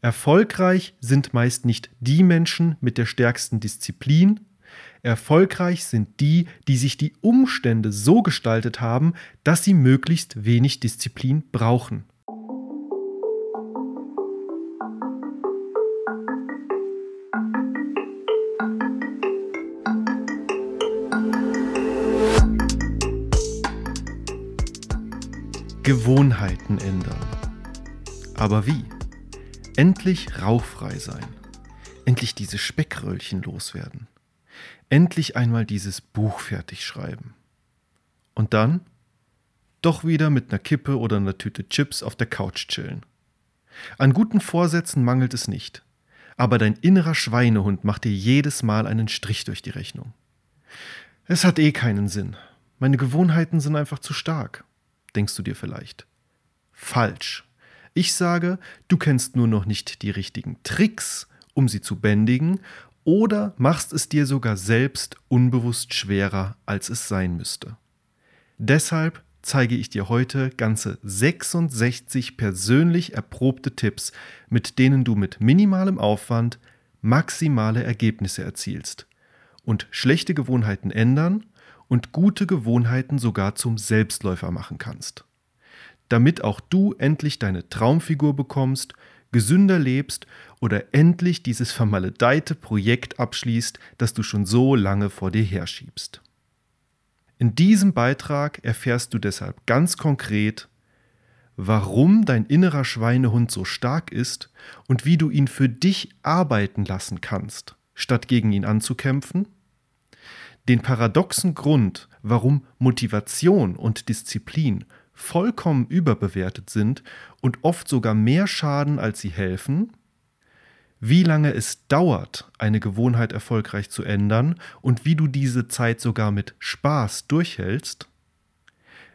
Erfolgreich sind meist nicht die Menschen mit der stärksten Disziplin, erfolgreich sind die, die sich die Umstände so gestaltet haben, dass sie möglichst wenig Disziplin brauchen. Gewohnheiten ändern. Aber wie? Endlich rauchfrei sein. Endlich diese Speckröllchen loswerden. Endlich einmal dieses Buch fertig schreiben. Und dann doch wieder mit einer Kippe oder einer Tüte Chips auf der Couch chillen. An guten Vorsätzen mangelt es nicht, aber dein innerer Schweinehund macht dir jedes Mal einen Strich durch die Rechnung. Es hat eh keinen Sinn. Meine Gewohnheiten sind einfach zu stark denkst du dir vielleicht. Falsch. Ich sage, du kennst nur noch nicht die richtigen Tricks, um sie zu bändigen, oder machst es dir sogar selbst unbewusst schwerer, als es sein müsste. Deshalb zeige ich dir heute ganze 66 persönlich erprobte Tipps, mit denen du mit minimalem Aufwand maximale Ergebnisse erzielst und schlechte Gewohnheiten ändern und gute Gewohnheiten sogar zum Selbstläufer machen kannst. Damit auch du endlich deine Traumfigur bekommst, gesünder lebst oder endlich dieses vermaledeite Projekt abschließt, das du schon so lange vor dir herschiebst. In diesem Beitrag erfährst du deshalb ganz konkret, warum dein innerer Schweinehund so stark ist und wie du ihn für dich arbeiten lassen kannst, statt gegen ihn anzukämpfen den paradoxen Grund, warum Motivation und Disziplin vollkommen überbewertet sind und oft sogar mehr schaden, als sie helfen, wie lange es dauert, eine Gewohnheit erfolgreich zu ändern und wie du diese Zeit sogar mit Spaß durchhältst,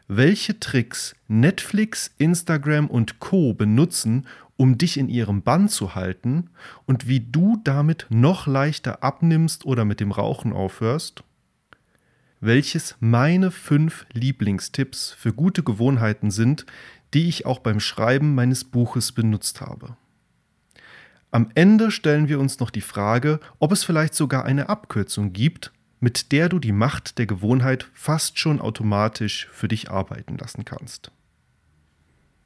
welche Tricks Netflix, Instagram und Co. benutzen, um dich in ihrem Bann zu halten und wie du damit noch leichter abnimmst oder mit dem Rauchen aufhörst, welches meine fünf Lieblingstipps für gute Gewohnheiten sind, die ich auch beim Schreiben meines Buches benutzt habe. Am Ende stellen wir uns noch die Frage, ob es vielleicht sogar eine Abkürzung gibt, mit der du die Macht der Gewohnheit fast schon automatisch für dich arbeiten lassen kannst.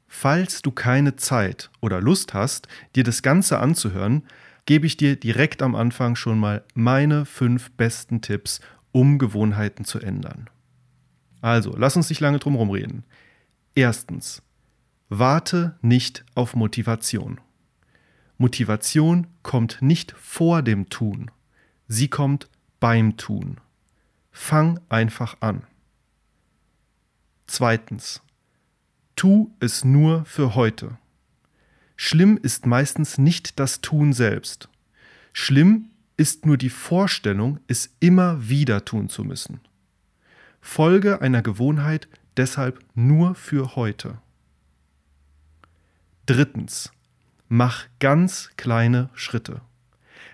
Falls du keine Zeit oder Lust hast, dir das Ganze anzuhören, gebe ich dir direkt am Anfang schon mal meine fünf besten Tipps, um Gewohnheiten zu ändern. Also, lass uns nicht lange drum reden. Erstens, warte nicht auf Motivation. Motivation kommt nicht vor dem Tun, sie kommt beim Tun. Fang einfach an. Zweitens, tu es nur für heute. Schlimm ist meistens nicht das Tun selbst. Schlimm ist nur die Vorstellung, es immer wieder tun zu müssen. Folge einer Gewohnheit deshalb nur für heute. Drittens. Mach ganz kleine Schritte.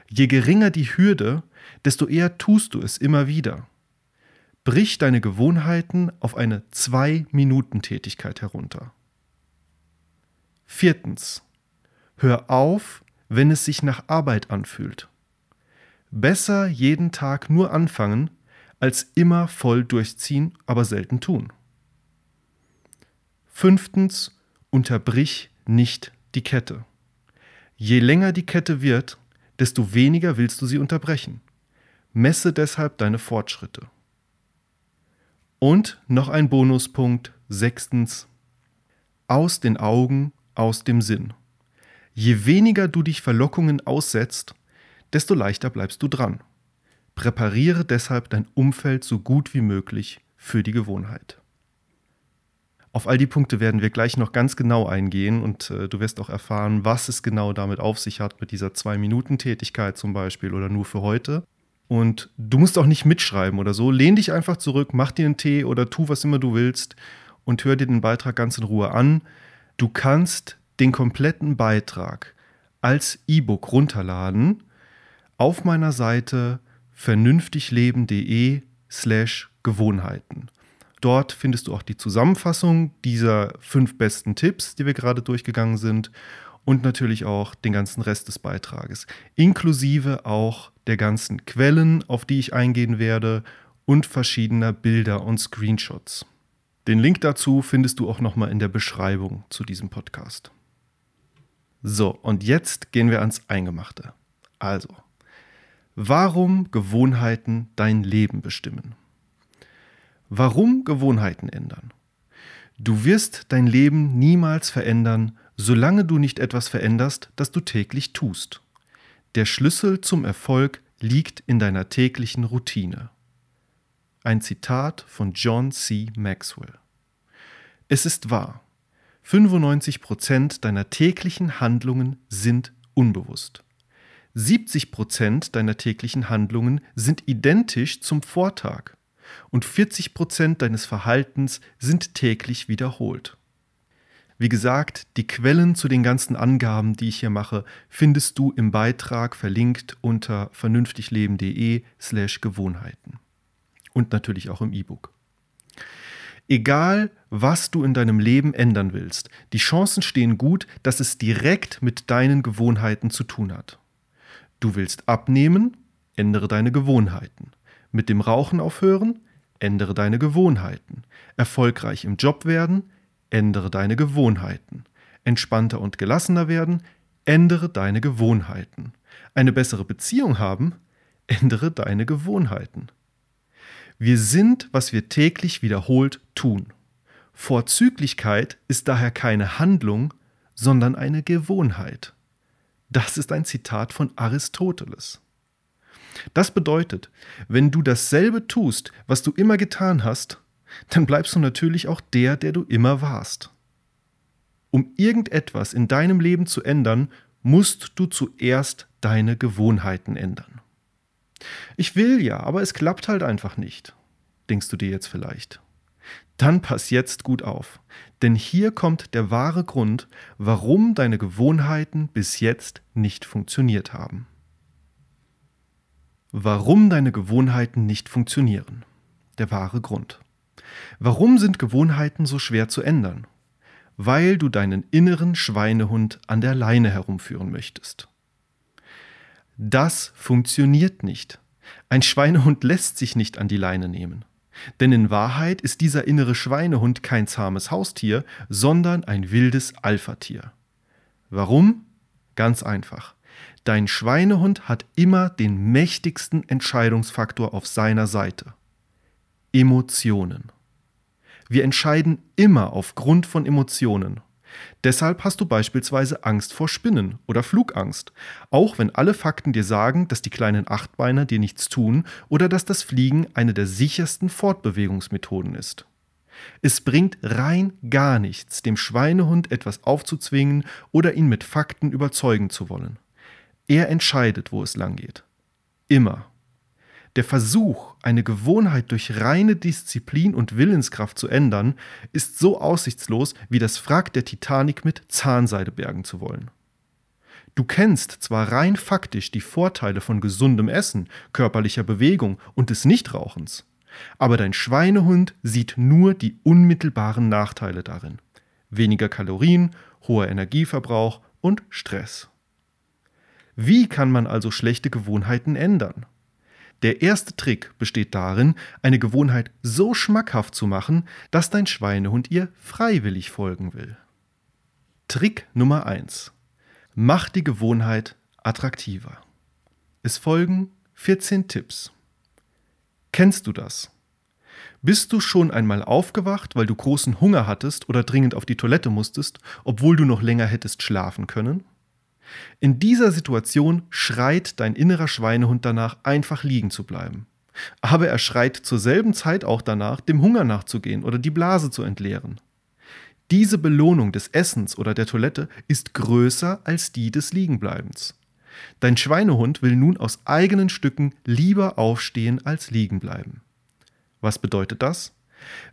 Je geringer die Hürde, desto eher tust du es immer wieder. Brich deine Gewohnheiten auf eine 2-Minuten-Tätigkeit herunter. Viertens. Hör auf, wenn es sich nach Arbeit anfühlt. Besser jeden Tag nur anfangen, als immer voll durchziehen, aber selten tun. Fünftens, unterbrich nicht die Kette. Je länger die Kette wird, desto weniger willst du sie unterbrechen. Messe deshalb deine Fortschritte. Und noch ein Bonuspunkt, sechstens, aus den Augen, aus dem Sinn. Je weniger du dich Verlockungen aussetzt, desto leichter bleibst du dran. Präpariere deshalb dein Umfeld so gut wie möglich für die Gewohnheit. Auf all die Punkte werden wir gleich noch ganz genau eingehen und äh, du wirst auch erfahren, was es genau damit auf sich hat, mit dieser Zwei-Minuten-Tätigkeit zum Beispiel oder nur für heute. Und du musst auch nicht mitschreiben oder so. Lehn dich einfach zurück, mach dir einen Tee oder tu, was immer du willst und hör dir den Beitrag ganz in Ruhe an. Du kannst den kompletten Beitrag als E-Book runterladen auf meiner Seite vernünftigleben.de slash Gewohnheiten. Dort findest du auch die Zusammenfassung dieser fünf besten Tipps, die wir gerade durchgegangen sind. und natürlich auch den ganzen Rest des Beitrages, inklusive auch der ganzen Quellen, auf die ich eingehen werde und verschiedener Bilder und Screenshots. Den Link dazu findest du auch nochmal in der Beschreibung zu diesem Podcast. So, und jetzt gehen wir ans Eingemachte. Also, warum Gewohnheiten dein Leben bestimmen? Warum Gewohnheiten ändern? Du wirst dein Leben niemals verändern, solange du nicht etwas veränderst, das du täglich tust. Der Schlüssel zum Erfolg liegt in deiner täglichen Routine. Ein Zitat von John C. Maxwell. Es ist wahr, 95% deiner täglichen Handlungen sind unbewusst. 70% deiner täglichen Handlungen sind identisch zum Vortag und 40 Prozent deines Verhaltens sind täglich wiederholt. Wie gesagt, die Quellen zu den ganzen Angaben, die ich hier mache, findest du im Beitrag verlinkt unter vernünftigleben.de slash Gewohnheiten. Und natürlich auch im E-Book. Egal, was du in deinem Leben ändern willst, die Chancen stehen gut, dass es direkt mit deinen Gewohnheiten zu tun hat. Du willst abnehmen, ändere deine Gewohnheiten. Mit dem Rauchen aufhören, ändere deine Gewohnheiten. Erfolgreich im Job werden, ändere deine Gewohnheiten. Entspannter und gelassener werden, ändere deine Gewohnheiten. Eine bessere Beziehung haben, ändere deine Gewohnheiten. Wir sind, was wir täglich wiederholt tun. Vorzüglichkeit ist daher keine Handlung, sondern eine Gewohnheit. Das ist ein Zitat von Aristoteles. Das bedeutet, wenn du dasselbe tust, was du immer getan hast, dann bleibst du natürlich auch der, der du immer warst. Um irgendetwas in deinem Leben zu ändern, musst du zuerst deine Gewohnheiten ändern. Ich will ja, aber es klappt halt einfach nicht, denkst du dir jetzt vielleicht. Dann pass jetzt gut auf, denn hier kommt der wahre Grund, warum deine Gewohnheiten bis jetzt nicht funktioniert haben. Warum deine Gewohnheiten nicht funktionieren. Der wahre Grund. Warum sind Gewohnheiten so schwer zu ändern? Weil du deinen inneren Schweinehund an der Leine herumführen möchtest. Das funktioniert nicht. Ein Schweinehund lässt sich nicht an die Leine nehmen. Denn in Wahrheit ist dieser innere Schweinehund kein zahmes Haustier, sondern ein wildes Alphatier. Warum? Ganz einfach. Dein Schweinehund hat immer den mächtigsten Entscheidungsfaktor auf seiner Seite. Emotionen. Wir entscheiden immer aufgrund von Emotionen. Deshalb hast du beispielsweise Angst vor Spinnen oder Flugangst, auch wenn alle Fakten dir sagen, dass die kleinen Achtbeiner dir nichts tun oder dass das Fliegen eine der sichersten Fortbewegungsmethoden ist. Es bringt rein gar nichts, dem Schweinehund etwas aufzuzwingen oder ihn mit Fakten überzeugen zu wollen. Er entscheidet, wo es lang geht. Immer. Der Versuch, eine Gewohnheit durch reine Disziplin und Willenskraft zu ändern, ist so aussichtslos wie das Wrack der Titanic mit Zahnseide bergen zu wollen. Du kennst zwar rein faktisch die Vorteile von gesundem Essen, körperlicher Bewegung und des Nichtrauchens, aber dein Schweinehund sieht nur die unmittelbaren Nachteile darin. Weniger Kalorien, hoher Energieverbrauch und Stress. Wie kann man also schlechte Gewohnheiten ändern? Der erste Trick besteht darin, eine Gewohnheit so schmackhaft zu machen, dass dein Schweinehund ihr freiwillig folgen will. Trick Nummer 1. Mach die Gewohnheit attraktiver. Es folgen 14 Tipps. Kennst du das? Bist du schon einmal aufgewacht, weil du großen Hunger hattest oder dringend auf die Toilette musstest, obwohl du noch länger hättest schlafen können? In dieser Situation schreit dein innerer Schweinehund danach, einfach liegen zu bleiben. Aber er schreit zur selben Zeit auch danach, dem Hunger nachzugehen oder die Blase zu entleeren. Diese Belohnung des Essens oder der Toilette ist größer als die des Liegenbleibens. Dein Schweinehund will nun aus eigenen Stücken lieber aufstehen als liegen bleiben. Was bedeutet das?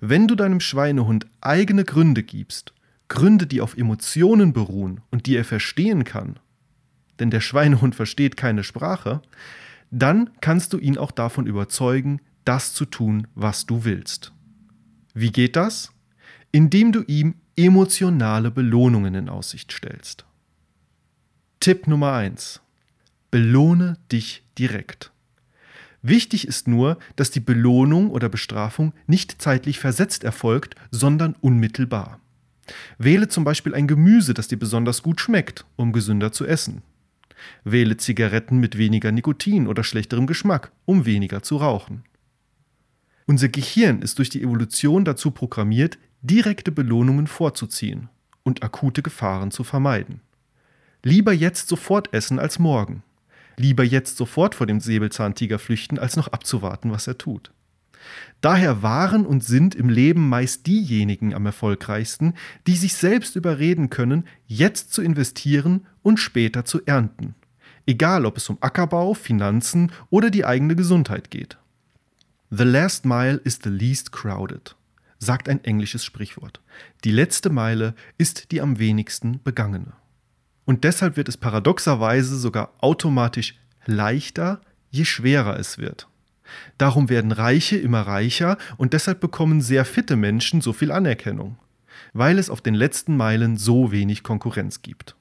Wenn du deinem Schweinehund eigene Gründe gibst, Gründe, die auf Emotionen beruhen und die er verstehen kann, denn der Schweinehund versteht keine Sprache, dann kannst du ihn auch davon überzeugen, das zu tun, was du willst. Wie geht das? Indem du ihm emotionale Belohnungen in Aussicht stellst. Tipp Nummer 1. Belohne dich direkt. Wichtig ist nur, dass die Belohnung oder Bestrafung nicht zeitlich versetzt erfolgt, sondern unmittelbar. Wähle zum Beispiel ein Gemüse, das dir besonders gut schmeckt, um gesünder zu essen. Wähle Zigaretten mit weniger Nikotin oder schlechterem Geschmack, um weniger zu rauchen. Unser Gehirn ist durch die Evolution dazu programmiert, direkte Belohnungen vorzuziehen und akute Gefahren zu vermeiden. Lieber jetzt sofort essen als morgen. Lieber jetzt sofort vor dem Säbelzahntiger flüchten, als noch abzuwarten, was er tut. Daher waren und sind im Leben meist diejenigen am erfolgreichsten, die sich selbst überreden können, jetzt zu investieren und später zu ernten. Egal, ob es um Ackerbau, Finanzen oder die eigene Gesundheit geht. The last mile is the least crowded, sagt ein englisches Sprichwort. Die letzte Meile ist die am wenigsten begangene. Und deshalb wird es paradoxerweise sogar automatisch leichter, je schwerer es wird. Darum werden Reiche immer reicher und deshalb bekommen sehr fitte Menschen so viel Anerkennung, weil es auf den letzten Meilen so wenig Konkurrenz gibt.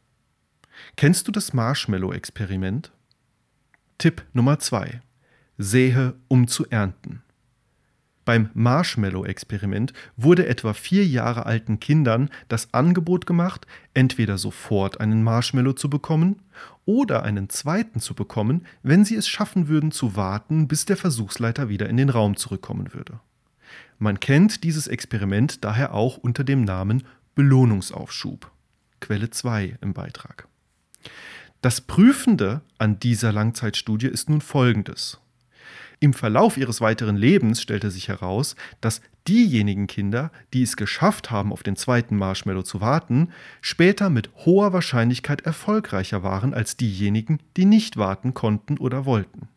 Kennst du das Marshmallow-Experiment? Tipp Nummer 2. Sähe, um zu ernten. Beim Marshmallow-Experiment wurde etwa vier Jahre alten Kindern das Angebot gemacht, entweder sofort einen Marshmallow zu bekommen oder einen zweiten zu bekommen, wenn sie es schaffen würden zu warten, bis der Versuchsleiter wieder in den Raum zurückkommen würde. Man kennt dieses Experiment daher auch unter dem Namen Belohnungsaufschub. Quelle 2 im Beitrag. Das Prüfende an dieser Langzeitstudie ist nun folgendes. Im Verlauf ihres weiteren Lebens stellte sich heraus, dass diejenigen Kinder, die es geschafft haben, auf den zweiten Marshmallow zu warten, später mit hoher Wahrscheinlichkeit erfolgreicher waren als diejenigen, die nicht warten konnten oder wollten.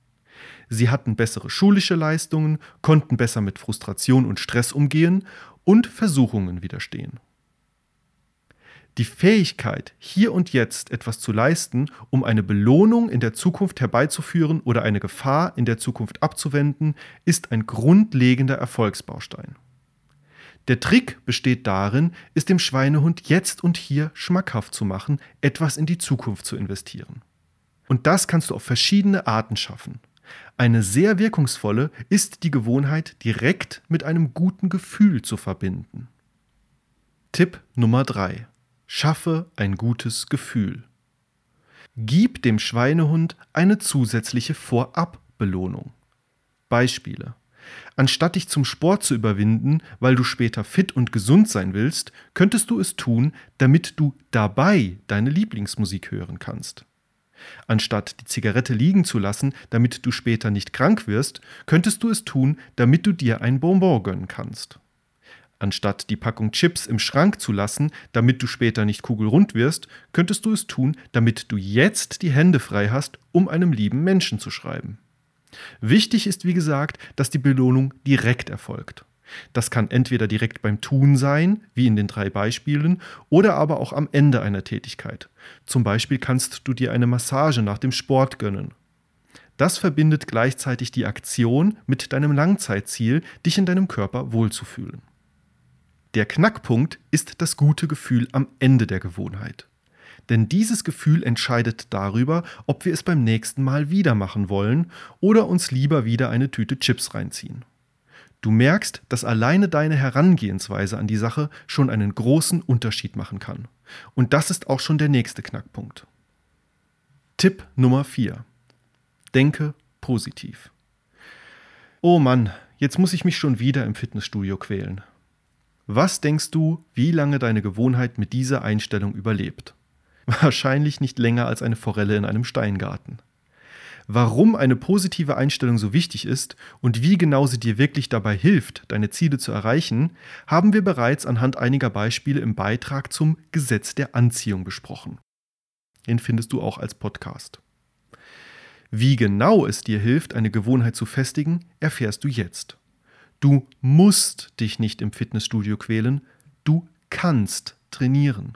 Sie hatten bessere schulische Leistungen, konnten besser mit Frustration und Stress umgehen und Versuchungen widerstehen. Die Fähigkeit, hier und jetzt etwas zu leisten, um eine Belohnung in der Zukunft herbeizuführen oder eine Gefahr in der Zukunft abzuwenden, ist ein grundlegender Erfolgsbaustein. Der Trick besteht darin, es dem Schweinehund jetzt und hier schmackhaft zu machen, etwas in die Zukunft zu investieren. Und das kannst du auf verschiedene Arten schaffen. Eine sehr wirkungsvolle ist die Gewohnheit, direkt mit einem guten Gefühl zu verbinden. Tipp Nummer 3. Schaffe ein gutes Gefühl. Gib dem Schweinehund eine zusätzliche Vorabbelohnung. Beispiele. Anstatt dich zum Sport zu überwinden, weil du später fit und gesund sein willst, könntest du es tun, damit du dabei deine Lieblingsmusik hören kannst. Anstatt die Zigarette liegen zu lassen, damit du später nicht krank wirst, könntest du es tun, damit du dir ein Bonbon gönnen kannst. Anstatt die Packung Chips im Schrank zu lassen, damit du später nicht kugelrund wirst, könntest du es tun, damit du jetzt die Hände frei hast, um einem lieben Menschen zu schreiben. Wichtig ist, wie gesagt, dass die Belohnung direkt erfolgt. Das kann entweder direkt beim Tun sein, wie in den drei Beispielen, oder aber auch am Ende einer Tätigkeit. Zum Beispiel kannst du dir eine Massage nach dem Sport gönnen. Das verbindet gleichzeitig die Aktion mit deinem Langzeitziel, dich in deinem Körper wohlzufühlen. Der Knackpunkt ist das gute Gefühl am Ende der Gewohnheit. Denn dieses Gefühl entscheidet darüber, ob wir es beim nächsten Mal wieder machen wollen oder uns lieber wieder eine Tüte Chips reinziehen. Du merkst, dass alleine deine Herangehensweise an die Sache schon einen großen Unterschied machen kann. Und das ist auch schon der nächste Knackpunkt. Tipp Nummer 4. Denke positiv. Oh Mann, jetzt muss ich mich schon wieder im Fitnessstudio quälen. Was denkst du, wie lange deine Gewohnheit mit dieser Einstellung überlebt? Wahrscheinlich nicht länger als eine Forelle in einem Steingarten. Warum eine positive Einstellung so wichtig ist und wie genau sie dir wirklich dabei hilft, deine Ziele zu erreichen, haben wir bereits anhand einiger Beispiele im Beitrag zum Gesetz der Anziehung besprochen. Den findest du auch als Podcast. Wie genau es dir hilft, eine Gewohnheit zu festigen, erfährst du jetzt. Du musst dich nicht im Fitnessstudio quälen, du kannst trainieren.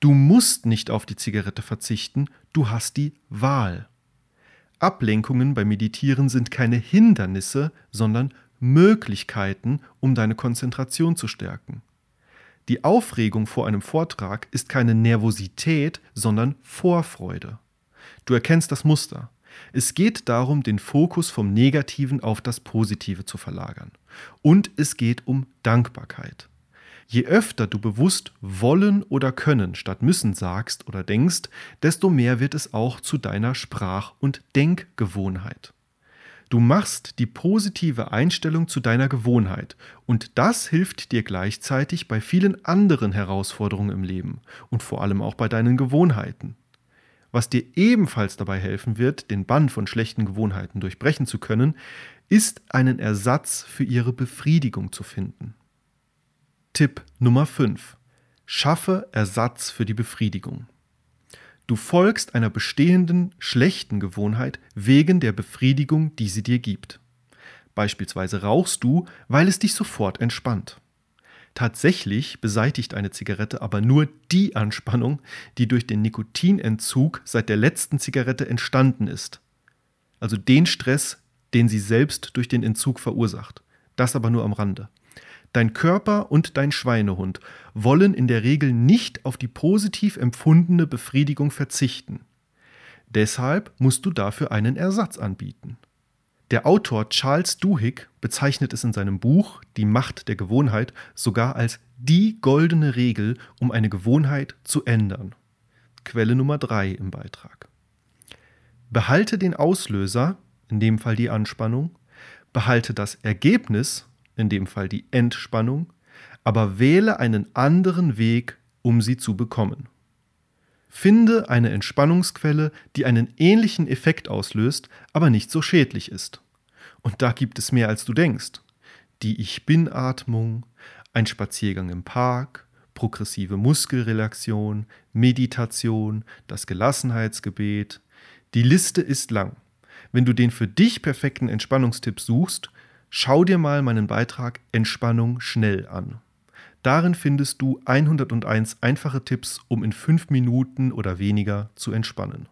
Du musst nicht auf die Zigarette verzichten, du hast die Wahl. Ablenkungen beim Meditieren sind keine Hindernisse, sondern Möglichkeiten, um deine Konzentration zu stärken. Die Aufregung vor einem Vortrag ist keine Nervosität, sondern Vorfreude. Du erkennst das Muster. Es geht darum, den Fokus vom Negativen auf das Positive zu verlagern. Und es geht um Dankbarkeit. Je öfter du bewusst wollen oder können statt müssen sagst oder denkst, desto mehr wird es auch zu deiner Sprach- und Denkgewohnheit. Du machst die positive Einstellung zu deiner Gewohnheit und das hilft dir gleichzeitig bei vielen anderen Herausforderungen im Leben und vor allem auch bei deinen Gewohnheiten. Was dir ebenfalls dabei helfen wird, den Bann von schlechten Gewohnheiten durchbrechen zu können, ist einen Ersatz für ihre Befriedigung zu finden. Tipp Nummer 5. Schaffe Ersatz für die Befriedigung. Du folgst einer bestehenden schlechten Gewohnheit wegen der Befriedigung, die sie dir gibt. Beispielsweise rauchst du, weil es dich sofort entspannt. Tatsächlich beseitigt eine Zigarette aber nur die Anspannung, die durch den Nikotinentzug seit der letzten Zigarette entstanden ist. Also den Stress, den sie selbst durch den Entzug verursacht. Das aber nur am Rande. Dein Körper und dein Schweinehund wollen in der Regel nicht auf die positiv empfundene Befriedigung verzichten. Deshalb musst du dafür einen Ersatz anbieten. Der Autor Charles Duhigg bezeichnet es in seinem Buch Die Macht der Gewohnheit sogar als die goldene Regel, um eine Gewohnheit zu ändern. Quelle Nummer 3 im Beitrag. Behalte den Auslöser, in dem Fall die Anspannung, behalte das Ergebnis, in dem Fall die Entspannung, aber wähle einen anderen Weg, um sie zu bekommen. Finde eine Entspannungsquelle, die einen ähnlichen Effekt auslöst, aber nicht so schädlich ist. Und da gibt es mehr als du denkst. Die Ich Bin-Atmung, ein Spaziergang im Park, progressive Muskelrelaxion, Meditation, das Gelassenheitsgebet. Die Liste ist lang. Wenn du den für dich perfekten Entspannungstipp suchst, Schau dir mal meinen Beitrag Entspannung schnell an. Darin findest du 101 einfache Tipps, um in 5 Minuten oder weniger zu entspannen.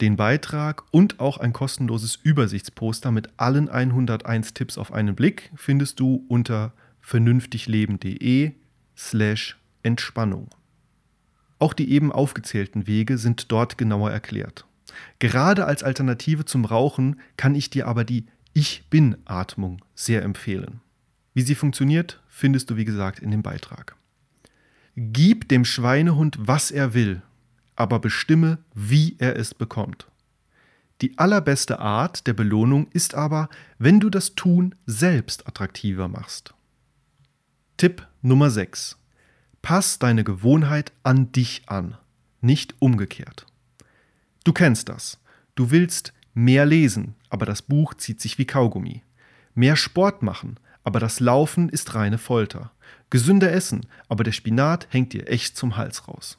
Den Beitrag und auch ein kostenloses Übersichtsposter mit allen 101 Tipps auf einen Blick findest du unter vernünftigleben.de slash Entspannung. Auch die eben aufgezählten Wege sind dort genauer erklärt. Gerade als Alternative zum Rauchen kann ich dir aber die ich bin Atmung sehr empfehlen. Wie sie funktioniert, findest du wie gesagt in dem Beitrag. Gib dem Schweinehund, was er will, aber bestimme, wie er es bekommt. Die allerbeste Art der Belohnung ist aber, wenn du das Tun selbst attraktiver machst. Tipp Nummer 6. Pass deine Gewohnheit an dich an, nicht umgekehrt. Du kennst das. Du willst Mehr lesen, aber das Buch zieht sich wie Kaugummi. Mehr Sport machen, aber das Laufen ist reine Folter. Gesünder essen, aber der Spinat hängt dir echt zum Hals raus.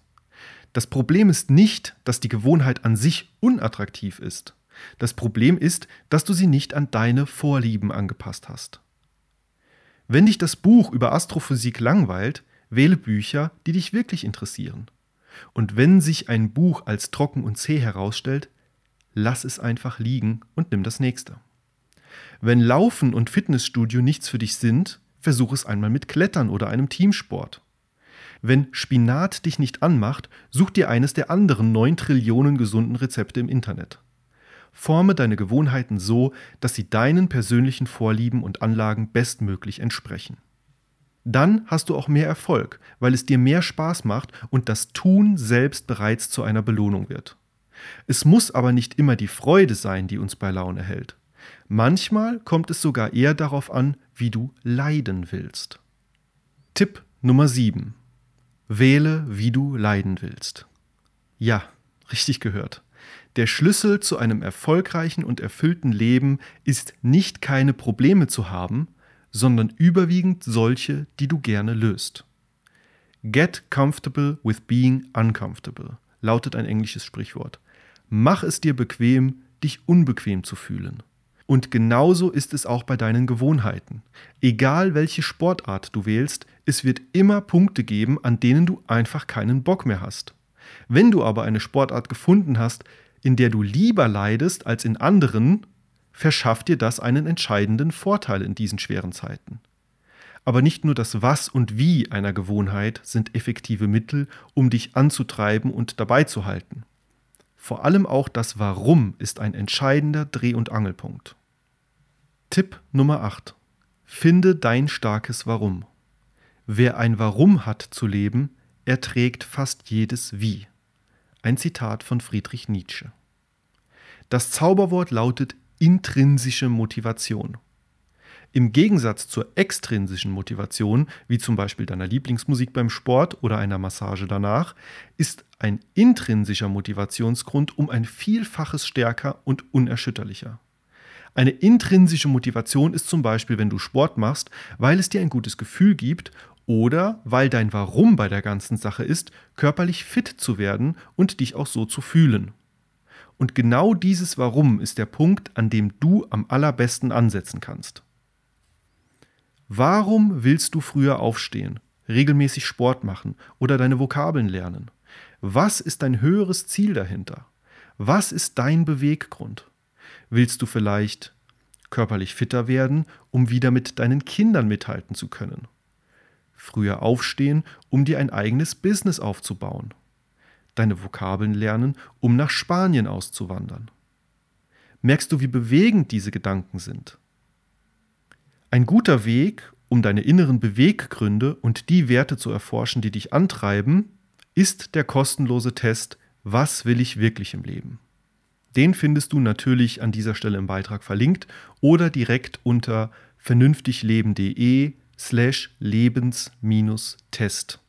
Das Problem ist nicht, dass die Gewohnheit an sich unattraktiv ist. Das Problem ist, dass du sie nicht an deine Vorlieben angepasst hast. Wenn dich das Buch über Astrophysik langweilt, wähle Bücher, die dich wirklich interessieren. Und wenn sich ein Buch als trocken und zäh herausstellt, lass es einfach liegen und nimm das nächste. Wenn Laufen und Fitnessstudio nichts für dich sind, versuch es einmal mit Klettern oder einem Teamsport. Wenn Spinat dich nicht anmacht, such dir eines der anderen 9 Trillionen gesunden Rezepte im Internet. Forme deine Gewohnheiten so, dass sie deinen persönlichen Vorlieben und Anlagen bestmöglich entsprechen. Dann hast du auch mehr Erfolg, weil es dir mehr Spaß macht und das Tun selbst bereits zu einer Belohnung wird. Es muss aber nicht immer die Freude sein, die uns bei Laune hält. Manchmal kommt es sogar eher darauf an, wie du leiden willst. Tipp Nummer 7. Wähle, wie du leiden willst. Ja, richtig gehört. Der Schlüssel zu einem erfolgreichen und erfüllten Leben ist nicht keine Probleme zu haben, sondern überwiegend solche, die du gerne löst. Get comfortable with being uncomfortable lautet ein englisches Sprichwort. Mach es dir bequem, dich unbequem zu fühlen. Und genauso ist es auch bei deinen Gewohnheiten. Egal welche Sportart du wählst, es wird immer Punkte geben, an denen du einfach keinen Bock mehr hast. Wenn du aber eine Sportart gefunden hast, in der du lieber leidest als in anderen, verschafft dir das einen entscheidenden Vorteil in diesen schweren Zeiten. Aber nicht nur das Was und Wie einer Gewohnheit sind effektive Mittel, um dich anzutreiben und dabei zu halten. Vor allem auch das Warum ist ein entscheidender Dreh- und Angelpunkt. Tipp Nummer 8. Finde dein starkes Warum. Wer ein Warum hat zu leben, erträgt fast jedes Wie. Ein Zitat von Friedrich Nietzsche. Das Zauberwort lautet intrinsische Motivation. Im Gegensatz zur extrinsischen Motivation, wie zum Beispiel deiner Lieblingsmusik beim Sport oder einer Massage danach, ist ein intrinsischer Motivationsgrund um ein Vielfaches stärker und unerschütterlicher. Eine intrinsische Motivation ist zum Beispiel, wenn du Sport machst, weil es dir ein gutes Gefühl gibt oder weil dein Warum bei der ganzen Sache ist, körperlich fit zu werden und dich auch so zu fühlen. Und genau dieses Warum ist der Punkt, an dem du am allerbesten ansetzen kannst. Warum willst du früher aufstehen, regelmäßig Sport machen oder deine Vokabeln lernen? Was ist dein höheres Ziel dahinter? Was ist dein Beweggrund? Willst du vielleicht körperlich fitter werden, um wieder mit deinen Kindern mithalten zu können? Früher aufstehen, um dir ein eigenes Business aufzubauen? Deine Vokabeln lernen, um nach Spanien auszuwandern? Merkst du, wie bewegend diese Gedanken sind? Ein guter Weg, um deine inneren Beweggründe und die Werte zu erforschen, die dich antreiben, ist der kostenlose Test Was will ich wirklich im Leben? Den findest du natürlich an dieser Stelle im Beitrag verlinkt oder direkt unter vernünftigleben.de slash lebens-test.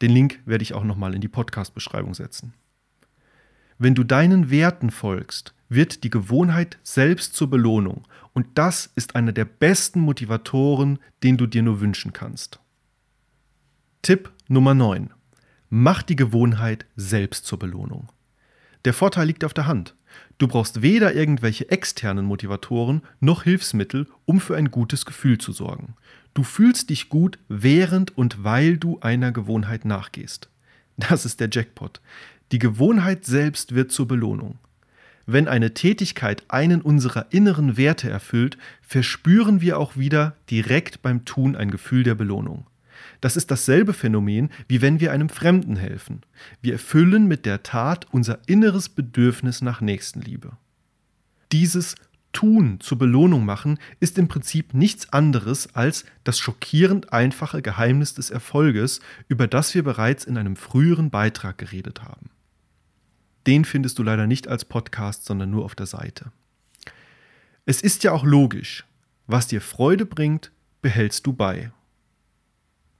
Den Link werde ich auch nochmal in die Podcast-Beschreibung setzen. Wenn du deinen Werten folgst, wird die Gewohnheit selbst zur Belohnung. Und das ist einer der besten Motivatoren, den du dir nur wünschen kannst. Tipp Nummer 9. Mach die Gewohnheit selbst zur Belohnung. Der Vorteil liegt auf der Hand. Du brauchst weder irgendwelche externen Motivatoren noch Hilfsmittel, um für ein gutes Gefühl zu sorgen. Du fühlst dich gut, während und weil du einer Gewohnheit nachgehst. Das ist der Jackpot. Die Gewohnheit selbst wird zur Belohnung. Wenn eine Tätigkeit einen unserer inneren Werte erfüllt, verspüren wir auch wieder direkt beim Tun ein Gefühl der Belohnung. Das ist dasselbe Phänomen, wie wenn wir einem Fremden helfen. Wir erfüllen mit der Tat unser inneres Bedürfnis nach Nächstenliebe. Dieses Tun zur Belohnung machen ist im Prinzip nichts anderes als das schockierend einfache Geheimnis des Erfolges, über das wir bereits in einem früheren Beitrag geredet haben. Den findest du leider nicht als Podcast, sondern nur auf der Seite. Es ist ja auch logisch, was dir Freude bringt, behältst du bei.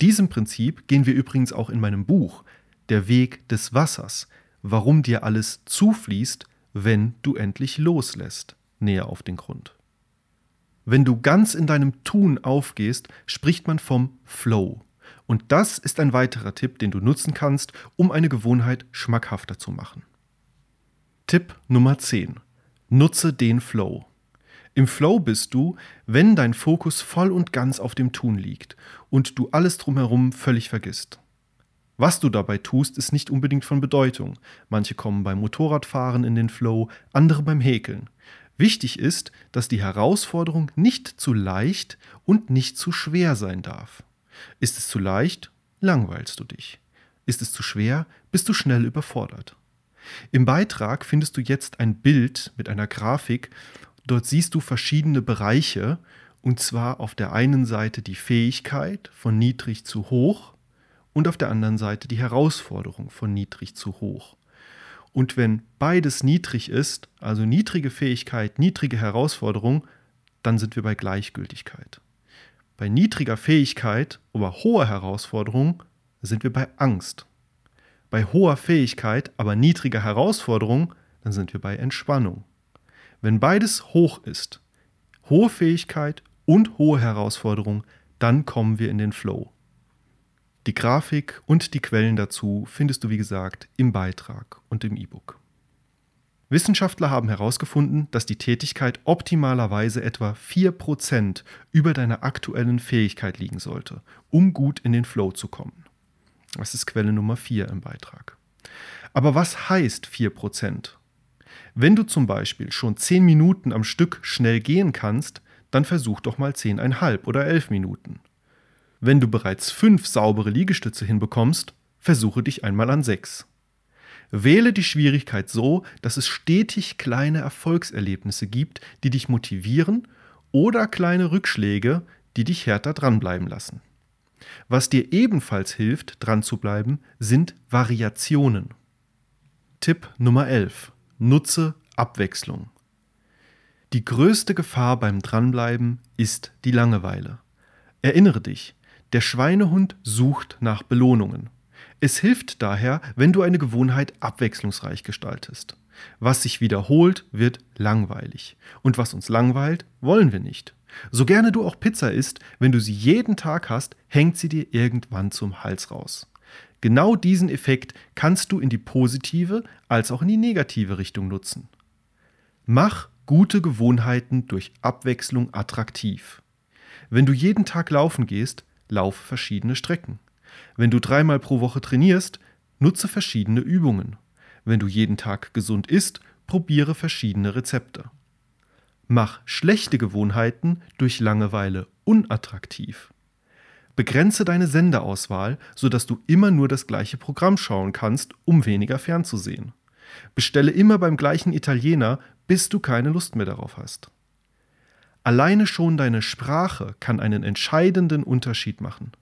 Diesem Prinzip gehen wir übrigens auch in meinem Buch Der Weg des Wassers, warum dir alles zufließt, wenn du endlich loslässt, näher auf den Grund. Wenn du ganz in deinem Tun aufgehst, spricht man vom Flow. Und das ist ein weiterer Tipp, den du nutzen kannst, um eine Gewohnheit schmackhafter zu machen. Tipp Nummer 10. Nutze den Flow. Im Flow bist du, wenn dein Fokus voll und ganz auf dem Tun liegt und du alles drumherum völlig vergisst. Was du dabei tust, ist nicht unbedingt von Bedeutung. Manche kommen beim Motorradfahren in den Flow, andere beim Häkeln. Wichtig ist, dass die Herausforderung nicht zu leicht und nicht zu schwer sein darf. Ist es zu leicht, langweilst du dich. Ist es zu schwer, bist du schnell überfordert. Im Beitrag findest du jetzt ein Bild mit einer Grafik. Dort siehst du verschiedene Bereiche, und zwar auf der einen Seite die Fähigkeit von niedrig zu hoch und auf der anderen Seite die Herausforderung von niedrig zu hoch. Und wenn beides niedrig ist, also niedrige Fähigkeit, niedrige Herausforderung, dann sind wir bei Gleichgültigkeit. Bei niedriger Fähigkeit, aber hoher Herausforderung sind wir bei Angst bei hoher Fähigkeit, aber niedriger Herausforderung, dann sind wir bei Entspannung. Wenn beides hoch ist, hohe Fähigkeit und hohe Herausforderung, dann kommen wir in den Flow. Die Grafik und die Quellen dazu findest du, wie gesagt, im Beitrag und im E-Book. Wissenschaftler haben herausgefunden, dass die Tätigkeit optimalerweise etwa 4% über deiner aktuellen Fähigkeit liegen sollte, um gut in den Flow zu kommen. Das ist Quelle Nummer 4 im Beitrag. Aber was heißt 4%? Wenn du zum Beispiel schon 10 Minuten am Stück schnell gehen kannst, dann versuch doch mal 10,5 oder 11 Minuten. Wenn du bereits fünf saubere Liegestütze hinbekommst, versuche dich einmal an sechs. Wähle die Schwierigkeit so, dass es stetig kleine Erfolgserlebnisse gibt, die dich motivieren oder kleine Rückschläge, die dich härter dranbleiben lassen. Was dir ebenfalls hilft, dran zu bleiben, sind Variationen. Tipp Nummer 11. Nutze Abwechslung. Die größte Gefahr beim Dranbleiben ist die Langeweile. Erinnere dich, der Schweinehund sucht nach Belohnungen. Es hilft daher, wenn du eine Gewohnheit abwechslungsreich gestaltest. Was sich wiederholt, wird langweilig. Und was uns langweilt, wollen wir nicht. So gerne du auch Pizza isst, wenn du sie jeden Tag hast, hängt sie dir irgendwann zum Hals raus. Genau diesen Effekt kannst du in die positive als auch in die negative Richtung nutzen. Mach gute Gewohnheiten durch Abwechslung attraktiv. Wenn du jeden Tag laufen gehst, lauf verschiedene Strecken. Wenn du dreimal pro Woche trainierst, nutze verschiedene Übungen. Wenn du jeden Tag gesund isst, probiere verschiedene Rezepte. Mach schlechte Gewohnheiten durch Langeweile unattraktiv. Begrenze deine Sendeauswahl, sodass du immer nur das gleiche Programm schauen kannst, um weniger fernzusehen. Bestelle immer beim gleichen Italiener, bis du keine Lust mehr darauf hast. Alleine schon deine Sprache kann einen entscheidenden Unterschied machen.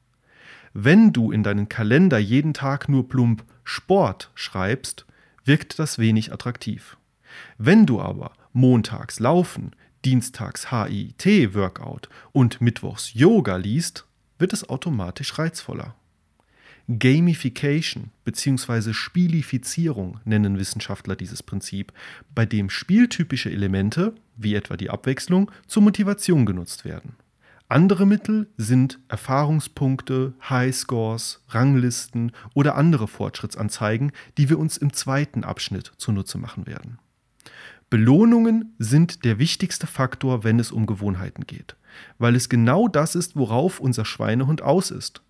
Wenn du in deinen Kalender jeden Tag nur plump Sport schreibst, wirkt das wenig attraktiv. Wenn du aber montags Laufen, dienstags HIT-Workout und mittwochs Yoga liest, wird es automatisch reizvoller. Gamification bzw. Spielifizierung nennen Wissenschaftler dieses Prinzip, bei dem spieltypische Elemente, wie etwa die Abwechslung, zur Motivation genutzt werden. Andere Mittel sind Erfahrungspunkte, Highscores, Ranglisten oder andere Fortschrittsanzeigen, die wir uns im zweiten Abschnitt zunutze machen werden. Belohnungen sind der wichtigste Faktor, wenn es um Gewohnheiten geht, weil es genau das ist, worauf unser Schweinehund aus ist.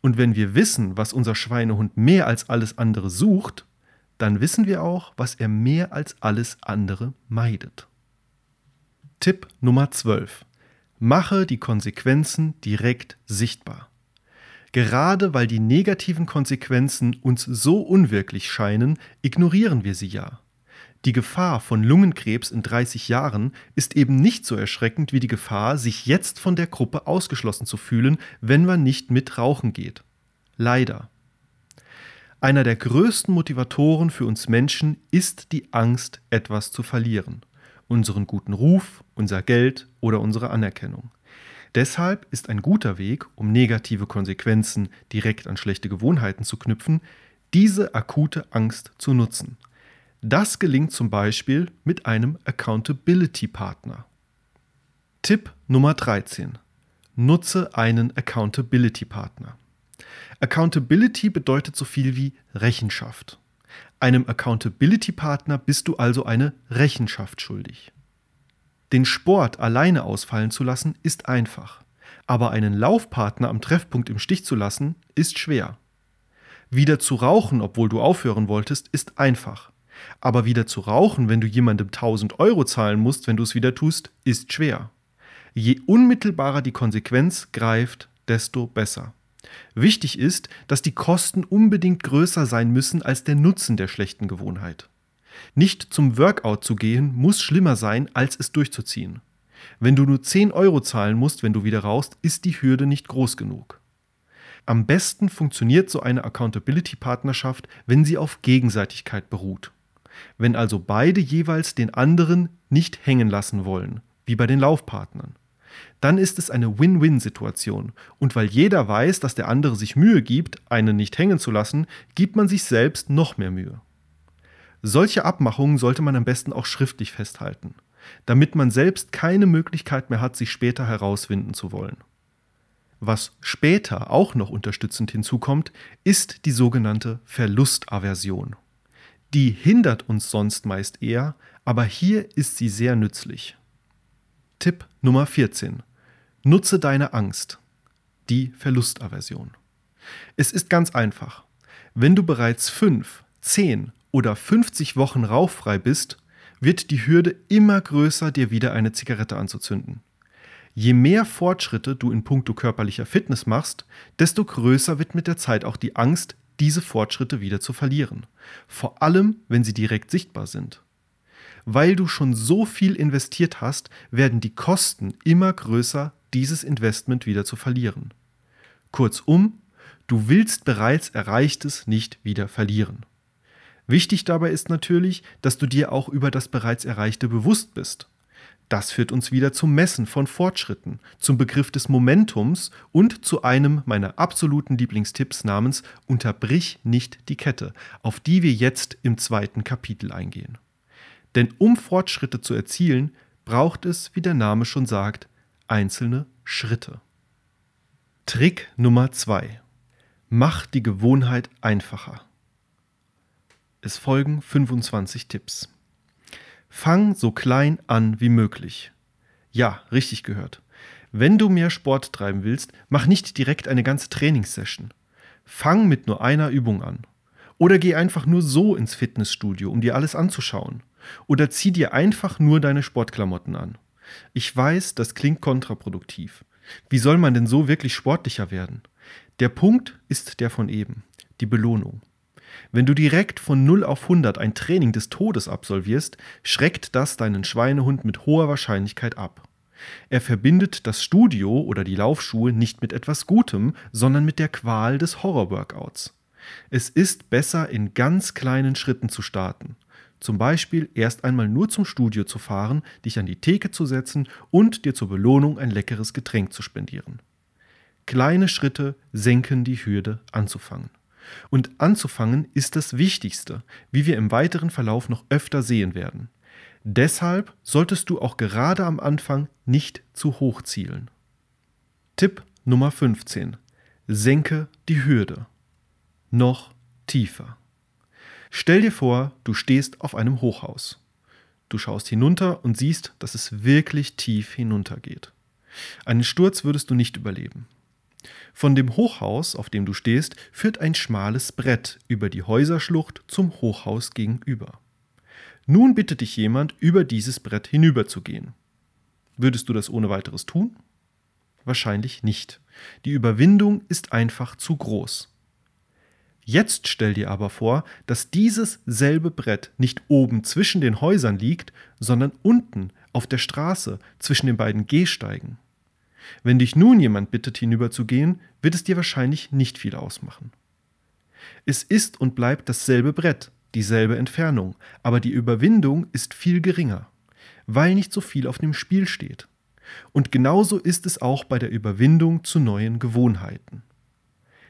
Und wenn wir wissen, was unser Schweinehund mehr als alles andere sucht, dann wissen wir auch, was er mehr als alles andere meidet. Tipp Nummer 12. Mache die Konsequenzen direkt sichtbar. Gerade weil die negativen Konsequenzen uns so unwirklich scheinen, ignorieren wir sie ja. Die Gefahr von Lungenkrebs in 30 Jahren ist eben nicht so erschreckend wie die Gefahr, sich jetzt von der Gruppe ausgeschlossen zu fühlen, wenn man nicht mit rauchen geht. Leider. Einer der größten Motivatoren für uns Menschen ist die Angst, etwas zu verlieren. Unseren guten Ruf, unser Geld oder unsere Anerkennung. Deshalb ist ein guter Weg, um negative Konsequenzen direkt an schlechte Gewohnheiten zu knüpfen, diese akute Angst zu nutzen – das gelingt zum Beispiel mit einem Accountability-Partner. Tipp Nummer 13. Nutze einen Accountability-Partner. Accountability bedeutet so viel wie Rechenschaft. Einem Accountability-Partner bist du also eine Rechenschaft schuldig. Den Sport alleine ausfallen zu lassen, ist einfach. Aber einen Laufpartner am Treffpunkt im Stich zu lassen, ist schwer. Wieder zu rauchen, obwohl du aufhören wolltest, ist einfach. Aber wieder zu rauchen, wenn du jemandem 1000 Euro zahlen musst, wenn du es wieder tust, ist schwer. Je unmittelbarer die Konsequenz greift, desto besser. Wichtig ist, dass die Kosten unbedingt größer sein müssen als der Nutzen der schlechten Gewohnheit. Nicht zum Workout zu gehen muss schlimmer sein, als es durchzuziehen. Wenn du nur 10 Euro zahlen musst, wenn du wieder rauchst, ist die Hürde nicht groß genug. Am besten funktioniert so eine Accountability-Partnerschaft, wenn sie auf Gegenseitigkeit beruht. Wenn also beide jeweils den anderen nicht hängen lassen wollen, wie bei den Laufpartnern, dann ist es eine Win-Win-Situation. Und weil jeder weiß, dass der andere sich Mühe gibt, einen nicht hängen zu lassen, gibt man sich selbst noch mehr Mühe. Solche Abmachungen sollte man am besten auch schriftlich festhalten, damit man selbst keine Möglichkeit mehr hat, sich später herauswinden zu wollen. Was später auch noch unterstützend hinzukommt, ist die sogenannte Verlustaversion. Die hindert uns sonst meist eher, aber hier ist sie sehr nützlich. Tipp Nummer 14. Nutze deine Angst. Die Verlustaversion. Es ist ganz einfach. Wenn du bereits 5, 10 oder 50 Wochen rauchfrei bist, wird die Hürde immer größer, dir wieder eine Zigarette anzuzünden. Je mehr Fortschritte du in puncto körperlicher Fitness machst, desto größer wird mit der Zeit auch die Angst, diese Fortschritte wieder zu verlieren. Vor allem, wenn sie direkt sichtbar sind. Weil du schon so viel investiert hast, werden die Kosten immer größer, dieses Investment wieder zu verlieren. Kurzum, du willst bereits Erreichtes nicht wieder verlieren. Wichtig dabei ist natürlich, dass du dir auch über das bereits Erreichte bewusst bist. Das führt uns wieder zum Messen von Fortschritten, zum Begriff des Momentums und zu einem meiner absoluten Lieblingstipps namens Unterbrich nicht die Kette, auf die wir jetzt im zweiten Kapitel eingehen. Denn um Fortschritte zu erzielen, braucht es, wie der Name schon sagt, einzelne Schritte. Trick Nummer 2. Mach die Gewohnheit einfacher. Es folgen 25 Tipps. Fang so klein an wie möglich. Ja, richtig gehört. Wenn du mehr Sport treiben willst, mach nicht direkt eine ganze Trainingssession. Fang mit nur einer Übung an. Oder geh einfach nur so ins Fitnessstudio, um dir alles anzuschauen. Oder zieh dir einfach nur deine Sportklamotten an. Ich weiß, das klingt kontraproduktiv. Wie soll man denn so wirklich sportlicher werden? Der Punkt ist der von eben, die Belohnung. Wenn du direkt von 0 auf 100 ein Training des Todes absolvierst, schreckt das deinen Schweinehund mit hoher Wahrscheinlichkeit ab. Er verbindet das Studio oder die Laufschuhe nicht mit etwas Gutem, sondern mit der Qual des Horror-Workouts. Es ist besser, in ganz kleinen Schritten zu starten. Zum Beispiel erst einmal nur zum Studio zu fahren, dich an die Theke zu setzen und dir zur Belohnung ein leckeres Getränk zu spendieren. Kleine Schritte senken die Hürde anzufangen. Und anzufangen ist das Wichtigste, wie wir im weiteren Verlauf noch öfter sehen werden. Deshalb solltest du auch gerade am Anfang nicht zu hoch zielen. Tipp Nummer 15. Senke die Hürde. Noch tiefer. Stell dir vor, du stehst auf einem Hochhaus. Du schaust hinunter und siehst, dass es wirklich tief hinuntergeht. Einen Sturz würdest du nicht überleben. Von dem Hochhaus, auf dem du stehst, führt ein schmales Brett über die Häuserschlucht zum Hochhaus gegenüber. Nun bittet dich jemand, über dieses Brett hinüberzugehen. Würdest du das ohne weiteres tun? Wahrscheinlich nicht. Die Überwindung ist einfach zu groß. Jetzt stell dir aber vor, dass dieses selbe Brett nicht oben zwischen den Häusern liegt, sondern unten auf der Straße zwischen den beiden Gehsteigen. Wenn dich nun jemand bittet, hinüberzugehen, wird es dir wahrscheinlich nicht viel ausmachen. Es ist und bleibt dasselbe Brett, dieselbe Entfernung, aber die Überwindung ist viel geringer, weil nicht so viel auf dem Spiel steht. Und genauso ist es auch bei der Überwindung zu neuen Gewohnheiten.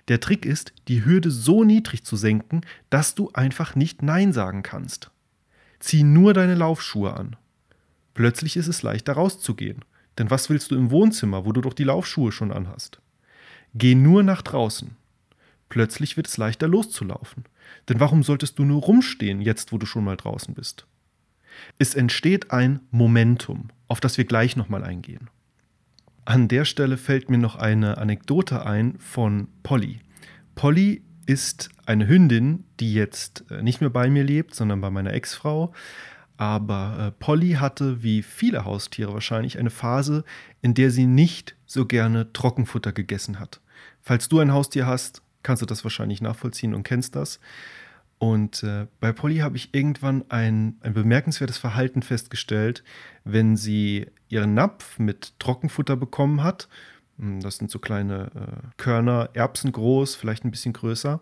Der Trick ist, die Hürde so niedrig zu senken, dass du einfach nicht Nein sagen kannst. Zieh nur deine Laufschuhe an. Plötzlich ist es leichter rauszugehen denn was willst du im Wohnzimmer, wo du doch die Laufschuhe schon anhast? Geh nur nach draußen. Plötzlich wird es leichter loszulaufen. Denn warum solltest du nur rumstehen, jetzt wo du schon mal draußen bist? Es entsteht ein Momentum, auf das wir gleich nochmal eingehen. An der Stelle fällt mir noch eine Anekdote ein von Polly. Polly ist eine Hündin, die jetzt äh, nicht mehr bei mir lebt, sondern bei meiner Ex-Frau. Aber äh, Polly hatte, wie viele Haustiere wahrscheinlich, eine Phase, in der sie nicht so gerne Trockenfutter gegessen hat. Falls du ein Haustier hast, kannst du das wahrscheinlich nachvollziehen und kennst das. Und äh, bei Polly habe ich irgendwann ein, ein bemerkenswertes Verhalten festgestellt, wenn sie ihren Napf mit Trockenfutter bekommen hat. Hm, das sind so kleine äh, Körner, Erbsen groß, vielleicht ein bisschen größer.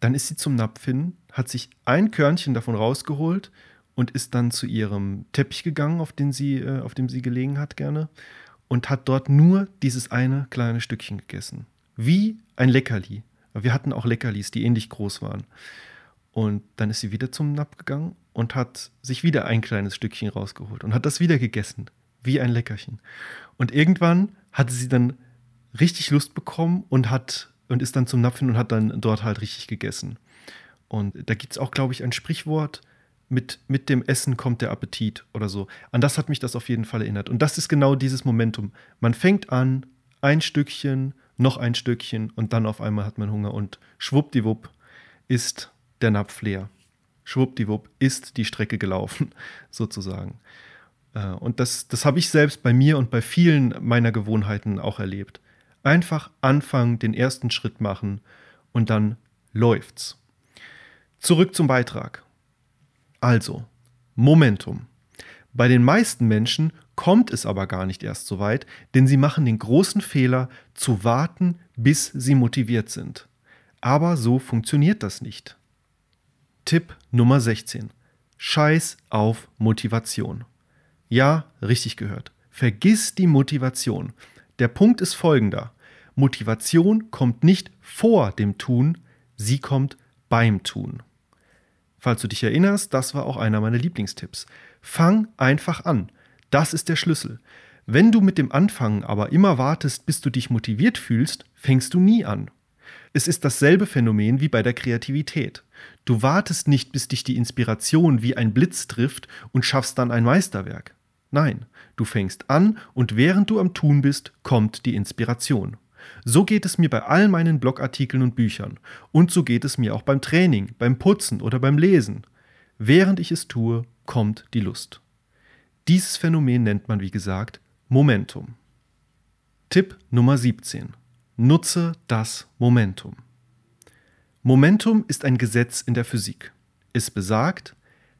Dann ist sie zum Napf hin, hat sich ein Körnchen davon rausgeholt und ist dann zu ihrem Teppich gegangen, auf, den sie, äh, auf dem sie gelegen hat gerne, und hat dort nur dieses eine kleine Stückchen gegessen. Wie ein Leckerli. Wir hatten auch Leckerlis, die ähnlich groß waren. Und dann ist sie wieder zum Napf gegangen und hat sich wieder ein kleines Stückchen rausgeholt und hat das wieder gegessen, wie ein Leckerchen. Und irgendwann hatte sie dann richtig Lust bekommen und hat und ist dann zum Napf hin und hat dann dort halt richtig gegessen. Und da gibt es auch, glaube ich, ein Sprichwort, mit, mit dem Essen kommt der Appetit oder so. An das hat mich das auf jeden Fall erinnert. Und das ist genau dieses Momentum. Man fängt an, ein Stückchen, noch ein Stückchen und dann auf einmal hat man Hunger und schwuppdiwupp ist der Napf leer. Schwuppdiwupp ist die Strecke gelaufen, sozusagen. Äh, und das, das habe ich selbst bei mir und bei vielen meiner Gewohnheiten auch erlebt. Einfach anfangen, den ersten Schritt machen und dann läuft's. Zurück zum Beitrag. Also, Momentum. Bei den meisten Menschen kommt es aber gar nicht erst so weit, denn sie machen den großen Fehler zu warten, bis sie motiviert sind. Aber so funktioniert das nicht. Tipp Nummer 16. Scheiß auf Motivation. Ja, richtig gehört. Vergiss die Motivation. Der Punkt ist folgender. Motivation kommt nicht vor dem Tun, sie kommt beim Tun. Falls du dich erinnerst, das war auch einer meiner Lieblingstipps. Fang einfach an. Das ist der Schlüssel. Wenn du mit dem Anfangen aber immer wartest, bis du dich motiviert fühlst, fängst du nie an. Es ist dasselbe Phänomen wie bei der Kreativität. Du wartest nicht, bis dich die Inspiration wie ein Blitz trifft und schaffst dann ein Meisterwerk. Nein, du fängst an und während du am Tun bist, kommt die Inspiration. So geht es mir bei all meinen Blogartikeln und Büchern. Und so geht es mir auch beim Training, beim Putzen oder beim Lesen. Während ich es tue, kommt die Lust. Dieses Phänomen nennt man, wie gesagt, Momentum. Tipp Nummer 17. Nutze das Momentum. Momentum ist ein Gesetz in der Physik. Es besagt,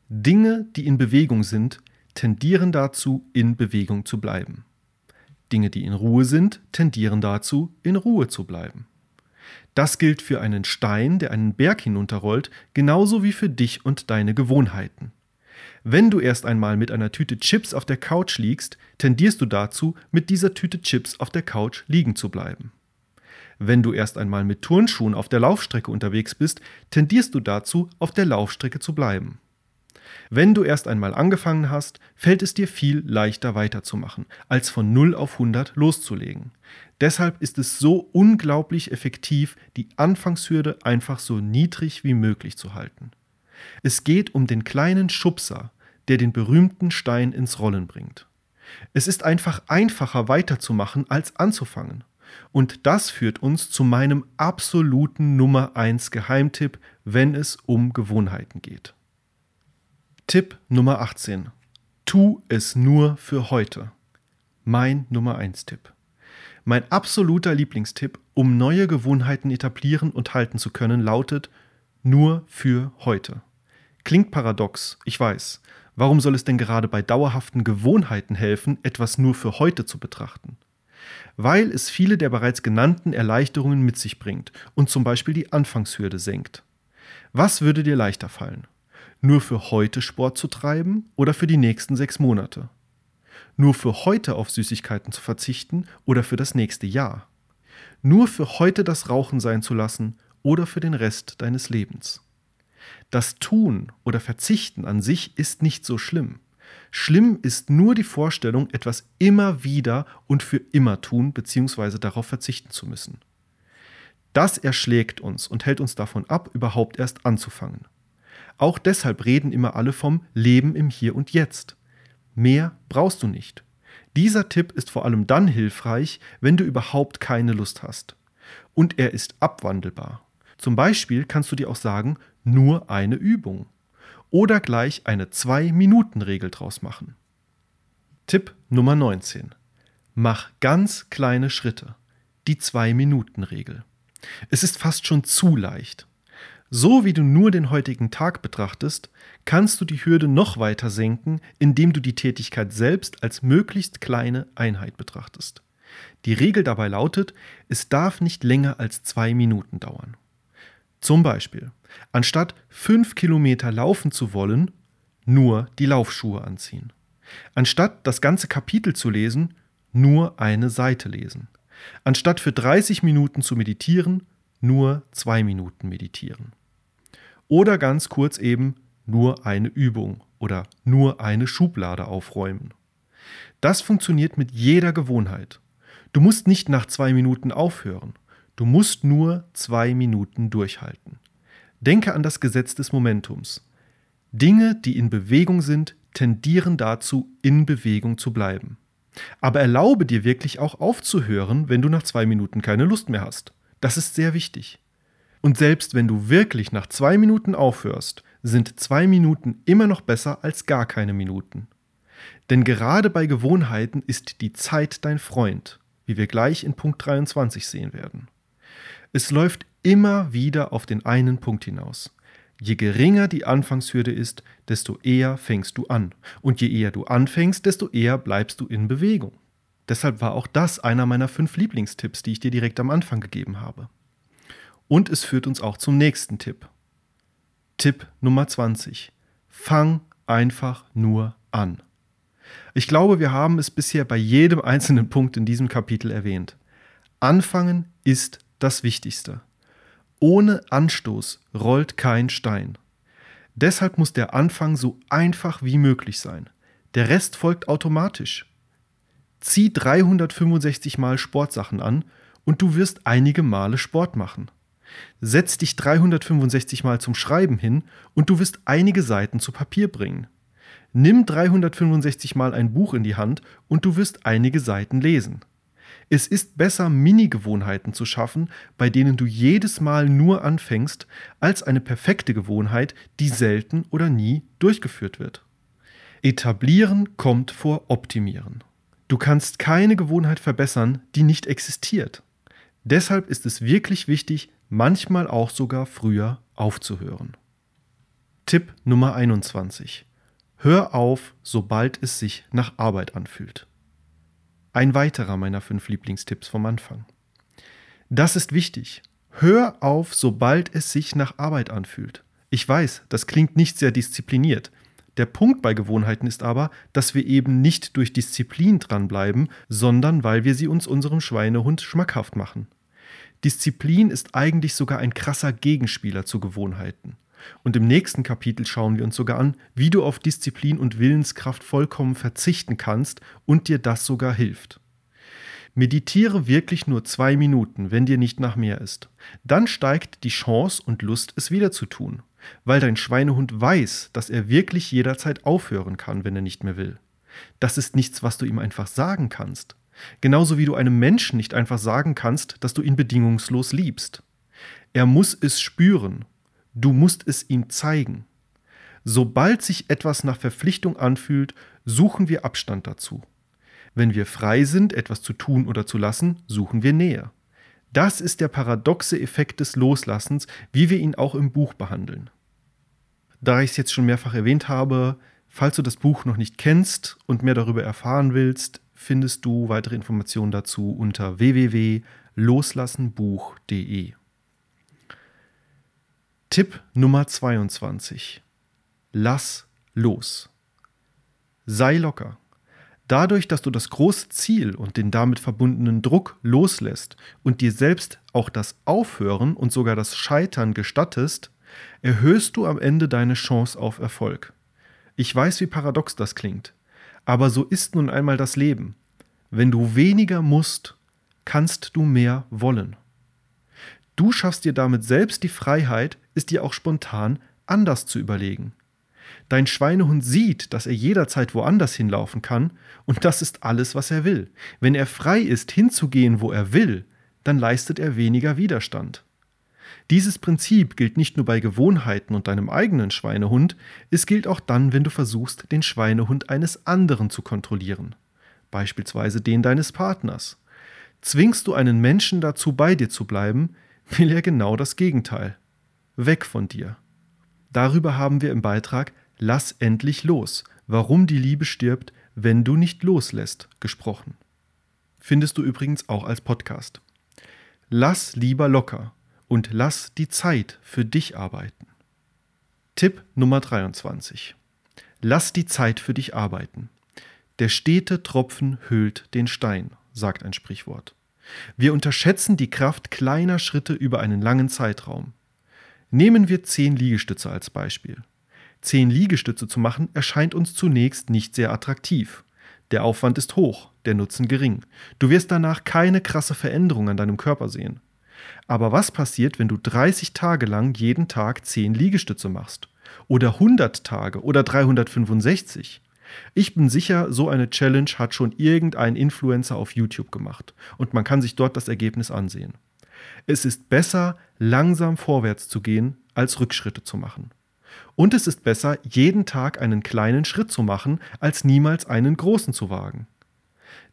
Dinge, die in Bewegung sind, tendieren dazu, in Bewegung zu bleiben. Dinge, die in Ruhe sind, tendieren dazu, in Ruhe zu bleiben. Das gilt für einen Stein, der einen Berg hinunterrollt, genauso wie für dich und deine Gewohnheiten. Wenn du erst einmal mit einer Tüte Chips auf der Couch liegst, tendierst du dazu, mit dieser Tüte Chips auf der Couch liegen zu bleiben. Wenn du erst einmal mit Turnschuhen auf der Laufstrecke unterwegs bist, tendierst du dazu, auf der Laufstrecke zu bleiben. Wenn du erst einmal angefangen hast, fällt es dir viel leichter weiterzumachen, als von 0 auf 100 loszulegen. Deshalb ist es so unglaublich effektiv, die Anfangshürde einfach so niedrig wie möglich zu halten. Es geht um den kleinen Schubser, der den berühmten Stein ins Rollen bringt. Es ist einfach einfacher weiterzumachen als anzufangen. Und das führt uns zu meinem absoluten Nummer 1 Geheimtipp, wenn es um Gewohnheiten geht. Tipp Nummer 18. Tu es nur für heute. Mein Nummer 1 Tipp. Mein absoluter Lieblingstipp, um neue Gewohnheiten etablieren und halten zu können, lautet nur für heute. Klingt paradox, ich weiß. Warum soll es denn gerade bei dauerhaften Gewohnheiten helfen, etwas nur für heute zu betrachten? Weil es viele der bereits genannten Erleichterungen mit sich bringt und zum Beispiel die Anfangshürde senkt. Was würde dir leichter fallen? Nur für heute Sport zu treiben oder für die nächsten sechs Monate? Nur für heute auf Süßigkeiten zu verzichten oder für das nächste Jahr? Nur für heute das Rauchen sein zu lassen oder für den Rest deines Lebens? Das Tun oder Verzichten an sich ist nicht so schlimm. Schlimm ist nur die Vorstellung, etwas immer wieder und für immer tun bzw. darauf verzichten zu müssen. Das erschlägt uns und hält uns davon ab, überhaupt erst anzufangen. Auch deshalb reden immer alle vom Leben im Hier und Jetzt. Mehr brauchst du nicht. Dieser Tipp ist vor allem dann hilfreich, wenn du überhaupt keine Lust hast. Und er ist abwandelbar. Zum Beispiel kannst du dir auch sagen, nur eine Übung. Oder gleich eine 2-Minuten-Regel draus machen. Tipp Nummer 19. Mach ganz kleine Schritte. Die 2-Minuten-Regel. Es ist fast schon zu leicht. So wie du nur den heutigen Tag betrachtest, kannst du die Hürde noch weiter senken, indem du die Tätigkeit selbst als möglichst kleine Einheit betrachtest. Die Regel dabei lautet, es darf nicht länger als zwei Minuten dauern. Zum Beispiel, anstatt fünf Kilometer laufen zu wollen, nur die Laufschuhe anziehen. Anstatt das ganze Kapitel zu lesen, nur eine Seite lesen. Anstatt für 30 Minuten zu meditieren, nur zwei Minuten meditieren oder ganz kurz eben nur eine Übung oder nur eine Schublade aufräumen. Das funktioniert mit jeder Gewohnheit. Du musst nicht nach zwei Minuten aufhören. Du musst nur zwei Minuten durchhalten. Denke an das Gesetz des Momentums. Dinge, die in Bewegung sind, tendieren dazu, in Bewegung zu bleiben. Aber erlaube dir wirklich auch aufzuhören, wenn du nach zwei Minuten keine Lust mehr hast. Das ist sehr wichtig. Und selbst wenn du wirklich nach zwei Minuten aufhörst, sind zwei Minuten immer noch besser als gar keine Minuten. Denn gerade bei Gewohnheiten ist die Zeit dein Freund, wie wir gleich in Punkt 23 sehen werden. Es läuft immer wieder auf den einen Punkt hinaus. Je geringer die Anfangshürde ist, desto eher fängst du an. Und je eher du anfängst, desto eher bleibst du in Bewegung. Deshalb war auch das einer meiner fünf Lieblingstipps, die ich dir direkt am Anfang gegeben habe. Und es führt uns auch zum nächsten Tipp. Tipp Nummer 20. Fang einfach nur an. Ich glaube, wir haben es bisher bei jedem einzelnen Punkt in diesem Kapitel erwähnt. Anfangen ist das Wichtigste. Ohne Anstoß rollt kein Stein. Deshalb muss der Anfang so einfach wie möglich sein. Der Rest folgt automatisch. Zieh 365 Mal Sportsachen an und du wirst einige Male Sport machen. Setz dich 365 Mal zum Schreiben hin und du wirst einige Seiten zu Papier bringen. Nimm 365 Mal ein Buch in die Hand und du wirst einige Seiten lesen. Es ist besser, Mini-Gewohnheiten zu schaffen, bei denen du jedes Mal nur anfängst, als eine perfekte Gewohnheit, die selten oder nie durchgeführt wird. Etablieren kommt vor Optimieren. Du kannst keine Gewohnheit verbessern, die nicht existiert. Deshalb ist es wirklich wichtig, manchmal auch sogar früher aufzuhören. Tipp Nummer 21. Hör auf, sobald es sich nach Arbeit anfühlt. Ein weiterer meiner fünf Lieblingstipps vom Anfang. Das ist wichtig. Hör auf, sobald es sich nach Arbeit anfühlt. Ich weiß, das klingt nicht sehr diszipliniert. Der Punkt bei Gewohnheiten ist aber, dass wir eben nicht durch Disziplin dranbleiben, sondern weil wir sie uns unserem Schweinehund schmackhaft machen. Disziplin ist eigentlich sogar ein krasser Gegenspieler zu Gewohnheiten. Und im nächsten Kapitel schauen wir uns sogar an, wie du auf Disziplin und Willenskraft vollkommen verzichten kannst und dir das sogar hilft. Meditiere wirklich nur zwei Minuten, wenn dir nicht nach mehr ist. Dann steigt die Chance und Lust, es wieder zu tun, weil dein Schweinehund weiß, dass er wirklich jederzeit aufhören kann, wenn er nicht mehr will. Das ist nichts, was du ihm einfach sagen kannst. Genauso wie du einem Menschen nicht einfach sagen kannst, dass du ihn bedingungslos liebst. Er muss es spüren Du musst es ihm zeigen. Sobald sich etwas nach Verpflichtung anfühlt, suchen wir Abstand dazu. Wenn wir frei sind, etwas zu tun oder zu lassen, suchen wir Nähe. Das ist der paradoxe Effekt des Loslassens, wie wir ihn auch im Buch behandeln. Da ich es jetzt schon mehrfach erwähnt habe, falls du das Buch noch nicht kennst und mehr darüber erfahren willst, findest du weitere Informationen dazu unter www.loslassenbuch.de. Tipp Nummer 22. Lass los. Sei locker. Dadurch, dass du das große Ziel und den damit verbundenen Druck loslässt und dir selbst auch das Aufhören und sogar das Scheitern gestattest, erhöhst du am Ende deine Chance auf Erfolg. Ich weiß, wie paradox das klingt, aber so ist nun einmal das Leben. Wenn du weniger musst, kannst du mehr wollen. Du schaffst dir damit selbst die Freiheit, es dir auch spontan anders zu überlegen. Dein Schweinehund sieht, dass er jederzeit woanders hinlaufen kann, und das ist alles, was er will. Wenn er frei ist, hinzugehen, wo er will, dann leistet er weniger Widerstand. Dieses Prinzip gilt nicht nur bei Gewohnheiten und deinem eigenen Schweinehund, es gilt auch dann, wenn du versuchst, den Schweinehund eines anderen zu kontrollieren, beispielsweise den deines Partners. Zwingst du einen Menschen dazu, bei dir zu bleiben, will er genau das Gegenteil. Weg von dir. Darüber haben wir im Beitrag Lass endlich los, warum die Liebe stirbt, wenn du nicht loslässt, gesprochen. Findest du übrigens auch als Podcast. Lass lieber locker und lass die Zeit für dich arbeiten. Tipp Nummer 23. Lass die Zeit für dich arbeiten. Der stete Tropfen höhlt den Stein, sagt ein Sprichwort. Wir unterschätzen die Kraft kleiner Schritte über einen langen Zeitraum. Nehmen wir zehn Liegestütze als Beispiel. Zehn Liegestütze zu machen erscheint uns zunächst nicht sehr attraktiv. Der Aufwand ist hoch, der Nutzen gering. Du wirst danach keine krasse Veränderung an deinem Körper sehen. Aber was passiert, wenn du 30 Tage lang jeden Tag 10 Liegestütze machst? Oder 100 Tage oder 365? Ich bin sicher, so eine Challenge hat schon irgendein Influencer auf YouTube gemacht und man kann sich dort das Ergebnis ansehen. Es ist besser, langsam vorwärts zu gehen, als Rückschritte zu machen. Und es ist besser, jeden Tag einen kleinen Schritt zu machen, als niemals einen großen zu wagen.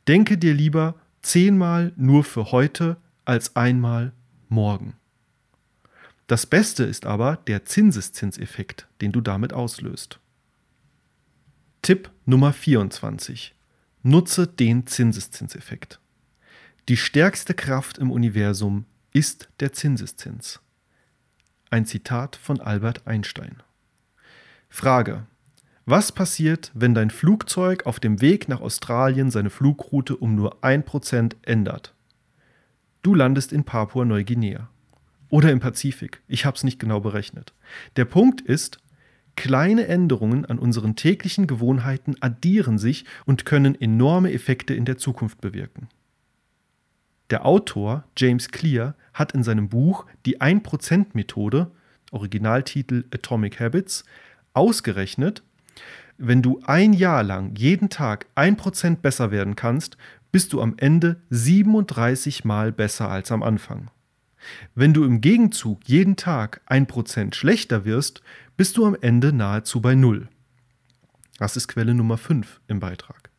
Denke dir lieber zehnmal nur für heute als einmal morgen. Das Beste ist aber der Zinseszinseffekt, den du damit auslöst. Tipp Nummer 24. Nutze den Zinseszinseffekt. Die stärkste Kraft im Universum ist der Zinseszins. Ein Zitat von Albert Einstein. Frage. Was passiert, wenn dein Flugzeug auf dem Weg nach Australien seine Flugroute um nur 1% ändert? Du landest in Papua-Neuguinea. Oder im Pazifik. Ich habe es nicht genau berechnet. Der Punkt ist, kleine Änderungen an unseren täglichen Gewohnheiten addieren sich und können enorme Effekte in der Zukunft bewirken. Der Autor James Clear hat in seinem Buch Die 1%-Methode, Originaltitel Atomic Habits, ausgerechnet, wenn du ein Jahr lang jeden Tag 1% besser werden kannst, bist du am Ende 37 Mal besser als am Anfang. Wenn du im Gegenzug jeden Tag 1% schlechter wirst, bist du am Ende nahezu bei Null. Das ist Quelle Nummer 5 im Beitrag.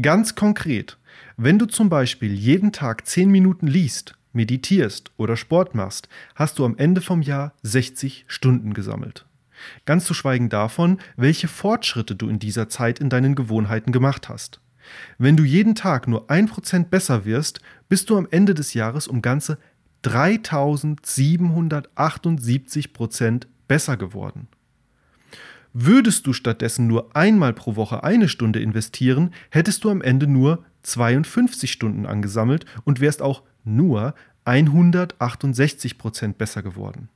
Ganz konkret, wenn du zum Beispiel jeden Tag 10 Minuten liest, meditierst oder Sport machst, hast du am Ende vom Jahr 60 Stunden gesammelt. Ganz zu schweigen davon, welche Fortschritte du in dieser Zeit in deinen Gewohnheiten gemacht hast. Wenn du jeden Tag nur 1% besser wirst, bist du am Ende des Jahres um ganze 3778% besser geworden. Würdest du stattdessen nur einmal pro Woche eine Stunde investieren, hättest du am Ende nur 52 Stunden angesammelt und wärst auch nur 168 Prozent besser geworden.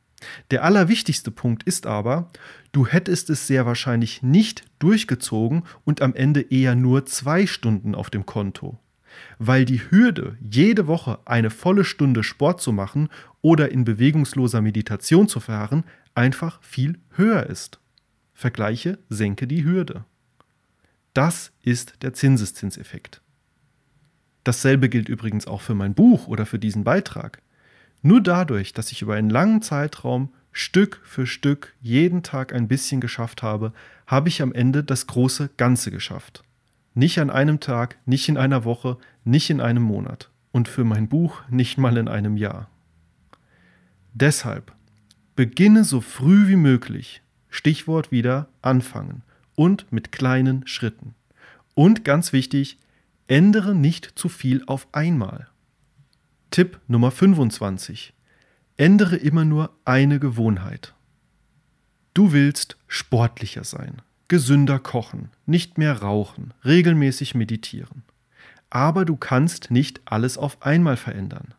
Der allerwichtigste Punkt ist aber, du hättest es sehr wahrscheinlich nicht durchgezogen und am Ende eher nur zwei Stunden auf dem Konto. Weil die Hürde, jede Woche eine volle Stunde Sport zu machen oder in bewegungsloser Meditation zu verharren, einfach viel höher ist. Vergleiche, senke die Hürde. Das ist der Zinseszinseffekt. Dasselbe gilt übrigens auch für mein Buch oder für diesen Beitrag. Nur dadurch, dass ich über einen langen Zeitraum Stück für Stück jeden Tag ein bisschen geschafft habe, habe ich am Ende das große Ganze geschafft. Nicht an einem Tag, nicht in einer Woche, nicht in einem Monat und für mein Buch nicht mal in einem Jahr. Deshalb beginne so früh wie möglich, Stichwort wieder anfangen und mit kleinen Schritten. Und ganz wichtig, Ändere nicht zu viel auf einmal. Tipp Nummer 25. Ändere immer nur eine Gewohnheit. Du willst sportlicher sein, gesünder kochen, nicht mehr rauchen, regelmäßig meditieren. Aber du kannst nicht alles auf einmal verändern.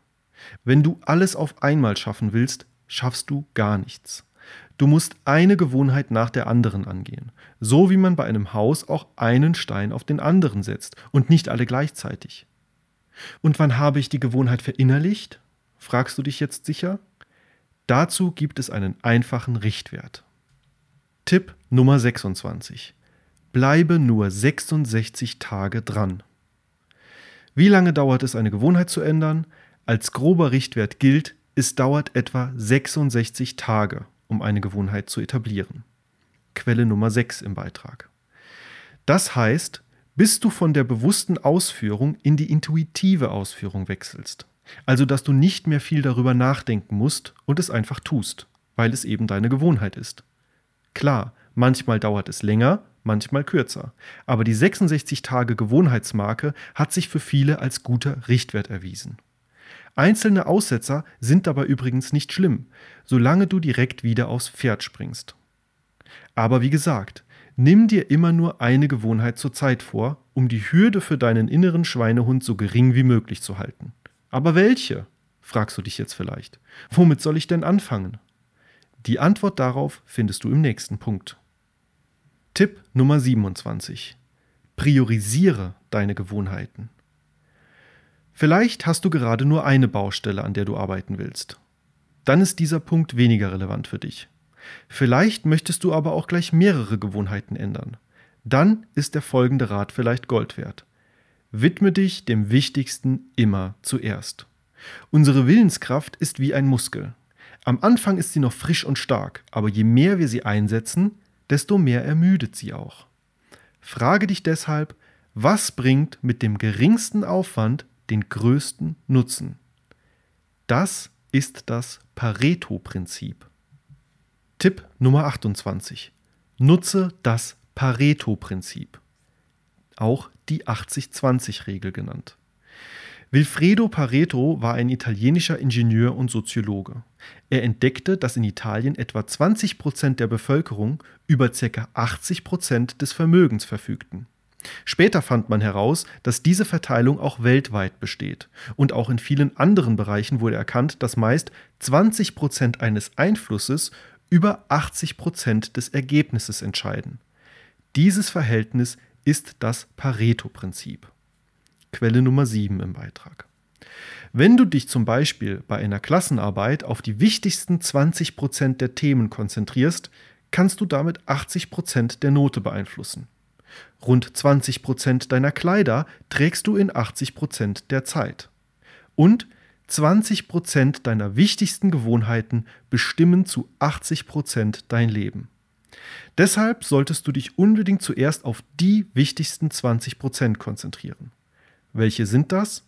Wenn du alles auf einmal schaffen willst, schaffst du gar nichts. Du musst eine Gewohnheit nach der anderen angehen, so wie man bei einem Haus auch einen Stein auf den anderen setzt und nicht alle gleichzeitig. Und wann habe ich die Gewohnheit verinnerlicht? fragst du dich jetzt sicher? Dazu gibt es einen einfachen Richtwert. Tipp Nummer 26. Bleibe nur 66 Tage dran. Wie lange dauert es, eine Gewohnheit zu ändern? Als grober Richtwert gilt, es dauert etwa 66 Tage um eine Gewohnheit zu etablieren. Quelle Nummer 6 im Beitrag. Das heißt, bis du von der bewussten Ausführung in die intuitive Ausführung wechselst. Also, dass du nicht mehr viel darüber nachdenken musst und es einfach tust, weil es eben deine Gewohnheit ist. Klar, manchmal dauert es länger, manchmal kürzer. Aber die 66 Tage Gewohnheitsmarke hat sich für viele als guter Richtwert erwiesen. Einzelne Aussetzer sind dabei übrigens nicht schlimm, solange du direkt wieder aufs Pferd springst. Aber wie gesagt, nimm dir immer nur eine Gewohnheit zur Zeit vor, um die Hürde für deinen inneren Schweinehund so gering wie möglich zu halten. Aber welche? fragst du dich jetzt vielleicht. Womit soll ich denn anfangen? Die Antwort darauf findest du im nächsten Punkt. Tipp Nummer 27. Priorisiere deine Gewohnheiten. Vielleicht hast du gerade nur eine Baustelle, an der du arbeiten willst. Dann ist dieser Punkt weniger relevant für dich. Vielleicht möchtest du aber auch gleich mehrere Gewohnheiten ändern. Dann ist der folgende Rat vielleicht Gold wert. Widme dich dem Wichtigsten immer zuerst. Unsere Willenskraft ist wie ein Muskel. Am Anfang ist sie noch frisch und stark, aber je mehr wir sie einsetzen, desto mehr ermüdet sie auch. Frage dich deshalb, was bringt mit dem geringsten Aufwand den größten Nutzen? Das ist das Pareto-Prinzip. Tipp Nummer 28. Nutze das Pareto-Prinzip. Auch die 80-20-Regel genannt. Wilfredo Pareto war ein italienischer Ingenieur und Soziologe. Er entdeckte, dass in Italien etwa 20 Prozent der Bevölkerung über ca. 80 Prozent des Vermögens verfügten. Später fand man heraus, dass diese Verteilung auch weltweit besteht. Und auch in vielen anderen Bereichen wurde erkannt, dass meist 20 Prozent eines Einflusses über 80 Prozent des Ergebnisses entscheiden. Dieses Verhältnis ist das Pareto-Prinzip. Quelle Nummer 7 im Beitrag. Wenn du dich zum Beispiel bei einer Klassenarbeit auf die wichtigsten 20 Prozent der Themen konzentrierst, kannst du damit 80 Prozent der Note beeinflussen. Rund 20 Prozent deiner Kleider trägst du in 80 Prozent der Zeit. Und 20 Prozent deiner wichtigsten Gewohnheiten bestimmen zu 80 Prozent dein Leben. Deshalb solltest du dich unbedingt zuerst auf die wichtigsten 20 Prozent konzentrieren. Welche sind das?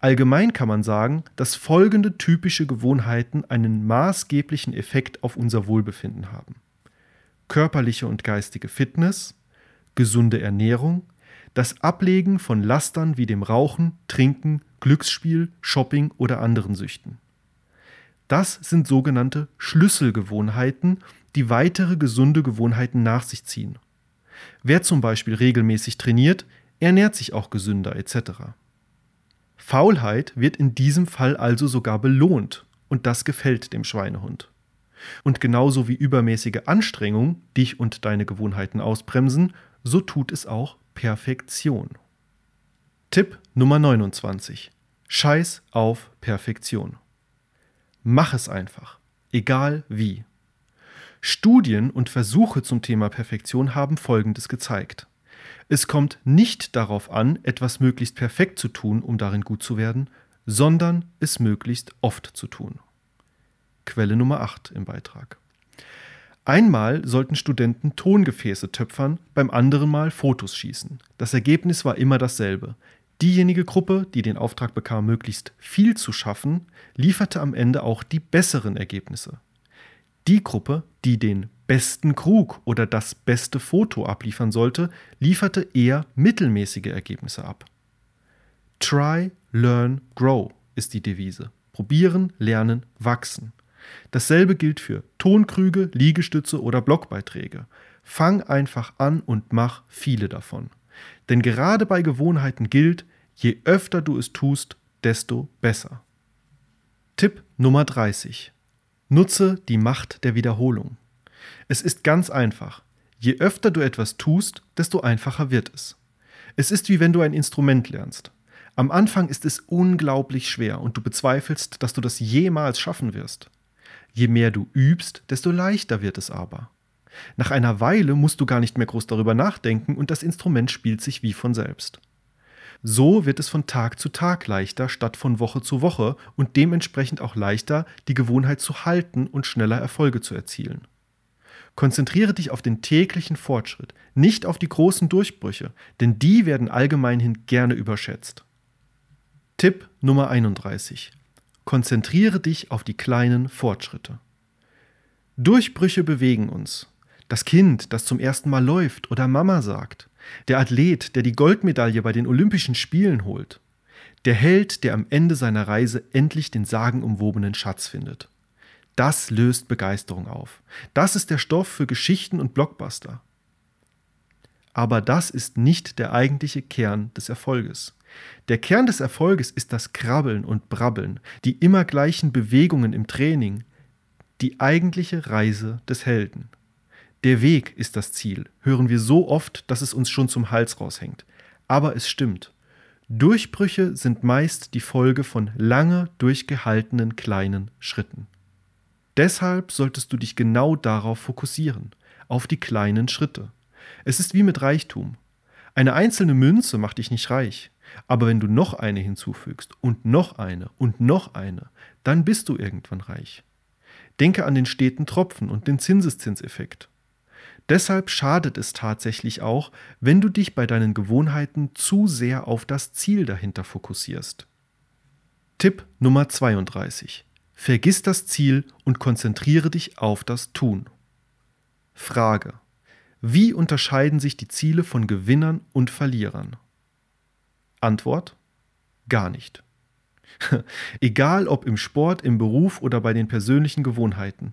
Allgemein kann man sagen, dass folgende typische Gewohnheiten einen maßgeblichen Effekt auf unser Wohlbefinden haben. Körperliche und geistige Fitness, gesunde Ernährung, das Ablegen von Lastern wie dem Rauchen, Trinken, Glücksspiel, Shopping oder anderen Süchten. Das sind sogenannte Schlüsselgewohnheiten, die weitere gesunde Gewohnheiten nach sich ziehen. Wer zum Beispiel regelmäßig trainiert, ernährt sich auch gesünder etc. Faulheit wird in diesem Fall also sogar belohnt und das gefällt dem Schweinehund. Und genauso wie übermäßige Anstrengung dich und deine Gewohnheiten ausbremsen, so tut es auch Perfektion. Tipp Nummer 29. Scheiß auf Perfektion. Mach es einfach, egal wie. Studien und Versuche zum Thema Perfektion haben Folgendes gezeigt. Es kommt nicht darauf an, etwas möglichst perfekt zu tun, um darin gut zu werden, sondern es möglichst oft zu tun. Quelle Nummer 8 im Beitrag. Einmal sollten Studenten Tongefäße töpfern, beim anderen Mal Fotos schießen. Das Ergebnis war immer dasselbe. Diejenige Gruppe, die den Auftrag bekam, möglichst viel zu schaffen, lieferte am Ende auch die besseren Ergebnisse. Die Gruppe, die den besten Krug oder das beste Foto abliefern sollte, lieferte eher mittelmäßige Ergebnisse ab. Try, learn, grow ist die Devise. Probieren, lernen, wachsen. Dasselbe gilt für Tonkrüge, Liegestütze oder Blogbeiträge. Fang einfach an und mach viele davon. Denn gerade bei Gewohnheiten gilt, je öfter du es tust, desto besser. Tipp Nummer 30. Nutze die Macht der Wiederholung. Es ist ganz einfach. Je öfter du etwas tust, desto einfacher wird es. Es ist wie wenn du ein Instrument lernst. Am Anfang ist es unglaublich schwer und du bezweifelst, dass du das jemals schaffen wirst. Je mehr du übst, desto leichter wird es aber. Nach einer Weile musst du gar nicht mehr groß darüber nachdenken und das Instrument spielt sich wie von selbst. So wird es von Tag zu Tag leichter statt von Woche zu Woche und dementsprechend auch leichter, die Gewohnheit zu halten und schneller Erfolge zu erzielen. Konzentriere dich auf den täglichen Fortschritt, nicht auf die großen Durchbrüche, denn die werden allgemeinhin gerne überschätzt. Tipp Nummer 31. Konzentriere dich auf die kleinen Fortschritte. Durchbrüche bewegen uns. Das Kind, das zum ersten Mal läuft oder Mama sagt. Der Athlet, der die Goldmedaille bei den Olympischen Spielen holt. Der Held, der am Ende seiner Reise endlich den sagenumwobenen Schatz findet. Das löst Begeisterung auf. Das ist der Stoff für Geschichten und Blockbuster. Aber das ist nicht der eigentliche Kern des Erfolges. Der Kern des Erfolges ist das Krabbeln und Brabbeln, die immer gleichen Bewegungen im Training, die eigentliche Reise des Helden. Der Weg ist das Ziel, hören wir so oft, dass es uns schon zum Hals raushängt. Aber es stimmt. Durchbrüche sind meist die Folge von lange durchgehaltenen kleinen Schritten. Deshalb solltest du dich genau darauf fokussieren, auf die kleinen Schritte. Es ist wie mit Reichtum. Eine einzelne Münze macht dich nicht reich, aber wenn du noch eine hinzufügst und noch eine und noch eine, dann bist du irgendwann reich. Denke an den steten Tropfen und den Zinseszinseffekt. Deshalb schadet es tatsächlich auch, wenn du dich bei deinen Gewohnheiten zu sehr auf das Ziel dahinter fokussierst. Tipp Nummer 32. Vergiss das Ziel und konzentriere dich auf das Tun. Frage. Wie unterscheiden sich die Ziele von Gewinnern und Verlierern? Antwort. Gar nicht. Egal ob im Sport, im Beruf oder bei den persönlichen Gewohnheiten.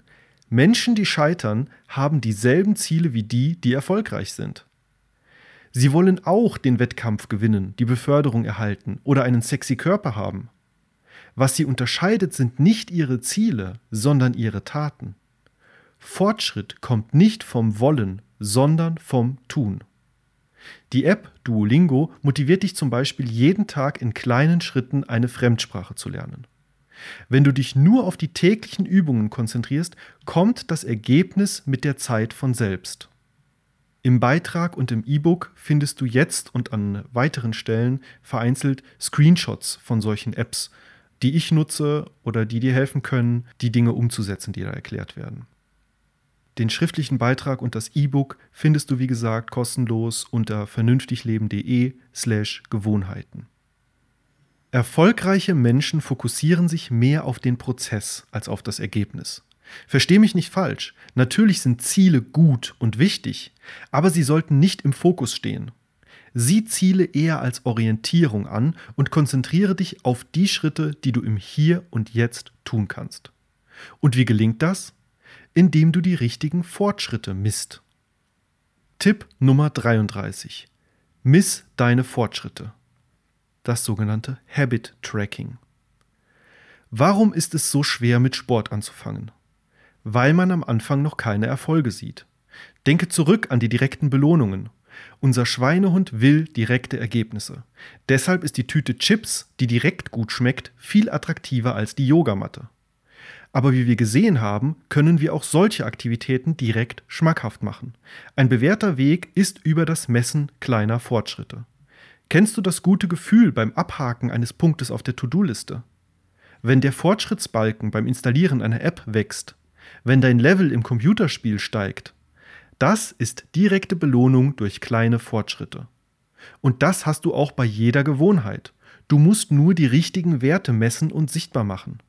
Menschen, die scheitern, haben dieselben Ziele wie die, die erfolgreich sind. Sie wollen auch den Wettkampf gewinnen, die Beförderung erhalten oder einen sexy Körper haben. Was sie unterscheidet, sind nicht ihre Ziele, sondern ihre Taten. Fortschritt kommt nicht vom Wollen, sondern vom Tun. Die App Duolingo motiviert dich zum Beispiel jeden Tag in kleinen Schritten eine Fremdsprache zu lernen. Wenn du dich nur auf die täglichen Übungen konzentrierst, kommt das Ergebnis mit der Zeit von selbst. Im Beitrag und im E-Book findest du jetzt und an weiteren Stellen vereinzelt Screenshots von solchen Apps, die ich nutze oder die dir helfen können, die Dinge umzusetzen, die da erklärt werden. Den schriftlichen Beitrag und das E-Book findest du wie gesagt kostenlos unter vernünftigleben.de slash Gewohnheiten. Erfolgreiche Menschen fokussieren sich mehr auf den Prozess als auf das Ergebnis. Versteh mich nicht falsch, natürlich sind Ziele gut und wichtig, aber sie sollten nicht im Fokus stehen. Sieh Ziele eher als Orientierung an und konzentriere dich auf die Schritte, die du im Hier und Jetzt tun kannst. Und wie gelingt das? indem du die richtigen Fortschritte misst. Tipp Nummer 33. Miss deine Fortschritte. Das sogenannte Habit Tracking. Warum ist es so schwer mit Sport anzufangen? Weil man am Anfang noch keine Erfolge sieht. Denke zurück an die direkten Belohnungen. Unser Schweinehund will direkte Ergebnisse. Deshalb ist die Tüte Chips, die direkt gut schmeckt, viel attraktiver als die Yogamatte. Aber wie wir gesehen haben, können wir auch solche Aktivitäten direkt schmackhaft machen. Ein bewährter Weg ist über das Messen kleiner Fortschritte. Kennst du das gute Gefühl beim Abhaken eines Punktes auf der To-Do-Liste? Wenn der Fortschrittsbalken beim Installieren einer App wächst, wenn dein Level im Computerspiel steigt, das ist direkte Belohnung durch kleine Fortschritte. Und das hast du auch bei jeder Gewohnheit. Du musst nur die richtigen Werte messen und sichtbar machen.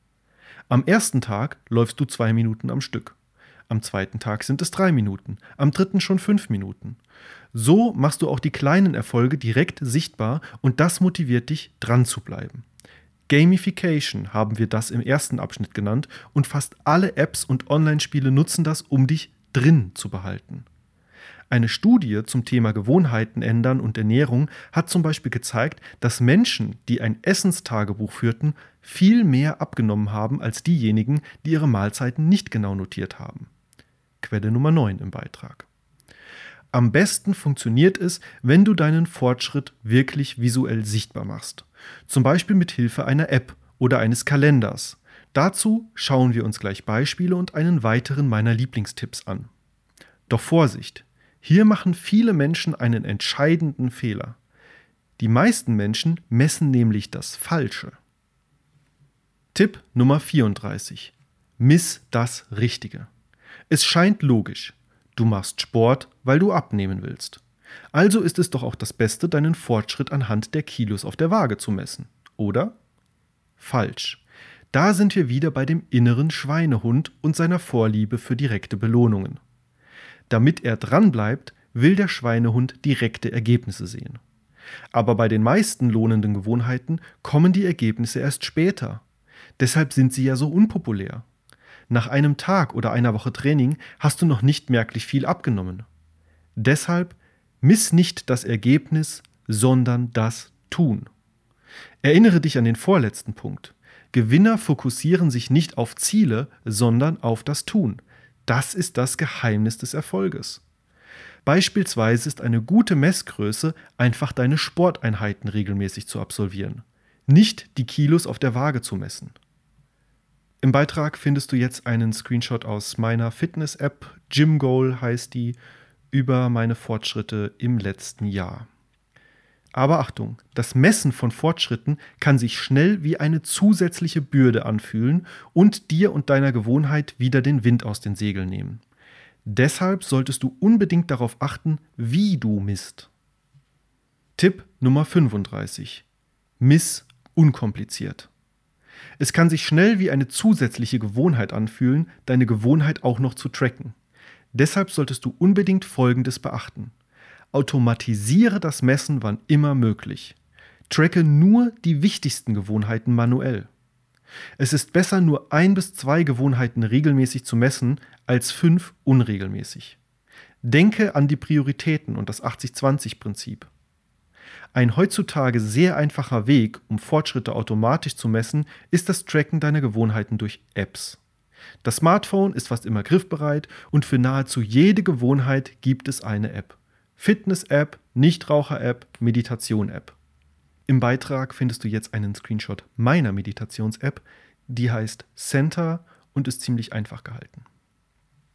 Am ersten Tag läufst du zwei Minuten am Stück. Am zweiten Tag sind es drei Minuten, am dritten schon fünf Minuten. So machst du auch die kleinen Erfolge direkt sichtbar und das motiviert dich, dran zu bleiben. Gamification haben wir das im ersten Abschnitt genannt und fast alle Apps und Online-Spiele nutzen das, um dich drin zu behalten. Eine Studie zum Thema Gewohnheiten ändern und Ernährung hat zum Beispiel gezeigt, dass Menschen, die ein Essenstagebuch führten, viel mehr abgenommen haben als diejenigen, die ihre Mahlzeiten nicht genau notiert haben. Quelle Nummer 9 im Beitrag. Am besten funktioniert es, wenn du deinen Fortschritt wirklich visuell sichtbar machst. Zum Beispiel mit Hilfe einer App oder eines Kalenders. Dazu schauen wir uns gleich Beispiele und einen weiteren meiner Lieblingstipps an. Doch Vorsicht, hier machen viele Menschen einen entscheidenden Fehler. Die meisten Menschen messen nämlich das Falsche. Tipp Nummer 34. Miss das Richtige. Es scheint logisch. Du machst Sport, weil du abnehmen willst. Also ist es doch auch das Beste, deinen Fortschritt anhand der Kilos auf der Waage zu messen, oder? Falsch. Da sind wir wieder bei dem inneren Schweinehund und seiner Vorliebe für direkte Belohnungen. Damit er dranbleibt, will der Schweinehund direkte Ergebnisse sehen. Aber bei den meisten lohnenden Gewohnheiten kommen die Ergebnisse erst später. Deshalb sind sie ja so unpopulär. Nach einem Tag oder einer Woche Training hast du noch nicht merklich viel abgenommen. Deshalb miss nicht das Ergebnis, sondern das Tun. Erinnere dich an den vorletzten Punkt. Gewinner fokussieren sich nicht auf Ziele, sondern auf das Tun. Das ist das Geheimnis des Erfolges. Beispielsweise ist eine gute Messgröße einfach deine Sporteinheiten regelmäßig zu absolvieren, nicht die Kilos auf der Waage zu messen. Im Beitrag findest du jetzt einen Screenshot aus meiner Fitness-App, Gym Goal heißt die, über meine Fortschritte im letzten Jahr. Aber Achtung, das Messen von Fortschritten kann sich schnell wie eine zusätzliche Bürde anfühlen und dir und deiner Gewohnheit wieder den Wind aus den Segeln nehmen. Deshalb solltest du unbedingt darauf achten, wie du misst. Tipp Nummer 35. Miss unkompliziert. Es kann sich schnell wie eine zusätzliche Gewohnheit anfühlen, deine Gewohnheit auch noch zu tracken. Deshalb solltest du unbedingt Folgendes beachten. Automatisiere das Messen wann immer möglich. Tracke nur die wichtigsten Gewohnheiten manuell. Es ist besser, nur ein bis zwei Gewohnheiten regelmäßig zu messen, als fünf unregelmäßig. Denke an die Prioritäten und das 80-20-Prinzip. Ein heutzutage sehr einfacher Weg, um Fortschritte automatisch zu messen, ist das Tracken deiner Gewohnheiten durch Apps. Das Smartphone ist fast immer griffbereit und für nahezu jede Gewohnheit gibt es eine App. Fitness-App, Nichtraucher-App, Meditation-App. Im Beitrag findest du jetzt einen Screenshot meiner Meditations-App, die heißt Center und ist ziemlich einfach gehalten.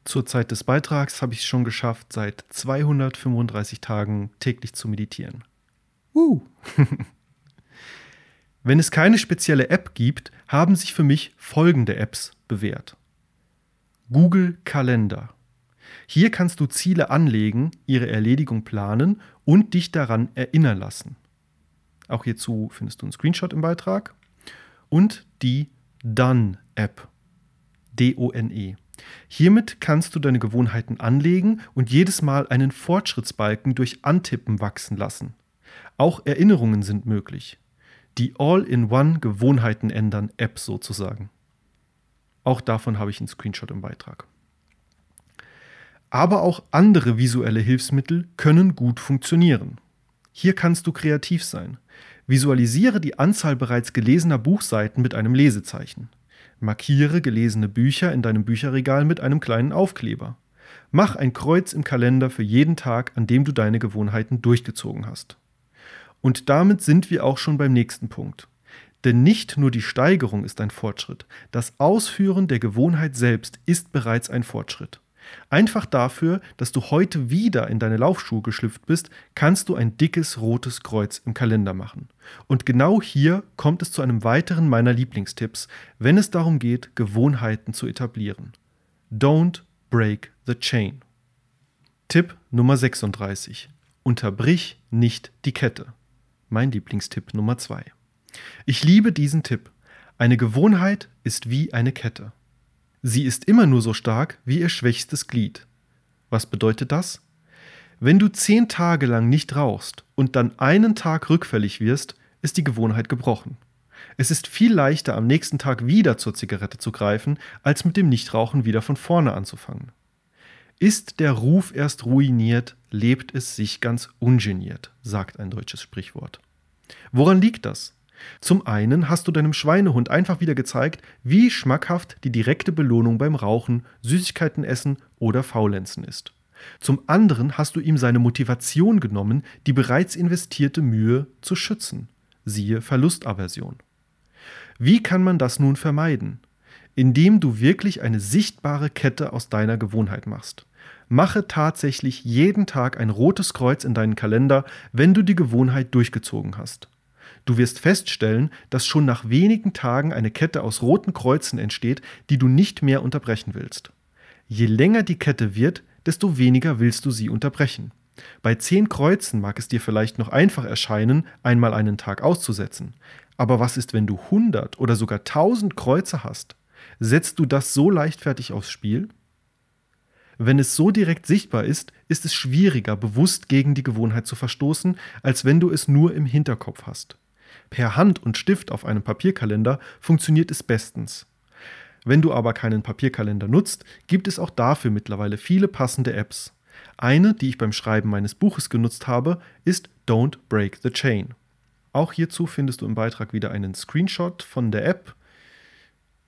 Zur Zeit des Beitrags habe ich es schon geschafft, seit 235 Tagen täglich zu meditieren. Uh. Wenn es keine spezielle App gibt, haben sich für mich folgende Apps bewährt. Google Kalender. Hier kannst du Ziele anlegen, ihre Erledigung planen und dich daran erinnern lassen. Auch hierzu findest du einen Screenshot im Beitrag. Und die Done-App. D-O-N-E. Hiermit kannst du deine Gewohnheiten anlegen und jedes Mal einen Fortschrittsbalken durch Antippen wachsen lassen. Auch Erinnerungen sind möglich. Die All-in-One Gewohnheiten ändern App sozusagen. Auch davon habe ich einen Screenshot im Beitrag. Aber auch andere visuelle Hilfsmittel können gut funktionieren. Hier kannst du kreativ sein. Visualisiere die Anzahl bereits gelesener Buchseiten mit einem Lesezeichen. Markiere gelesene Bücher in deinem Bücherregal mit einem kleinen Aufkleber. Mach ein Kreuz im Kalender für jeden Tag, an dem du deine Gewohnheiten durchgezogen hast. Und damit sind wir auch schon beim nächsten Punkt. Denn nicht nur die Steigerung ist ein Fortschritt, das Ausführen der Gewohnheit selbst ist bereits ein Fortschritt. Einfach dafür, dass du heute wieder in deine Laufschuhe geschlüpft bist, kannst du ein dickes rotes Kreuz im Kalender machen. Und genau hier kommt es zu einem weiteren meiner Lieblingstipps, wenn es darum geht, Gewohnheiten zu etablieren. Don't break the chain. Tipp Nummer 36. Unterbrich nicht die Kette. Mein Lieblingstipp Nummer 2. Ich liebe diesen Tipp. Eine Gewohnheit ist wie eine Kette. Sie ist immer nur so stark wie ihr schwächstes Glied. Was bedeutet das? Wenn du zehn Tage lang nicht rauchst und dann einen Tag rückfällig wirst, ist die Gewohnheit gebrochen. Es ist viel leichter, am nächsten Tag wieder zur Zigarette zu greifen, als mit dem Nichtrauchen wieder von vorne anzufangen. Ist der Ruf erst ruiniert, lebt es sich ganz ungeniert, sagt ein deutsches Sprichwort. Woran liegt das? Zum einen hast du deinem Schweinehund einfach wieder gezeigt, wie schmackhaft die direkte Belohnung beim Rauchen, Süßigkeiten essen oder Faulenzen ist. Zum anderen hast du ihm seine Motivation genommen, die bereits investierte Mühe zu schützen. Siehe Verlustaversion. Wie kann man das nun vermeiden? Indem du wirklich eine sichtbare Kette aus deiner Gewohnheit machst. Mache tatsächlich jeden Tag ein rotes Kreuz in deinen Kalender, wenn du die Gewohnheit durchgezogen hast. Du wirst feststellen, dass schon nach wenigen Tagen eine Kette aus roten Kreuzen entsteht, die du nicht mehr unterbrechen willst. Je länger die Kette wird, desto weniger willst du sie unterbrechen. Bei zehn Kreuzen mag es dir vielleicht noch einfach erscheinen, einmal einen Tag auszusetzen. Aber was ist, wenn du 100 oder sogar 1000 Kreuze hast? Setzt du das so leichtfertig aufs Spiel? Wenn es so direkt sichtbar ist, ist es schwieriger, bewusst gegen die Gewohnheit zu verstoßen, als wenn du es nur im Hinterkopf hast. Per Hand und Stift auf einem Papierkalender funktioniert es bestens. Wenn du aber keinen Papierkalender nutzt, gibt es auch dafür mittlerweile viele passende Apps. Eine, die ich beim Schreiben meines Buches genutzt habe, ist Don't Break the Chain. Auch hierzu findest du im Beitrag wieder einen Screenshot von der App,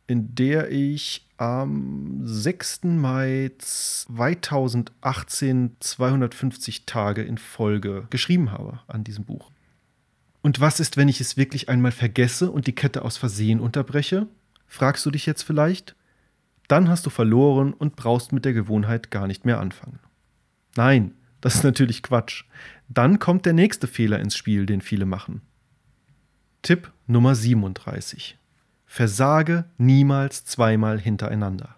in der ich am 6. Mai 2018 250 Tage in Folge geschrieben habe an diesem Buch. Und was ist, wenn ich es wirklich einmal vergesse und die Kette aus Versehen unterbreche? Fragst du dich jetzt vielleicht? Dann hast du verloren und brauchst mit der Gewohnheit gar nicht mehr anfangen. Nein, Das ist natürlich Quatsch. Dann kommt der nächste Fehler ins Spiel, den viele machen. Tipp Nummer 37. Versage niemals zweimal hintereinander.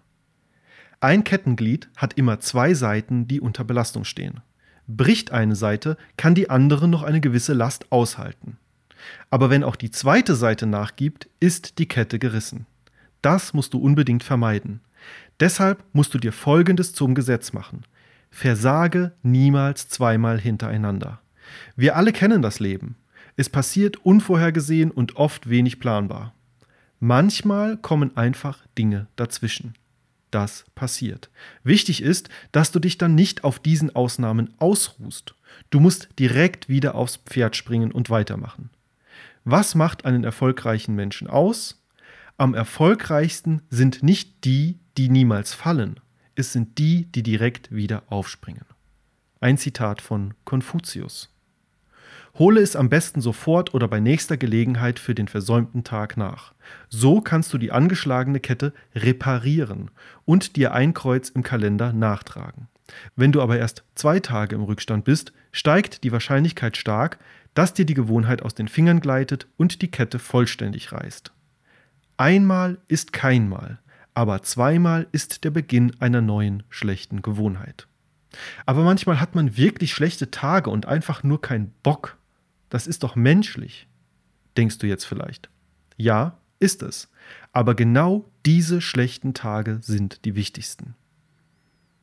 Ein Kettenglied hat immer zwei Seiten, die unter Belastung stehen. Bricht eine Seite, kann die andere noch eine gewisse Last aushalten. Aber wenn auch die zweite Seite nachgibt, ist die Kette gerissen. Das musst du unbedingt vermeiden. Deshalb musst du dir Folgendes zum Gesetz machen. Versage niemals zweimal hintereinander. Wir alle kennen das Leben. Es passiert unvorhergesehen und oft wenig planbar. Manchmal kommen einfach Dinge dazwischen. Das passiert. Wichtig ist, dass du dich dann nicht auf diesen Ausnahmen ausruhst. Du musst direkt wieder aufs Pferd springen und weitermachen. Was macht einen erfolgreichen Menschen aus? Am erfolgreichsten sind nicht die, die niemals fallen, es sind die, die direkt wieder aufspringen. Ein Zitat von Konfuzius. Hole es am besten sofort oder bei nächster Gelegenheit für den versäumten Tag nach. So kannst du die angeschlagene Kette reparieren und dir ein Kreuz im Kalender nachtragen. Wenn du aber erst zwei Tage im Rückstand bist, steigt die Wahrscheinlichkeit stark, dass dir die Gewohnheit aus den Fingern gleitet und die Kette vollständig reißt. Einmal ist kein Mal, aber zweimal ist der Beginn einer neuen schlechten Gewohnheit. Aber manchmal hat man wirklich schlechte Tage und einfach nur keinen Bock. Das ist doch menschlich, denkst du jetzt vielleicht. Ja, ist es. Aber genau diese schlechten Tage sind die wichtigsten.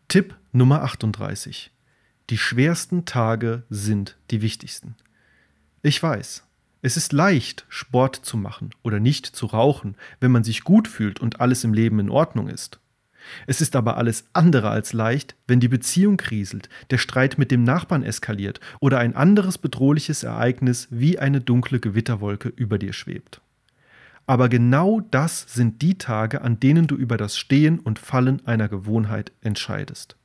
Tipp Nummer 38. Die schwersten Tage sind die wichtigsten. Ich weiß, es ist leicht, Sport zu machen oder nicht zu rauchen, wenn man sich gut fühlt und alles im Leben in Ordnung ist. Es ist aber alles andere als leicht, wenn die Beziehung kriselt, der Streit mit dem Nachbarn eskaliert oder ein anderes bedrohliches Ereignis wie eine dunkle Gewitterwolke über dir schwebt. Aber genau das sind die Tage, an denen du über das Stehen und Fallen einer Gewohnheit entscheidest.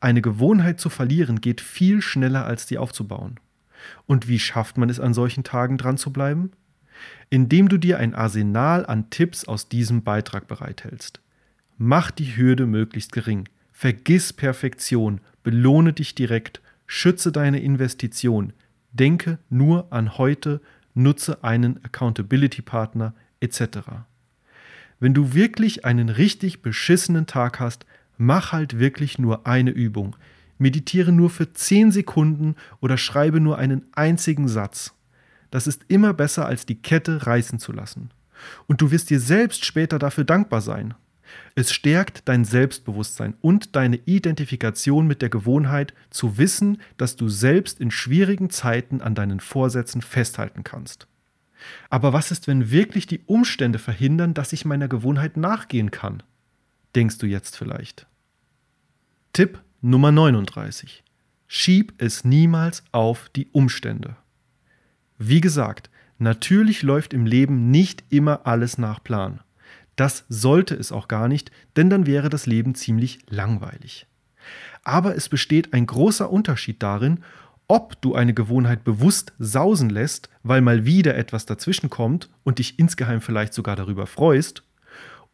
Eine Gewohnheit zu verlieren geht viel schneller als die aufzubauen. Und wie schafft man es an solchen Tagen dran zu bleiben? Indem du dir ein Arsenal an Tipps aus diesem Beitrag bereithältst. Mach die Hürde möglichst gering. Vergiss Perfektion, belohne dich direkt, schütze deine Investition, denke nur an heute, nutze einen Accountability-Partner etc. Wenn du wirklich einen richtig beschissenen Tag hast, mach halt wirklich nur eine Übung. Meditiere nur für 10 Sekunden oder schreibe nur einen einzigen Satz. Das ist immer besser, als die Kette reißen zu lassen. Und du wirst dir selbst später dafür dankbar sein. Es stärkt dein Selbstbewusstsein und deine Identifikation mit der Gewohnheit zu wissen, dass du selbst in schwierigen Zeiten an deinen Vorsätzen festhalten kannst. Aber was ist, wenn wirklich die Umstände verhindern, dass ich meiner Gewohnheit nachgehen kann? Denkst du jetzt vielleicht. Tipp Nummer 39. Schieb es niemals auf die Umstände. Wie gesagt, natürlich läuft im Leben nicht immer alles nach Plan. Das sollte es auch gar nicht, denn dann wäre das Leben ziemlich langweilig. Aber es besteht ein großer Unterschied darin, ob du eine Gewohnheit bewusst sausen lässt, weil mal wieder etwas dazwischenkommt und dich insgeheim vielleicht sogar darüber freust,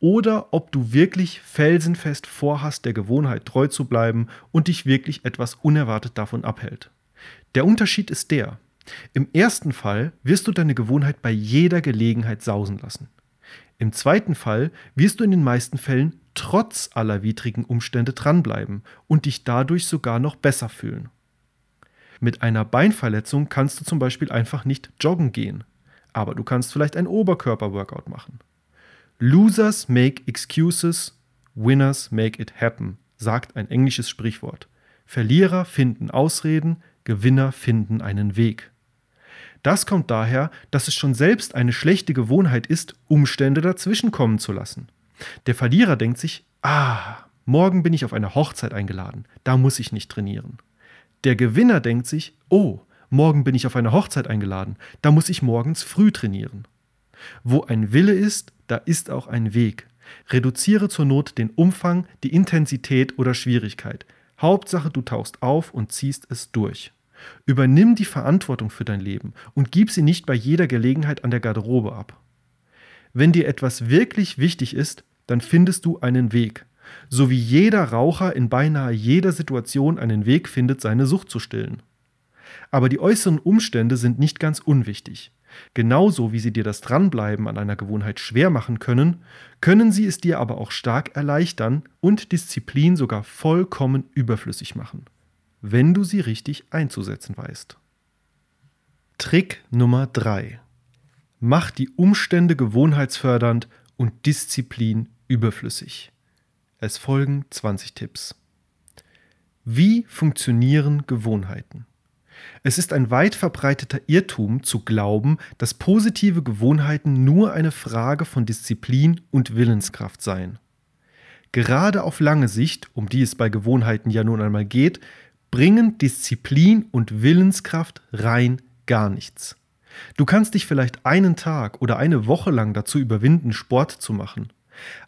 oder ob du wirklich felsenfest vorhast, der Gewohnheit treu zu bleiben und dich wirklich etwas unerwartet davon abhält. Der Unterschied ist der, im ersten Fall wirst du deine Gewohnheit bei jeder Gelegenheit sausen lassen. Im zweiten Fall wirst du in den meisten Fällen trotz aller widrigen Umstände dranbleiben und dich dadurch sogar noch besser fühlen. Mit einer Beinverletzung kannst du zum Beispiel einfach nicht joggen gehen, aber du kannst vielleicht ein Oberkörper-Workout machen. Losers make excuses, winners make it happen, sagt ein englisches Sprichwort. Verlierer finden Ausreden, Gewinner finden einen Weg. Das kommt daher, dass es schon selbst eine schlechte Gewohnheit ist, Umstände dazwischenkommen zu lassen. Der Verlierer denkt sich, ah, morgen bin ich auf eine Hochzeit eingeladen, da muss ich nicht trainieren. Der Gewinner denkt sich, oh, morgen bin ich auf eine Hochzeit eingeladen, da muss ich morgens früh trainieren. Wo ein Wille ist, da ist auch ein Weg. Reduziere zur Not den Umfang, die Intensität oder Schwierigkeit. Hauptsache, du tauchst auf und ziehst es durch. Übernimm die Verantwortung für dein Leben und gib sie nicht bei jeder Gelegenheit an der Garderobe ab. Wenn dir etwas wirklich wichtig ist, dann findest du einen Weg. so wie jeder Raucher in beinahe jeder Situation einen Weg findet, seine Sucht zu stillen. Aber die äußeren Umstände sind nicht ganz unwichtig. Genauso wie sie dir das Dranbleiben an einer Gewohnheit schwer machen können, können sie es dir aber auch stark erleichtern und Disziplin sogar vollkommen überflüssig machen, wenn du sie richtig einzusetzen weißt. Trick Nummer 3. Mach die Umstände gewohnheitsfördernd und Disziplin überflüssig. Es folgen 20 Tipps. Wie funktionieren Gewohnheiten? Es ist ein weit verbreiteter Irrtum zu glauben, dass positive Gewohnheiten nur eine Frage von Disziplin und Willenskraft seien. Gerade auf lange Sicht, um die es bei Gewohnheiten ja nun einmal geht, bringen Disziplin und Willenskraft rein gar nichts. Du kannst dich vielleicht einen Tag oder eine Woche lang dazu überwinden, Sport zu machen.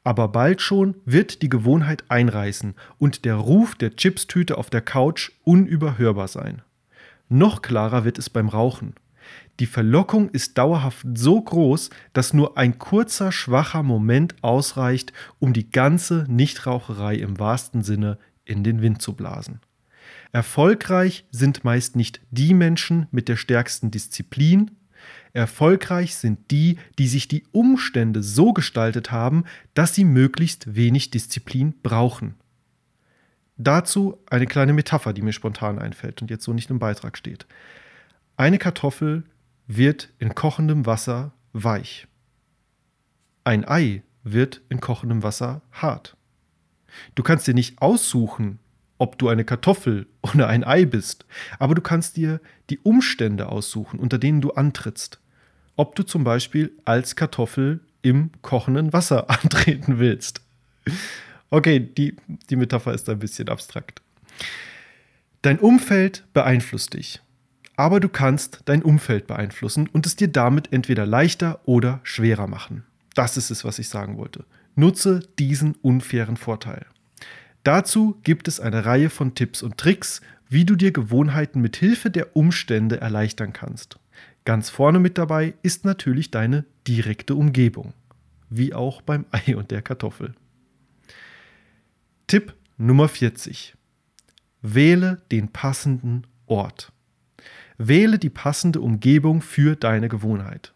Aber bald schon wird die Gewohnheit einreißen und der Ruf der Chipstüte auf der Couch unüberhörbar sein. Noch klarer wird es beim Rauchen. Die Verlockung ist dauerhaft so groß, dass nur ein kurzer, schwacher Moment ausreicht, um die ganze Nichtraucherei im wahrsten Sinne in den Wind zu blasen. Erfolgreich sind meist nicht die Menschen mit der stärksten Disziplin, erfolgreich sind die, die sich die Umstände so gestaltet haben, dass sie möglichst wenig Disziplin brauchen. Dazu eine kleine Metapher, die mir spontan einfällt und jetzt so nicht im Beitrag steht. Eine Kartoffel wird in kochendem Wasser weich. Ein Ei wird in kochendem Wasser hart. Du kannst dir nicht aussuchen, ob du eine Kartoffel oder ein Ei bist, aber du kannst dir die Umstände aussuchen, unter denen du antrittst. Ob du zum Beispiel als Kartoffel im kochenden Wasser antreten willst. Okay, die, die Metapher ist ein bisschen abstrakt. Dein Umfeld beeinflusst dich, aber du kannst dein Umfeld beeinflussen und es dir damit entweder leichter oder schwerer machen. Das ist es, was ich sagen wollte. Nutze diesen unfairen Vorteil. Dazu gibt es eine Reihe von Tipps und Tricks, wie du dir Gewohnheiten mit Hilfe der Umstände erleichtern kannst. Ganz vorne mit dabei ist natürlich deine direkte Umgebung, wie auch beim Ei und der Kartoffel. Tipp Nummer 40. Wähle den passenden Ort. Wähle die passende Umgebung für deine Gewohnheit.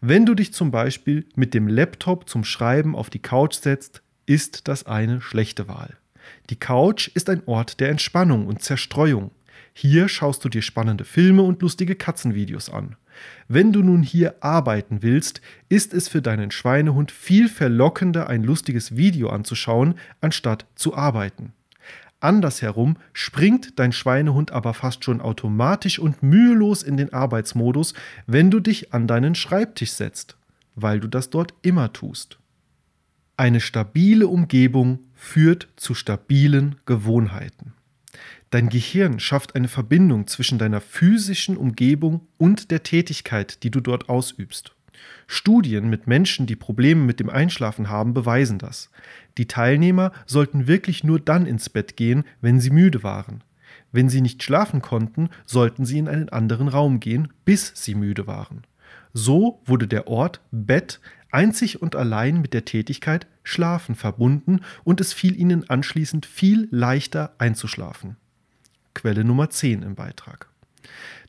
Wenn du dich zum Beispiel mit dem Laptop zum Schreiben auf die Couch setzt, ist das eine schlechte Wahl. Die Couch ist ein Ort der Entspannung und Zerstreuung. Hier schaust du dir spannende Filme und lustige Katzenvideos an. Wenn du nun hier arbeiten willst, ist es für deinen Schweinehund viel verlockender, ein lustiges Video anzuschauen, anstatt zu arbeiten. Andersherum springt dein Schweinehund aber fast schon automatisch und mühelos in den Arbeitsmodus, wenn du dich an deinen Schreibtisch setzt, weil du das dort immer tust. Eine stabile Umgebung führt zu stabilen Gewohnheiten. Dein Gehirn schafft eine Verbindung zwischen deiner physischen Umgebung und der Tätigkeit, die du dort ausübst. Studien mit Menschen, die Probleme mit dem Einschlafen haben, beweisen das. Die Teilnehmer sollten wirklich nur dann ins Bett gehen, wenn sie müde waren. Wenn sie nicht schlafen konnten, sollten sie in einen anderen Raum gehen, bis sie müde waren. So wurde der Ort Bett einzig und allein mit der Tätigkeit Schlafen verbunden und es fiel ihnen anschließend viel leichter einzuschlafen. Quelle Nummer 10 im Beitrag.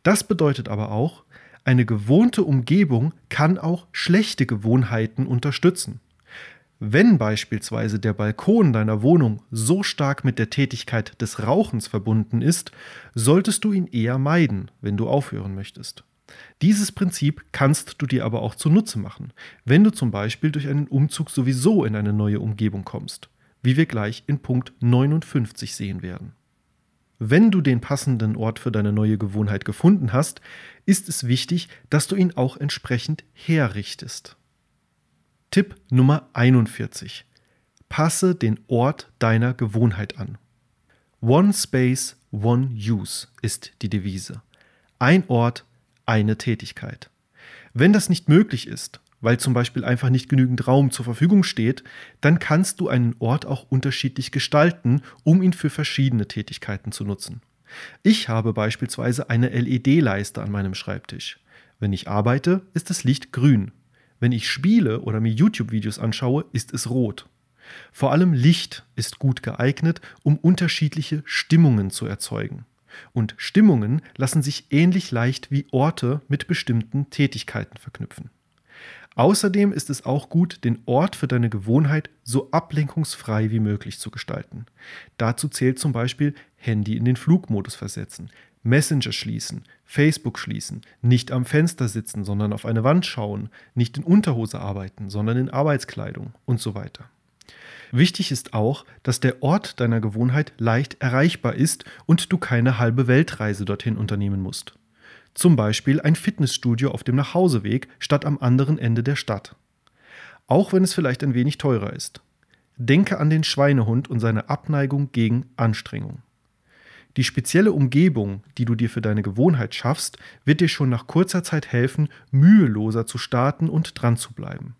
Das bedeutet aber auch, eine gewohnte Umgebung kann auch schlechte Gewohnheiten unterstützen. Wenn beispielsweise der Balkon deiner Wohnung so stark mit der Tätigkeit des Rauchens verbunden ist, solltest du ihn eher meiden, wenn du aufhören möchtest. Dieses Prinzip kannst du dir aber auch zunutze machen, wenn du zum Beispiel durch einen Umzug sowieso in eine neue Umgebung kommst, wie wir gleich in Punkt 59 sehen werden. Wenn du den passenden Ort für deine neue Gewohnheit gefunden hast, ist es wichtig, dass du ihn auch entsprechend herrichtest. Tipp Nummer 41. Passe den Ort deiner Gewohnheit an. One Space, One Use ist die Devise. Ein Ort, eine Tätigkeit. Wenn das nicht möglich ist, weil zum Beispiel einfach nicht genügend Raum zur Verfügung steht, dann kannst du einen Ort auch unterschiedlich gestalten, um ihn für verschiedene Tätigkeiten zu nutzen. Ich habe beispielsweise eine LED-Leiste an meinem Schreibtisch. Wenn ich arbeite, ist das Licht grün. Wenn ich spiele oder mir YouTube-Videos anschaue, ist es rot. Vor allem Licht ist gut geeignet, um unterschiedliche Stimmungen zu erzeugen. Und Stimmungen lassen sich ähnlich leicht wie Orte mit bestimmten Tätigkeiten verknüpfen. Außerdem ist es auch gut, den Ort für deine Gewohnheit so ablenkungsfrei wie möglich zu gestalten. Dazu zählt zum Beispiel Handy in den Flugmodus versetzen, Messenger schließen, Facebook schließen, nicht am Fenster sitzen, sondern auf eine Wand schauen, nicht in Unterhose arbeiten, sondern in Arbeitskleidung und so weiter. Wichtig ist auch, dass der Ort deiner Gewohnheit leicht erreichbar ist und du keine halbe Weltreise dorthin unternehmen musst. Zum Beispiel ein Fitnessstudio auf dem Nachhauseweg statt am anderen Ende der Stadt. Auch wenn es vielleicht ein wenig teurer ist. Denke an den Schweinehund und seine Abneigung gegen Anstrengung. Die spezielle Umgebung, die du dir für deine Gewohnheit schaffst, wird dir schon nach kurzer Zeit helfen, müheloser zu starten und dran zu bleiben.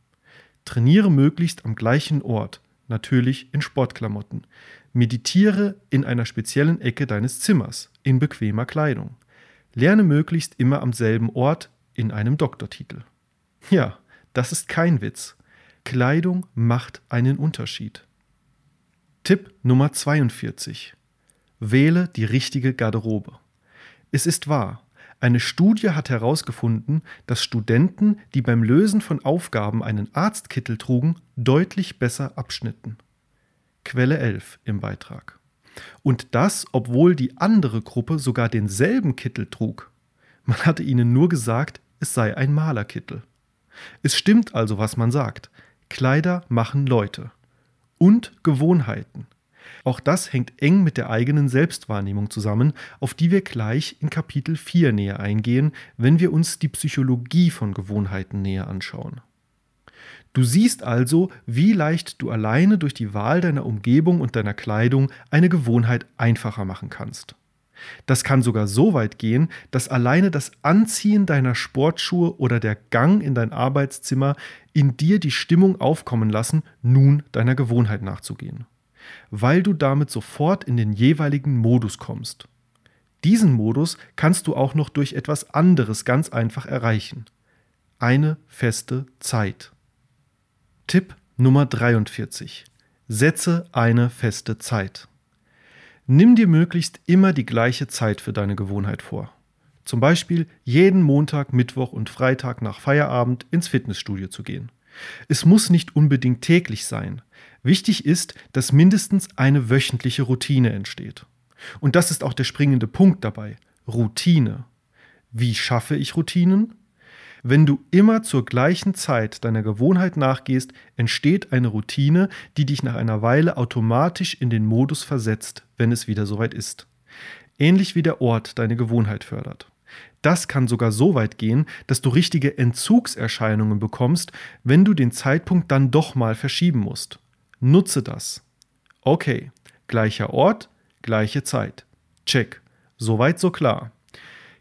Trainiere möglichst am gleichen Ort, natürlich in Sportklamotten. Meditiere in einer speziellen Ecke deines Zimmers, in bequemer Kleidung. Lerne möglichst immer am selben Ort, in einem Doktortitel. Ja, das ist kein Witz. Kleidung macht einen Unterschied. Tipp Nummer 42. Wähle die richtige Garderobe. Es ist wahr, eine Studie hat herausgefunden, dass Studenten, die beim Lösen von Aufgaben einen Arztkittel trugen, deutlich besser abschnitten. Quelle 11 im Beitrag. Und das, obwohl die andere Gruppe sogar denselben Kittel trug. Man hatte ihnen nur gesagt, es sei ein Malerkittel. Es stimmt also, was man sagt. Kleider machen Leute. Und Gewohnheiten. Auch das hängt eng mit der eigenen Selbstwahrnehmung zusammen, auf die wir gleich in Kapitel 4 näher eingehen, wenn wir uns die Psychologie von Gewohnheiten näher anschauen. Du siehst also, wie leicht du alleine durch die Wahl deiner Umgebung und deiner Kleidung eine Gewohnheit einfacher machen kannst. Das kann sogar so weit gehen, dass alleine das Anziehen deiner Sportschuhe oder der Gang in dein Arbeitszimmer in dir die Stimmung aufkommen lassen, nun deiner Gewohnheit nachzugehen weil du damit sofort in den jeweiligen Modus kommst. Diesen Modus kannst du auch noch durch etwas anderes ganz einfach erreichen. Eine feste Zeit. Tipp Nummer 43. Setze eine feste Zeit. Nimm dir möglichst immer die gleiche Zeit für deine Gewohnheit vor. Zum Beispiel jeden Montag, Mittwoch und Freitag nach Feierabend ins Fitnessstudio zu gehen. Es muss nicht unbedingt täglich sein. Wichtig ist, dass mindestens eine wöchentliche Routine entsteht. Und das ist auch der springende Punkt dabei. Routine. Wie schaffe ich Routinen? Wenn du immer zur gleichen Zeit deiner Gewohnheit nachgehst, entsteht eine Routine, die dich nach einer Weile automatisch in den Modus versetzt, wenn es wieder soweit ist. Ähnlich wie der Ort deine Gewohnheit fördert. Das kann sogar so weit gehen, dass du richtige Entzugserscheinungen bekommst, wenn du den Zeitpunkt dann doch mal verschieben musst. Nutze das. Okay, gleicher Ort, gleiche Zeit. Check. Soweit so klar.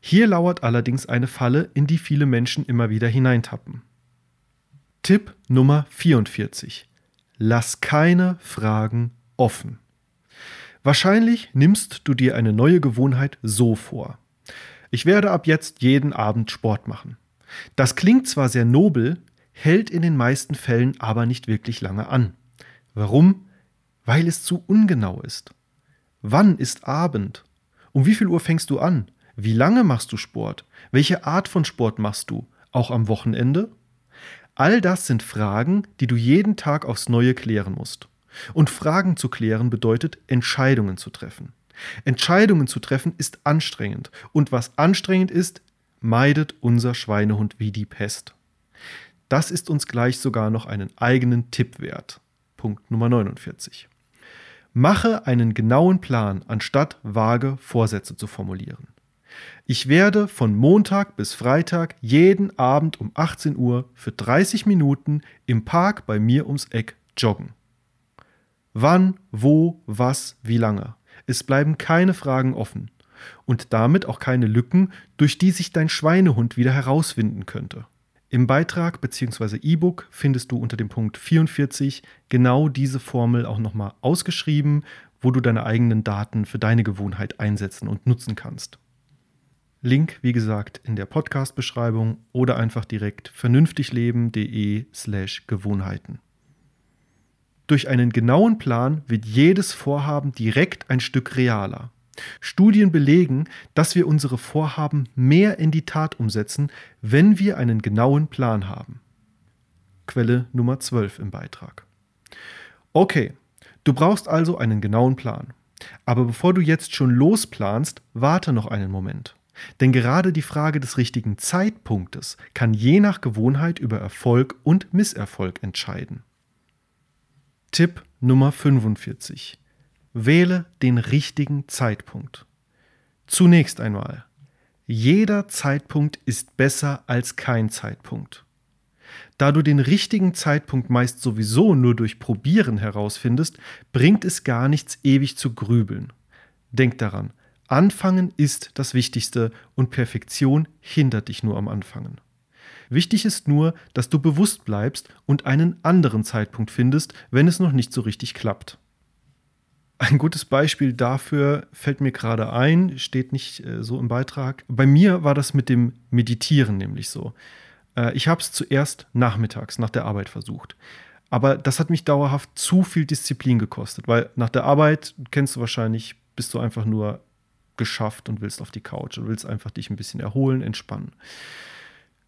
Hier lauert allerdings eine Falle, in die viele Menschen immer wieder hineintappen. Tipp Nummer 44. Lass keine Fragen offen. Wahrscheinlich nimmst du dir eine neue Gewohnheit so vor. Ich werde ab jetzt jeden Abend Sport machen. Das klingt zwar sehr nobel, hält in den meisten Fällen aber nicht wirklich lange an. Warum? Weil es zu ungenau ist. Wann ist Abend? Um wie viel Uhr fängst du an? Wie lange machst du Sport? Welche Art von Sport machst du? Auch am Wochenende? All das sind Fragen, die du jeden Tag aufs Neue klären musst. Und Fragen zu klären bedeutet, Entscheidungen zu treffen. Entscheidungen zu treffen ist anstrengend. Und was anstrengend ist, meidet unser Schweinehund wie die Pest. Das ist uns gleich sogar noch einen eigenen Tipp wert. Punkt Nummer 49. Mache einen genauen Plan, anstatt vage Vorsätze zu formulieren. Ich werde von Montag bis Freitag jeden Abend um 18 Uhr für 30 Minuten im Park bei mir ums Eck joggen. Wann, wo, was, wie lange. Es bleiben keine Fragen offen und damit auch keine Lücken, durch die sich dein Schweinehund wieder herauswinden könnte. Im Beitrag bzw. E-Book findest du unter dem Punkt 44 genau diese Formel auch nochmal ausgeschrieben, wo du deine eigenen Daten für deine Gewohnheit einsetzen und nutzen kannst. Link, wie gesagt, in der Podcast-Beschreibung oder einfach direkt vernünftigleben.de slash Gewohnheiten. Durch einen genauen Plan wird jedes Vorhaben direkt ein Stück realer. Studien belegen, dass wir unsere Vorhaben mehr in die Tat umsetzen, wenn wir einen genauen Plan haben. Quelle Nummer 12 im Beitrag. Okay, du brauchst also einen genauen Plan. Aber bevor du jetzt schon losplanst, warte noch einen Moment. Denn gerade die Frage des richtigen Zeitpunktes kann je nach Gewohnheit über Erfolg und Misserfolg entscheiden. Tipp Nummer 45. Wähle den richtigen Zeitpunkt. Zunächst einmal, jeder Zeitpunkt ist besser als kein Zeitpunkt. Da du den richtigen Zeitpunkt meist sowieso nur durch Probieren herausfindest, bringt es gar nichts ewig zu grübeln. Denk daran, Anfangen ist das Wichtigste und Perfektion hindert dich nur am Anfangen. Wichtig ist nur, dass du bewusst bleibst und einen anderen Zeitpunkt findest, wenn es noch nicht so richtig klappt. Ein gutes Beispiel dafür fällt mir gerade ein, steht nicht äh, so im Beitrag. Bei mir war das mit dem Meditieren nämlich so. Äh, ich habe es zuerst nachmittags nach der Arbeit versucht. Aber das hat mich dauerhaft zu viel Disziplin gekostet, weil nach der Arbeit, kennst du wahrscheinlich, bist du einfach nur geschafft und willst auf die Couch und willst einfach dich ein bisschen erholen, entspannen.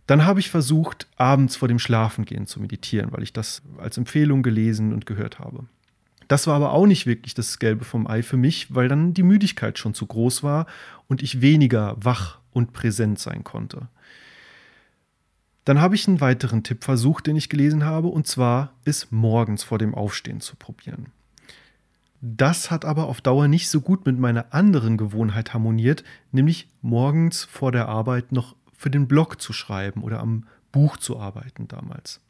Dann habe ich versucht, abends vor dem Schlafengehen zu meditieren, weil ich das als Empfehlung gelesen und gehört habe. Das war aber auch nicht wirklich das Gelbe vom Ei für mich, weil dann die Müdigkeit schon zu groß war und ich weniger wach und präsent sein konnte. Dann habe ich einen weiteren Tipp versucht, den ich gelesen habe, und zwar es morgens vor dem Aufstehen zu probieren. Das hat aber auf Dauer nicht so gut mit meiner anderen Gewohnheit harmoniert, nämlich morgens vor der Arbeit noch für den Blog zu schreiben oder am Buch zu arbeiten damals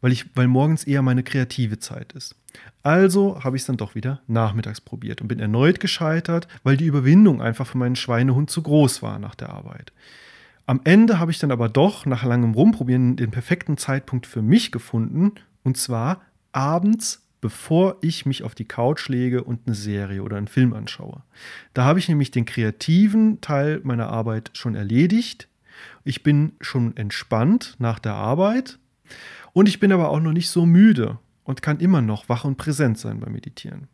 weil, ich, weil morgens eher meine kreative Zeit ist. Also habe ich es dann doch wieder nachmittags probiert und bin erneut gescheitert, weil die Überwindung einfach für meinen Schweinehund zu groß war nach der Arbeit. Am Ende habe ich dann aber doch nach langem Rumprobieren den perfekten Zeitpunkt für mich gefunden, und zwar abends, bevor ich mich auf die Couch lege und eine Serie oder einen Film anschaue. Da habe ich nämlich den kreativen Teil meiner Arbeit schon erledigt. Ich bin schon entspannt nach der Arbeit und ich bin aber auch noch nicht so müde und kann immer noch wach und präsent sein beim Meditieren.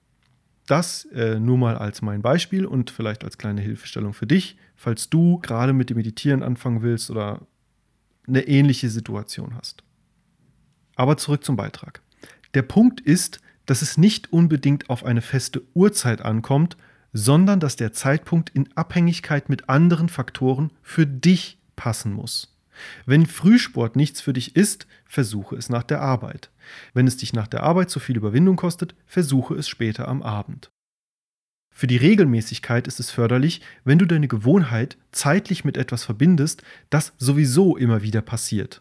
Das äh, nur mal als mein Beispiel und vielleicht als kleine Hilfestellung für dich, falls du gerade mit dem Meditieren anfangen willst oder eine ähnliche Situation hast. Aber zurück zum Beitrag. Der Punkt ist, dass es nicht unbedingt auf eine feste Uhrzeit ankommt, sondern dass der Zeitpunkt in Abhängigkeit mit anderen Faktoren für dich passen muss. Wenn Frühsport nichts für dich ist, versuche es nach der Arbeit. Wenn es dich nach der Arbeit zu viel Überwindung kostet, versuche es später am Abend. Für die Regelmäßigkeit ist es förderlich, wenn du deine Gewohnheit zeitlich mit etwas verbindest, das sowieso immer wieder passiert.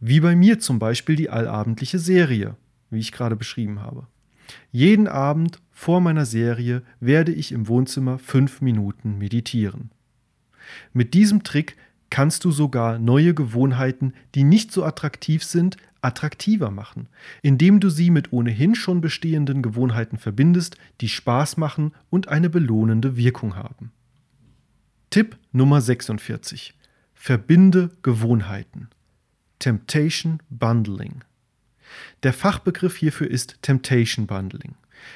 Wie bei mir zum Beispiel die allabendliche Serie, wie ich gerade beschrieben habe. Jeden Abend vor meiner Serie werde ich im Wohnzimmer fünf Minuten meditieren. Mit diesem Trick kannst du sogar neue Gewohnheiten, die nicht so attraktiv sind, attraktiver machen, indem du sie mit ohnehin schon bestehenden Gewohnheiten verbindest, die Spaß machen und eine belohnende Wirkung haben. Tipp Nummer 46. Verbinde Gewohnheiten. Temptation Bundling. Der Fachbegriff hierfür ist Temptation Bundling.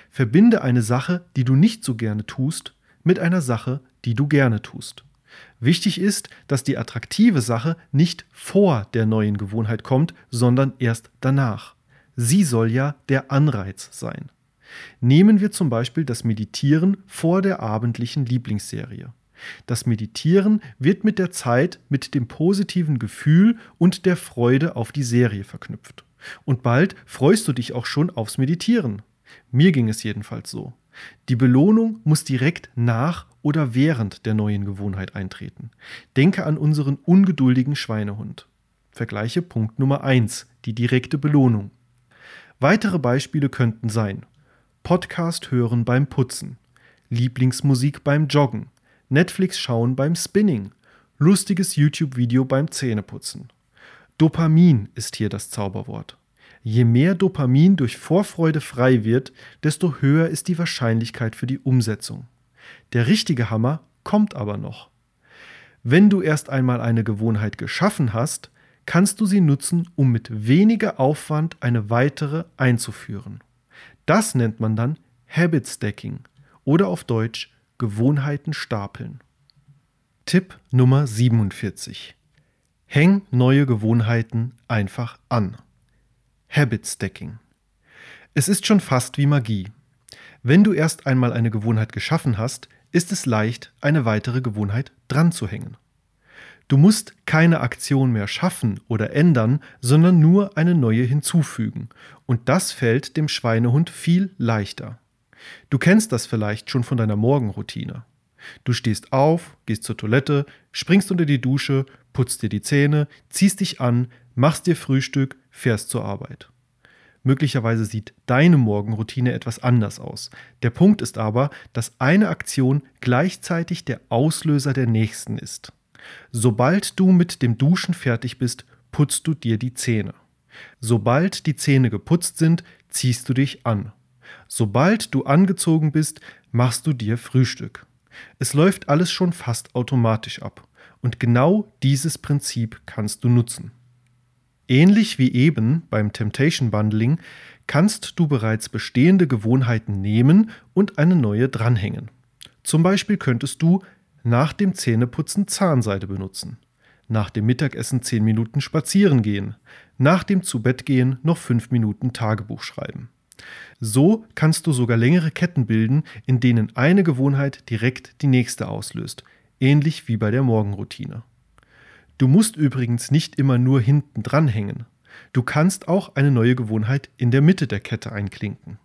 Verbinde eine Sache, die du nicht so gerne tust, mit einer Sache, die du gerne tust. Wichtig ist, dass die attraktive Sache nicht vor der neuen Gewohnheit kommt, sondern erst danach. Sie soll ja der Anreiz sein. Nehmen wir zum Beispiel das Meditieren vor der abendlichen Lieblingsserie. Das Meditieren wird mit der Zeit mit dem positiven Gefühl und der Freude auf die Serie verknüpft. Und bald freust du dich auch schon aufs Meditieren. Mir ging es jedenfalls so. Die Belohnung muss direkt nach oder während der neuen Gewohnheit eintreten. Denke an unseren ungeduldigen Schweinehund. Vergleiche Punkt Nummer 1, die direkte Belohnung. Weitere Beispiele könnten sein Podcast hören beim Putzen, Lieblingsmusik beim Joggen, Netflix schauen beim Spinning, lustiges YouTube-Video beim Zähneputzen. Dopamin ist hier das Zauberwort. Je mehr Dopamin durch Vorfreude frei wird, desto höher ist die Wahrscheinlichkeit für die Umsetzung. Der richtige Hammer kommt aber noch. Wenn du erst einmal eine Gewohnheit geschaffen hast, kannst du sie nutzen, um mit weniger Aufwand eine weitere einzuführen. Das nennt man dann Habit Stacking oder auf Deutsch Gewohnheiten stapeln. Tipp Nummer 47. Häng neue Gewohnheiten einfach an. Habit Stacking. Es ist schon fast wie Magie. Wenn du erst einmal eine Gewohnheit geschaffen hast, ist es leicht, eine weitere Gewohnheit dran zu hängen. Du musst keine Aktion mehr schaffen oder ändern, sondern nur eine neue hinzufügen. Und das fällt dem Schweinehund viel leichter. Du kennst das vielleicht schon von deiner Morgenroutine. Du stehst auf, gehst zur Toilette, springst unter die Dusche, putzt dir die Zähne, ziehst dich an, machst dir Frühstück, fährst zur Arbeit. Möglicherweise sieht deine Morgenroutine etwas anders aus. Der Punkt ist aber, dass eine Aktion gleichzeitig der Auslöser der nächsten ist. Sobald du mit dem Duschen fertig bist, putzt du dir die Zähne. Sobald die Zähne geputzt sind, ziehst du dich an. Sobald du angezogen bist, machst du dir Frühstück. Es läuft alles schon fast automatisch ab. Und genau dieses Prinzip kannst du nutzen. Ähnlich wie eben beim Temptation Bundling kannst du bereits bestehende Gewohnheiten nehmen und eine neue dranhängen. Zum Beispiel könntest du nach dem Zähneputzen Zahnseide benutzen, nach dem Mittagessen 10 Minuten spazieren gehen, nach dem Zubettgehen noch 5 Minuten Tagebuch schreiben. So kannst du sogar längere Ketten bilden, in denen eine Gewohnheit direkt die nächste auslöst, ähnlich wie bei der Morgenroutine. Du musst übrigens nicht immer nur hinten dranhängen. Du kannst auch eine neue Gewohnheit in der Mitte der Kette einklinken.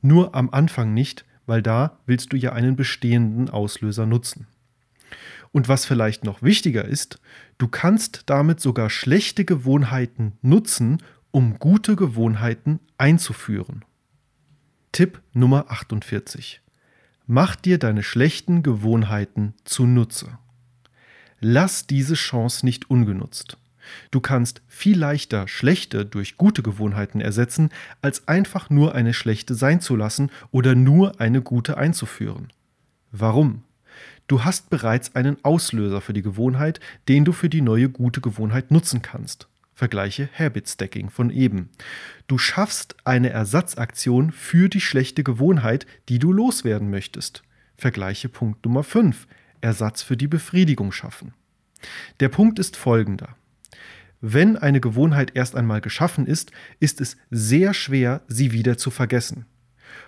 Nur am Anfang nicht, weil da willst du ja einen bestehenden Auslöser nutzen. Und was vielleicht noch wichtiger ist, du kannst damit sogar schlechte Gewohnheiten nutzen, um gute Gewohnheiten einzuführen. Tipp Nummer 48. Mach dir deine schlechten Gewohnheiten zunutze. Lass diese Chance nicht ungenutzt. Du kannst viel leichter schlechte durch gute Gewohnheiten ersetzen, als einfach nur eine schlechte sein zu lassen oder nur eine gute einzuführen. Warum? Du hast bereits einen Auslöser für die Gewohnheit, den du für die neue gute Gewohnheit nutzen kannst. Vergleiche Habit Stacking von eben. Du schaffst eine Ersatzaktion für die schlechte Gewohnheit, die du loswerden möchtest. Vergleiche Punkt Nummer 5. Ersatz für die Befriedigung schaffen. Der Punkt ist folgender. Wenn eine Gewohnheit erst einmal geschaffen ist, ist es sehr schwer, sie wieder zu vergessen.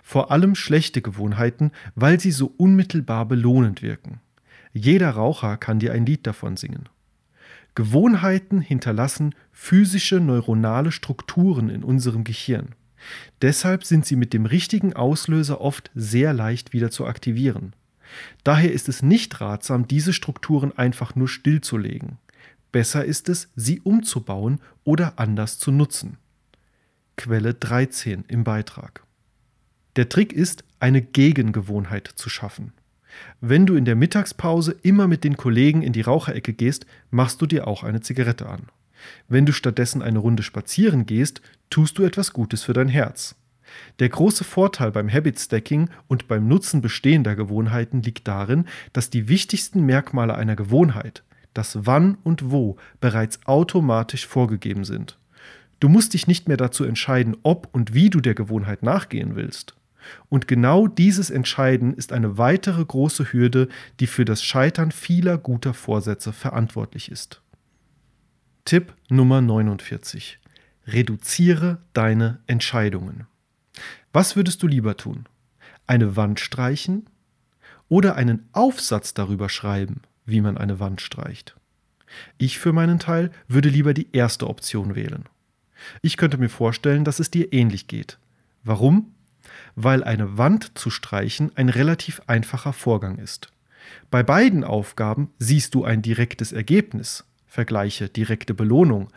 Vor allem schlechte Gewohnheiten, weil sie so unmittelbar belohnend wirken. Jeder Raucher kann dir ein Lied davon singen. Gewohnheiten hinterlassen physische neuronale Strukturen in unserem Gehirn. Deshalb sind sie mit dem richtigen Auslöser oft sehr leicht wieder zu aktivieren. Daher ist es nicht ratsam, diese Strukturen einfach nur stillzulegen. Besser ist es, sie umzubauen oder anders zu nutzen. Quelle 13 im Beitrag. Der Trick ist, eine Gegengewohnheit zu schaffen. Wenn du in der Mittagspause immer mit den Kollegen in die Raucherecke gehst, machst du dir auch eine Zigarette an. Wenn du stattdessen eine Runde spazieren gehst, tust du etwas Gutes für dein Herz. Der große Vorteil beim Habit Stacking und beim Nutzen bestehender Gewohnheiten liegt darin, dass die wichtigsten Merkmale einer Gewohnheit, das Wann und Wo, bereits automatisch vorgegeben sind. Du musst dich nicht mehr dazu entscheiden, ob und wie du der Gewohnheit nachgehen willst. Und genau dieses Entscheiden ist eine weitere große Hürde, die für das Scheitern vieler guter Vorsätze verantwortlich ist. Tipp Nummer 49. Reduziere deine Entscheidungen. Was würdest du lieber tun? Eine Wand streichen oder einen Aufsatz darüber schreiben, wie man eine Wand streicht? Ich für meinen Teil würde lieber die erste Option wählen. Ich könnte mir vorstellen, dass es dir ähnlich geht. Warum? Weil eine Wand zu streichen ein relativ einfacher Vorgang ist. Bei beiden Aufgaben siehst du ein direktes Ergebnis, vergleiche direkte Belohnung,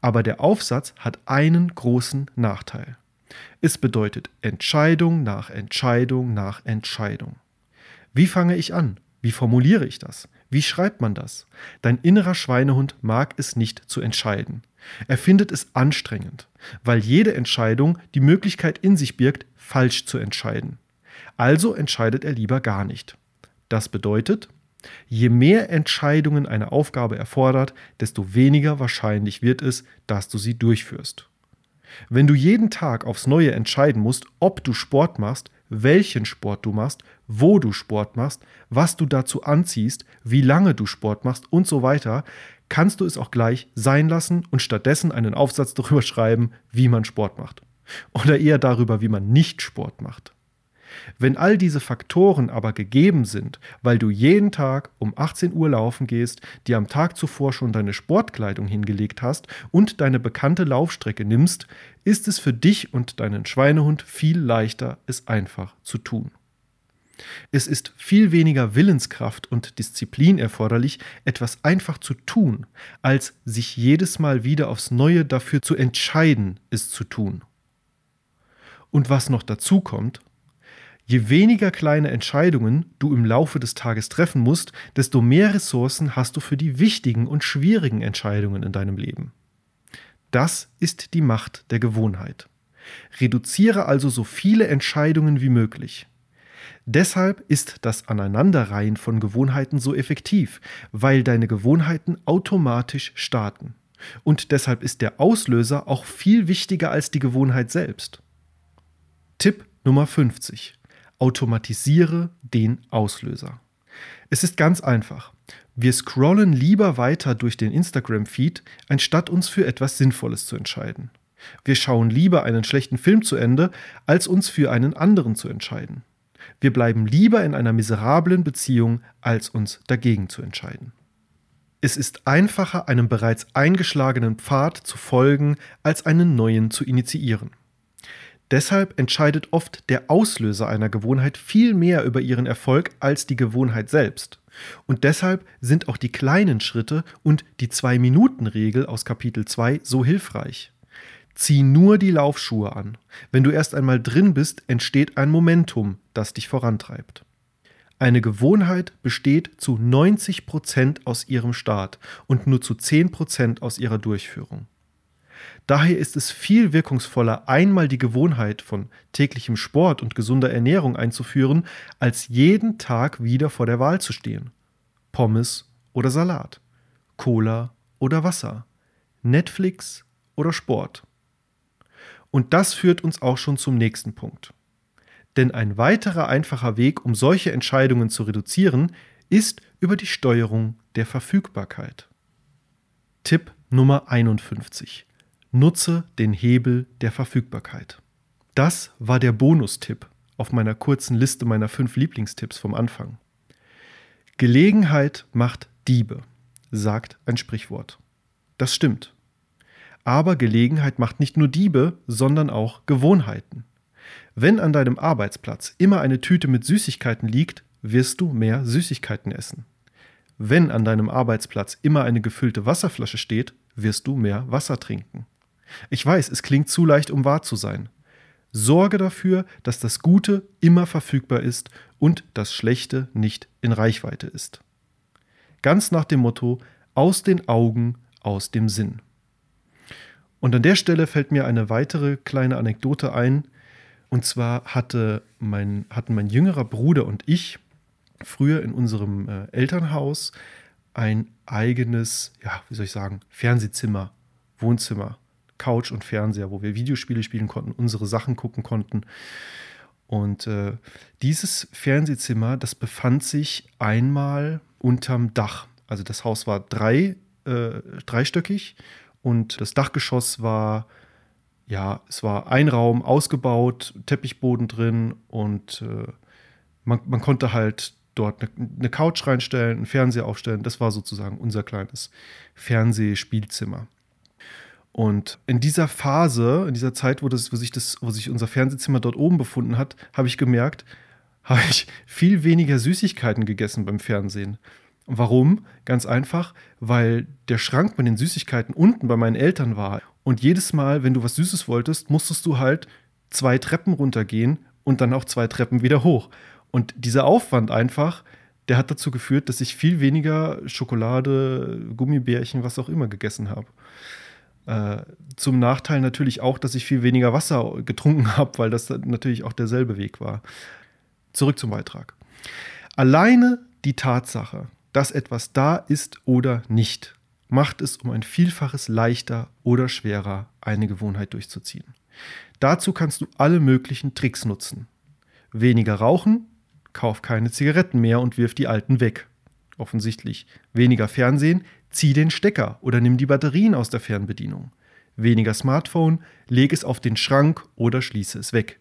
aber der Aufsatz hat einen großen Nachteil. Es bedeutet Entscheidung nach Entscheidung nach Entscheidung. Wie fange ich an? Wie formuliere ich das? Wie schreibt man das? Dein innerer Schweinehund mag es nicht zu entscheiden. Er findet es anstrengend, weil jede Entscheidung die Möglichkeit in sich birgt, falsch zu entscheiden. Also entscheidet er lieber gar nicht. Das bedeutet, je mehr Entscheidungen eine Aufgabe erfordert, desto weniger wahrscheinlich wird es, dass du sie durchführst. Wenn du jeden Tag aufs Neue entscheiden musst, ob du Sport machst, welchen Sport du machst, wo du Sport machst, was du dazu anziehst, wie lange du Sport machst und so weiter, kannst du es auch gleich sein lassen und stattdessen einen Aufsatz darüber schreiben, wie man Sport macht. Oder eher darüber, wie man nicht Sport macht. Wenn all diese Faktoren aber gegeben sind, weil du jeden Tag um 18 Uhr laufen gehst, dir am Tag zuvor schon deine Sportkleidung hingelegt hast und deine bekannte Laufstrecke nimmst, ist es für dich und deinen Schweinehund viel leichter, es einfach zu tun. Es ist viel weniger Willenskraft und Disziplin erforderlich, etwas einfach zu tun, als sich jedes Mal wieder aufs Neue dafür zu entscheiden, es zu tun. Und was noch dazu kommt, Je weniger kleine Entscheidungen du im Laufe des Tages treffen musst, desto mehr Ressourcen hast du für die wichtigen und schwierigen Entscheidungen in deinem Leben. Das ist die Macht der Gewohnheit. Reduziere also so viele Entscheidungen wie möglich. Deshalb ist das Aneinanderreihen von Gewohnheiten so effektiv, weil deine Gewohnheiten automatisch starten. Und deshalb ist der Auslöser auch viel wichtiger als die Gewohnheit selbst. Tipp Nummer 50. Automatisiere den Auslöser. Es ist ganz einfach. Wir scrollen lieber weiter durch den Instagram-Feed, anstatt uns für etwas Sinnvolles zu entscheiden. Wir schauen lieber einen schlechten Film zu Ende, als uns für einen anderen zu entscheiden. Wir bleiben lieber in einer miserablen Beziehung, als uns dagegen zu entscheiden. Es ist einfacher, einem bereits eingeschlagenen Pfad zu folgen, als einen neuen zu initiieren. Deshalb entscheidet oft der Auslöser einer Gewohnheit viel mehr über ihren Erfolg als die Gewohnheit selbst. Und deshalb sind auch die kleinen Schritte und die Zwei-Minuten-Regel aus Kapitel 2 so hilfreich. Zieh nur die Laufschuhe an. Wenn du erst einmal drin bist, entsteht ein Momentum, das dich vorantreibt. Eine Gewohnheit besteht zu 90% aus ihrem Start und nur zu 10% aus ihrer Durchführung. Daher ist es viel wirkungsvoller, einmal die Gewohnheit von täglichem Sport und gesunder Ernährung einzuführen, als jeden Tag wieder vor der Wahl zu stehen. Pommes oder Salat, Cola oder Wasser, Netflix oder Sport. Und das führt uns auch schon zum nächsten Punkt. Denn ein weiterer einfacher Weg, um solche Entscheidungen zu reduzieren, ist über die Steuerung der Verfügbarkeit. Tipp Nummer 51. Nutze den Hebel der Verfügbarkeit. Das war der Bonustipp auf meiner kurzen Liste meiner fünf Lieblingstipps vom Anfang. Gelegenheit macht Diebe, sagt ein Sprichwort. Das stimmt. Aber Gelegenheit macht nicht nur Diebe, sondern auch Gewohnheiten. Wenn an deinem Arbeitsplatz immer eine Tüte mit Süßigkeiten liegt, wirst du mehr Süßigkeiten essen. Wenn an deinem Arbeitsplatz immer eine gefüllte Wasserflasche steht, wirst du mehr Wasser trinken. Ich weiß, es klingt zu leicht, um wahr zu sein. Sorge dafür, dass das Gute immer verfügbar ist und das Schlechte nicht in Reichweite ist. Ganz nach dem Motto, aus den Augen, aus dem Sinn. Und an der Stelle fällt mir eine weitere kleine Anekdote ein. Und zwar hatte mein, hatten mein jüngerer Bruder und ich früher in unserem äh, Elternhaus ein eigenes, ja, wie soll ich sagen, Fernsehzimmer, Wohnzimmer. Couch und Fernseher, wo wir Videospiele spielen konnten, unsere Sachen gucken konnten. Und äh, dieses Fernsehzimmer, das befand sich einmal unterm Dach. Also das Haus war drei, äh, dreistöckig und das Dachgeschoss war, ja, es war ein Raum ausgebaut, Teppichboden drin und äh, man, man, konnte halt dort eine, eine Couch reinstellen, einen Fernseher aufstellen. Das war sozusagen unser kleines Fernsehspielzimmer. Und in dieser Phase, in dieser Zeit, wo, das, wo, sich, das, wo sich unser Fernsehzimmer dort oben befunden hat, habe ich gemerkt, habe ich viel weniger Süßigkeiten gegessen beim Fernsehen. Warum? Ganz einfach, weil der Schrank mit den Süßigkeiten unten bei meinen Eltern war. Und jedes Mal, wenn du was Süßes wolltest, musstest du halt zwei Treppen runtergehen und dann auch zwei Treppen wieder hoch. Und dieser Aufwand einfach, der hat dazu geführt, dass ich viel weniger Schokolade, Gummibärchen, was auch immer gegessen habe. Äh, zum Nachteil natürlich auch, dass ich viel weniger Wasser getrunken habe, weil das natürlich auch derselbe Weg war. Zurück zum Beitrag. Alleine die Tatsache, dass etwas da ist oder nicht, macht es um ein Vielfaches leichter oder schwerer, eine Gewohnheit durchzuziehen. Dazu kannst du alle möglichen Tricks nutzen. Weniger rauchen, kauf keine Zigaretten mehr und wirf die alten weg. Offensichtlich. Weniger Fernsehen, zieh den Stecker oder nimm die Batterien aus der Fernbedienung. Weniger Smartphone, leg es auf den Schrank oder schließe es weg.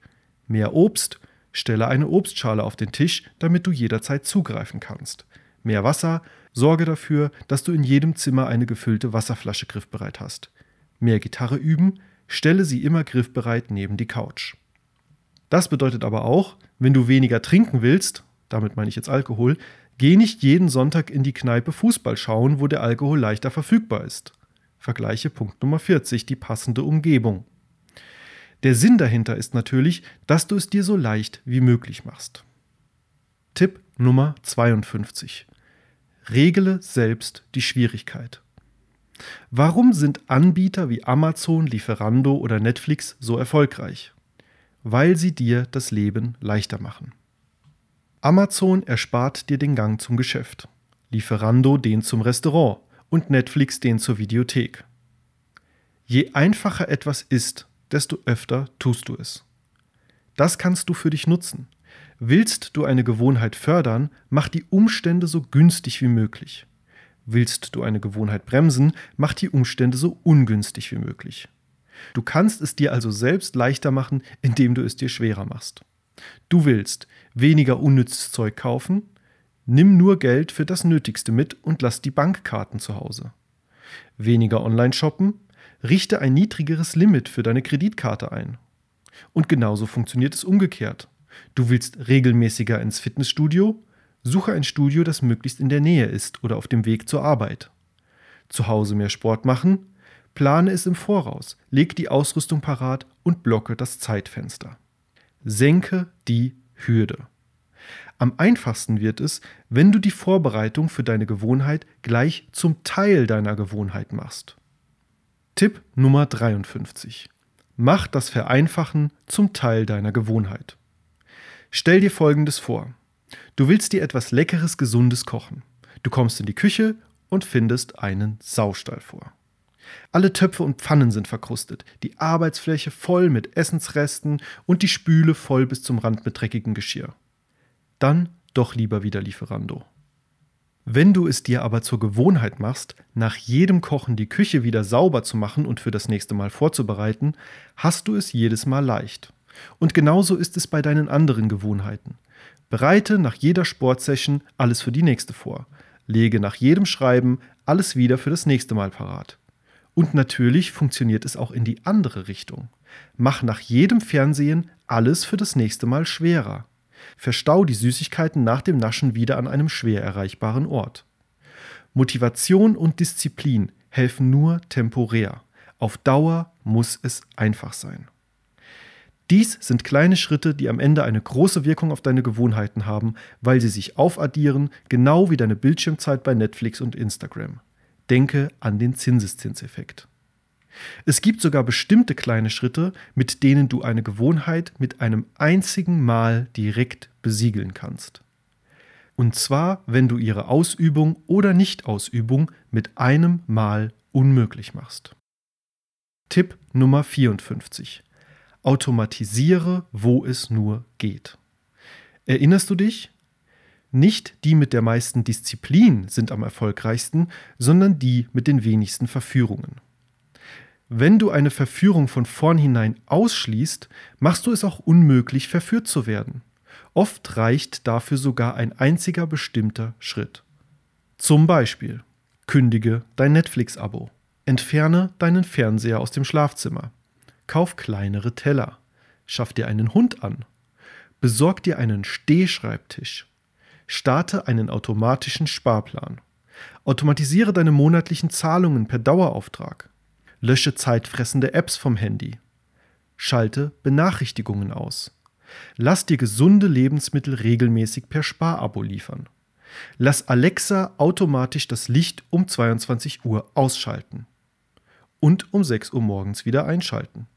Mehr Obst, stelle eine Obstschale auf den Tisch, damit du jederzeit zugreifen kannst. Mehr Wasser, sorge dafür, dass du in jedem Zimmer eine gefüllte Wasserflasche griffbereit hast. Mehr Gitarre üben, stelle sie immer griffbereit neben die Couch. Das bedeutet aber auch, wenn du weniger trinken willst, damit meine ich jetzt Alkohol, geh nicht jeden Sonntag in die Kneipe Fußball schauen, wo der Alkohol leichter verfügbar ist. Vergleiche Punkt Nummer 40, die passende Umgebung. Der Sinn dahinter ist natürlich, dass du es dir so leicht wie möglich machst. Tipp Nummer 52. Regele selbst die Schwierigkeit. Warum sind Anbieter wie Amazon, Lieferando oder Netflix so erfolgreich? Weil sie dir das Leben leichter machen. Amazon erspart dir den Gang zum Geschäft, Lieferando den zum Restaurant und Netflix den zur Videothek. Je einfacher etwas ist, desto öfter tust du es. Das kannst du für dich nutzen. Willst du eine Gewohnheit fördern, mach die Umstände so günstig wie möglich. Willst du eine Gewohnheit bremsen, mach die Umstände so ungünstig wie möglich. Du kannst es dir also selbst leichter machen, indem du es dir schwerer machst. Du willst weniger unnützes Zeug kaufen, nimm nur Geld für das Nötigste mit und lass die Bankkarten zu Hause. Weniger online shoppen, richte ein niedrigeres Limit für deine Kreditkarte ein. Und genauso funktioniert es umgekehrt. Du willst regelmäßiger ins Fitnessstudio, Suche ein Studio, das möglichst in der Nähe ist oder auf dem Weg zur Arbeit. Zu Hause mehr Sport machen? Plane es im Voraus, leg die Ausrüstung parat und blocke das Zeitfenster. Senke die Hürde. Am einfachsten wird es, wenn du die Vorbereitung für deine Gewohnheit gleich zum Teil deiner Gewohnheit machst. Tipp Nummer 53. Mach das Vereinfachen zum Teil deiner Gewohnheit. Stell dir Folgendes vor. Du willst dir etwas Leckeres, Gesundes kochen. Du kommst in die Küche und findest einen Saustall vor. Alle Töpfe und Pfannen sind verkrustet, die Arbeitsfläche voll mit Essensresten und die Spüle voll bis zum Rand mit dreckigem Geschirr. Dann doch lieber wieder Lieferando. Wenn du es dir aber zur Gewohnheit machst, nach jedem Kochen die Küche wieder sauber zu machen und für das nächste Mal vorzubereiten, hast du es jedes Mal leicht. Und genauso ist es bei deinen anderen Gewohnheiten. Bereite nach jeder Sportsession alles für die nächste vor. Lege nach jedem Schreiben alles wieder für das nächste Mal parat. Und natürlich funktioniert es auch in die andere Richtung. Mach nach jedem Fernsehen alles für das nächste Mal schwerer. Verstau die Süßigkeiten nach dem Naschen wieder an einem schwer erreichbaren Ort. Motivation und Disziplin helfen nur temporär. Auf Dauer muss es einfach sein. Dies sind kleine Schritte, die am Ende eine große Wirkung auf deine Gewohnheiten haben, weil sie sich aufaddieren, genau wie deine Bildschirmzeit bei Netflix und Instagram. Denke an den Zinseszinseffekt. Es gibt sogar bestimmte kleine Schritte, mit denen du eine Gewohnheit mit einem einzigen Mal direkt besiegeln kannst. Und zwar, wenn du ihre Ausübung oder Nichtausübung mit einem Mal unmöglich machst. Tipp Nummer 54 automatisiere, wo es nur geht. Erinnerst du dich? Nicht die mit der meisten Disziplin sind am erfolgreichsten, sondern die mit den wenigsten Verführungen. Wenn du eine Verführung von vornherein ausschließt, machst du es auch unmöglich, verführt zu werden. Oft reicht dafür sogar ein einziger bestimmter Schritt. Zum Beispiel kündige dein Netflix-Abo, entferne deinen Fernseher aus dem Schlafzimmer, Kauf kleinere Teller. Schaff dir einen Hund an. Besorg dir einen Stehschreibtisch. Starte einen automatischen Sparplan. Automatisiere deine monatlichen Zahlungen per Dauerauftrag. Lösche zeitfressende Apps vom Handy. Schalte Benachrichtigungen aus. Lass dir gesunde Lebensmittel regelmäßig per Sparabo liefern. Lass Alexa automatisch das Licht um 22 Uhr ausschalten und um 6 Uhr morgens wieder einschalten.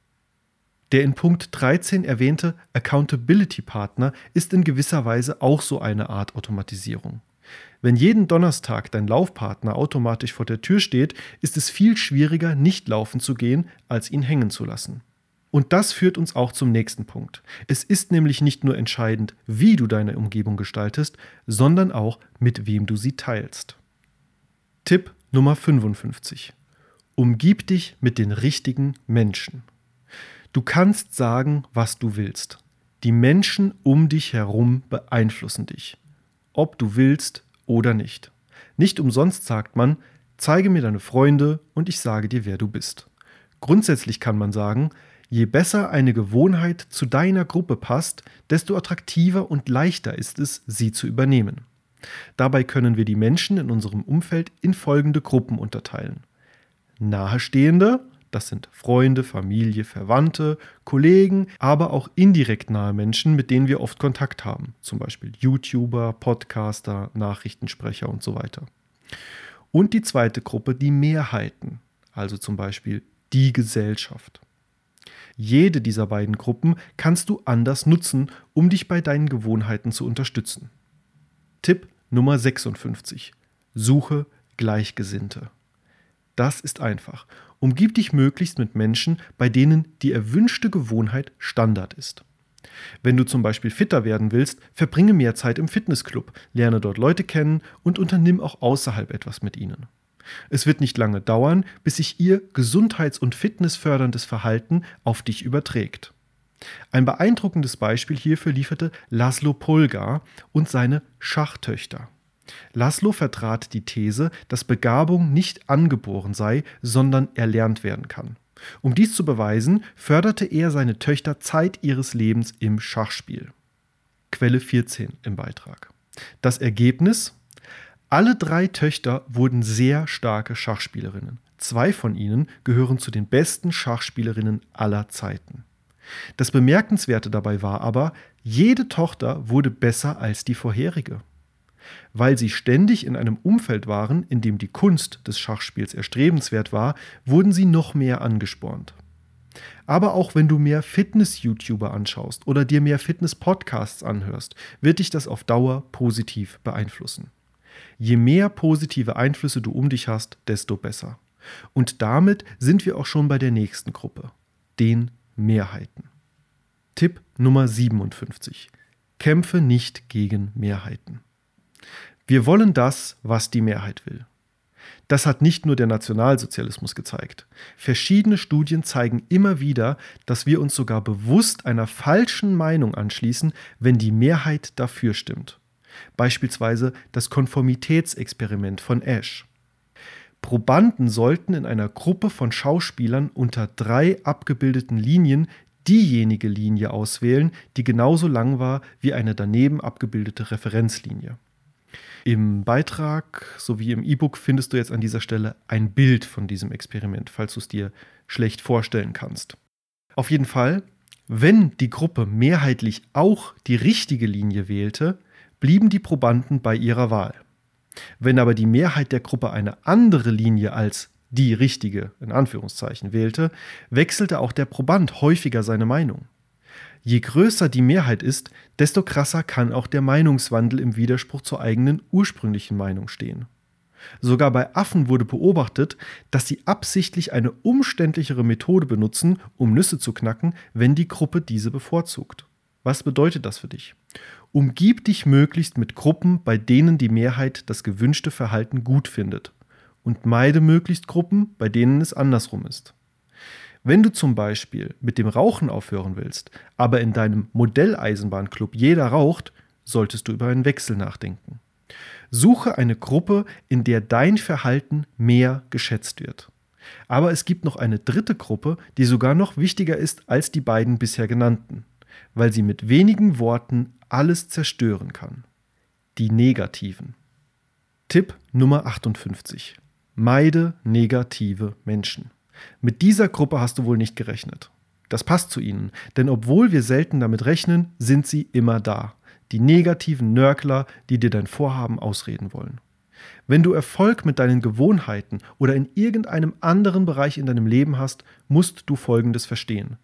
Der in Punkt 13 erwähnte Accountability Partner ist in gewisser Weise auch so eine Art Automatisierung. Wenn jeden Donnerstag dein Laufpartner automatisch vor der Tür steht, ist es viel schwieriger, nicht laufen zu gehen, als ihn hängen zu lassen. Und das führt uns auch zum nächsten Punkt. Es ist nämlich nicht nur entscheidend, wie du deine Umgebung gestaltest, sondern auch, mit wem du sie teilst. Tipp Nummer 55. Umgib dich mit den richtigen Menschen. Du kannst sagen, was du willst. Die Menschen um dich herum beeinflussen dich. Ob du willst oder nicht. Nicht umsonst sagt man, zeige mir deine Freunde und ich sage dir, wer du bist. Grundsätzlich kann man sagen, Je besser eine Gewohnheit zu deiner Gruppe passt, desto attraktiver und leichter ist es, sie zu übernehmen. Dabei können wir die Menschen in unserem Umfeld in folgende Gruppen unterteilen. Nahestehende, das sind Freunde, Familie, Verwandte, Kollegen, aber auch indirekt nahe Menschen, mit denen wir oft Kontakt haben, zum Beispiel YouTuber, Podcaster, Nachrichtensprecher und so weiter. Und die zweite Gruppe, die Mehrheiten, also zum Beispiel die Gesellschaft. Jede dieser beiden Gruppen kannst du anders nutzen, um dich bei deinen Gewohnheiten zu unterstützen. Tipp Nummer 56. Suche Gleichgesinnte. Das ist einfach. Umgib dich möglichst mit Menschen, bei denen die erwünschte Gewohnheit Standard ist. Wenn du zum Beispiel fitter werden willst, verbringe mehr Zeit im Fitnessclub, lerne dort Leute kennen und unternimm auch außerhalb etwas mit ihnen. Es wird nicht lange dauern, bis sich ihr gesundheits- und fitnessförderndes Verhalten auf dich überträgt. Ein beeindruckendes Beispiel hierfür lieferte Laszlo Polgar und seine Schachtöchter. Laszlo vertrat die These, dass Begabung nicht angeboren sei, sondern erlernt werden kann. Um dies zu beweisen, förderte er seine Töchter Zeit ihres Lebens im Schachspiel. Quelle 14 im Beitrag. Das Ergebnis alle drei Töchter wurden sehr starke Schachspielerinnen. Zwei von ihnen gehören zu den besten Schachspielerinnen aller Zeiten. Das Bemerkenswerte dabei war aber, jede Tochter wurde besser als die vorherige. Weil sie ständig in einem Umfeld waren, in dem die Kunst des Schachspiels erstrebenswert war, wurden sie noch mehr angespornt. Aber auch wenn du mehr Fitness-YouTuber anschaust oder dir mehr Fitness-Podcasts anhörst, wird dich das auf Dauer positiv beeinflussen. Je mehr positive Einflüsse du um dich hast, desto besser. Und damit sind wir auch schon bei der nächsten Gruppe, den Mehrheiten. Tipp Nummer 57. Kämpfe nicht gegen Mehrheiten. Wir wollen das, was die Mehrheit will. Das hat nicht nur der Nationalsozialismus gezeigt. Verschiedene Studien zeigen immer wieder, dass wir uns sogar bewusst einer falschen Meinung anschließen, wenn die Mehrheit dafür stimmt beispielsweise das Konformitätsexperiment von Ash. Probanden sollten in einer Gruppe von Schauspielern unter drei abgebildeten Linien diejenige Linie auswählen, die genauso lang war wie eine daneben abgebildete Referenzlinie. Im Beitrag sowie im E-Book findest du jetzt an dieser Stelle ein Bild von diesem Experiment, falls du es dir schlecht vorstellen kannst. Auf jeden Fall, wenn die Gruppe mehrheitlich auch die richtige Linie wählte, blieben die Probanden bei ihrer Wahl. Wenn aber die Mehrheit der Gruppe eine andere Linie als die richtige in Anführungszeichen wählte, wechselte auch der Proband häufiger seine Meinung. Je größer die Mehrheit ist, desto krasser kann auch der Meinungswandel im Widerspruch zur eigenen ursprünglichen Meinung stehen. Sogar bei Affen wurde beobachtet, dass sie absichtlich eine umständlichere Methode benutzen, um Nüsse zu knacken, wenn die Gruppe diese bevorzugt. Was bedeutet das für dich? Umgib dich möglichst mit Gruppen, bei denen die Mehrheit das gewünschte Verhalten gut findet. Und meide möglichst Gruppen, bei denen es andersrum ist. Wenn du zum Beispiel mit dem Rauchen aufhören willst, aber in deinem Modelleisenbahnclub jeder raucht, solltest du über einen Wechsel nachdenken. Suche eine Gruppe, in der dein Verhalten mehr geschätzt wird. Aber es gibt noch eine dritte Gruppe, die sogar noch wichtiger ist als die beiden bisher genannten, weil sie mit wenigen Worten alles zerstören kann. Die negativen. Tipp Nummer 58. Meide negative Menschen. Mit dieser Gruppe hast du wohl nicht gerechnet. Das passt zu ihnen, denn obwohl wir selten damit rechnen, sind sie immer da. Die negativen Nörgler, die dir dein Vorhaben ausreden wollen. Wenn du Erfolg mit deinen Gewohnheiten oder in irgendeinem anderen Bereich in deinem Leben hast, musst du Folgendes verstehen.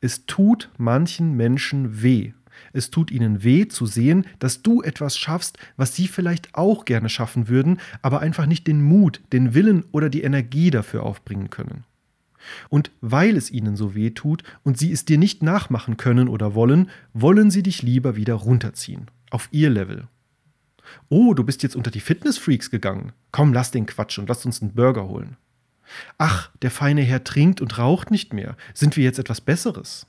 Es tut manchen Menschen weh, Es tut ihnen weh zu sehen, dass du etwas schaffst, was sie vielleicht auch gerne schaffen würden, aber einfach nicht den Mut, den Willen oder die Energie dafür aufbringen können. Und weil es ihnen so weh tut und sie es dir nicht nachmachen können oder wollen, wollen sie dich lieber wieder runterziehen, auf ihr Level. Oh, du bist jetzt unter die Fitnessfreaks gegangen. Komm, lass den Quatsch und lass uns einen Burger holen. Ach, der feine Herr trinkt und raucht nicht mehr. Sind wir jetzt etwas Besseres?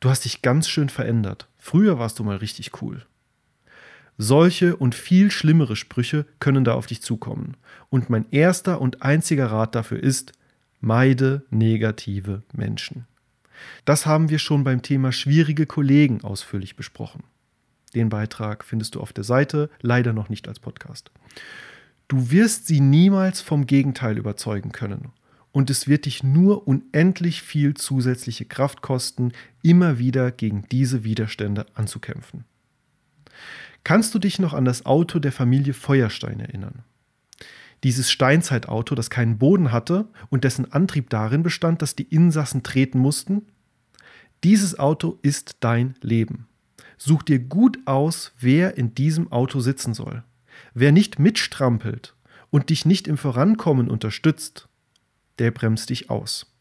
Du hast dich ganz schön verändert. Früher warst du mal richtig cool. Solche und viel schlimmere Sprüche können da auf dich zukommen. Und mein erster und einziger Rat dafür ist, meide negative Menschen. Das haben wir schon beim Thema schwierige Kollegen ausführlich besprochen. Den Beitrag findest du auf der Seite, leider noch nicht als Podcast. Du wirst sie niemals vom Gegenteil überzeugen können und es wird dich nur unendlich viel zusätzliche Kraft kosten, immer wieder gegen diese Widerstände anzukämpfen. Kannst du dich noch an das Auto der Familie Feuerstein erinnern? Dieses Steinzeitauto, das keinen Boden hatte und dessen Antrieb darin bestand, dass die Insassen treten mussten? Dieses Auto ist dein Leben. Such dir gut aus, wer in diesem Auto sitzen soll. Wer nicht mitstrampelt und dich nicht im Vorankommen unterstützt, der bremst dich aus.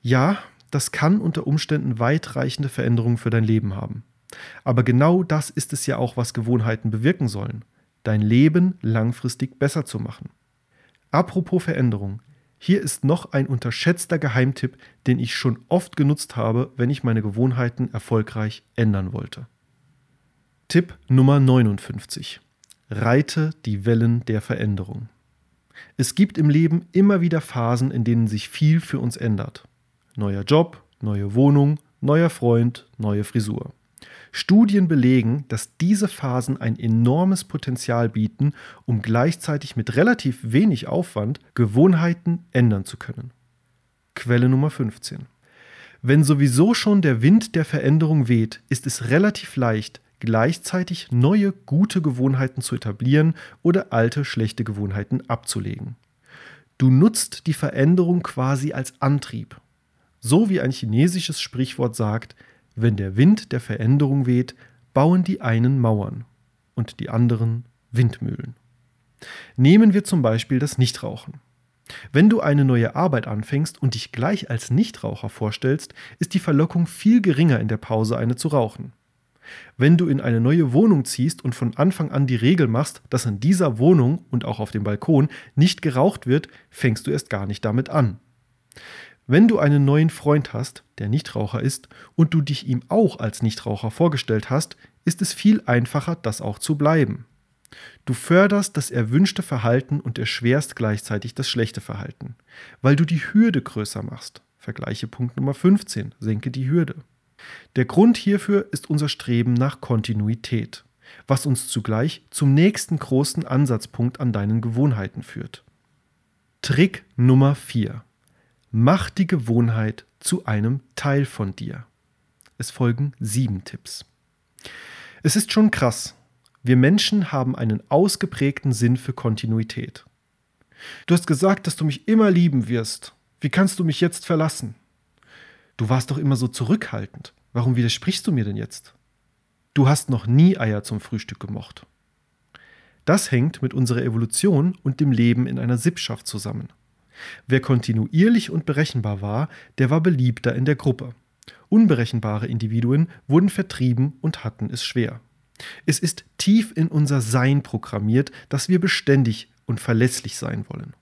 Ja, das kann unter Umständen weitreichende Veränderungen für dein Leben haben. Aber genau das ist es ja auch, was Gewohnheiten bewirken sollen. Dein Leben langfristig besser zu machen. Apropos Veränderung. Hier ist noch ein unterschätzter Geheimtipp, den ich schon oft genutzt habe, wenn ich meine Gewohnheiten erfolgreich ändern wollte. Tipp Nummer 59. Reite die Wellen der Veränderung. Es gibt im Leben immer wieder Phasen, in denen sich viel für uns ändert. Neuer Job, neue Wohnung, neuer Freund, neue Frisur. Studien belegen, dass diese Phasen ein enormes Potenzial bieten, um gleichzeitig mit relativ wenig Aufwand Gewohnheiten ändern zu können. Quelle Nummer 15. Wenn sowieso schon der Wind der Veränderung weht, ist es relativ leicht, gleichzeitig neue gute Gewohnheiten zu etablieren oder alte schlechte Gewohnheiten abzulegen. Du nutzt die Veränderung quasi als Antrieb. So wie ein chinesisches Sprichwort sagt, wenn der Wind der Veränderung weht, bauen die einen Mauern und die anderen Windmühlen. Nehmen wir zum Beispiel das Nichtrauchen. Wenn du eine neue Arbeit anfängst und dich gleich als Nichtraucher vorstellst, ist die Verlockung viel geringer in der Pause eine zu rauchen. Wenn du in eine neue Wohnung ziehst und von Anfang an die Regel machst, dass in dieser Wohnung und auch auf dem Balkon nicht geraucht wird, fängst du erst gar nicht damit an. Wenn du einen neuen Freund hast, der Nichtraucher ist, und du dich ihm auch als Nichtraucher vorgestellt hast, ist es viel einfacher, das auch zu bleiben. Du förderst das erwünschte Verhalten und erschwerst gleichzeitig das schlechte Verhalten, weil du die Hürde größer machst. Vergleiche Punkt Nummer 15, senke die Hürde. Der Grund hierfür ist unser Streben nach Kontinuität, was uns zugleich zum nächsten großen Ansatzpunkt an deinen Gewohnheiten führt. Trick Nummer 4. Mach die Gewohnheit zu einem Teil von dir. Es folgen sieben Tipps. Es ist schon krass. Wir Menschen haben einen ausgeprägten Sinn für Kontinuität. Du hast gesagt, dass du mich immer lieben wirst. Wie kannst du mich jetzt verlassen? Du warst doch immer so zurückhaltend. Warum widersprichst du mir denn jetzt? Du hast noch nie Eier zum Frühstück gemocht. Das hängt mit unserer Evolution und dem Leben in einer Sippschaft zusammen. Wer kontinuierlich und berechenbar war, der war beliebter in der Gruppe. Unberechenbare Individuen wurden vertrieben und hatten es schwer. Es ist tief in unser Sein programmiert, dass wir beständig und verlässlich sein wollen.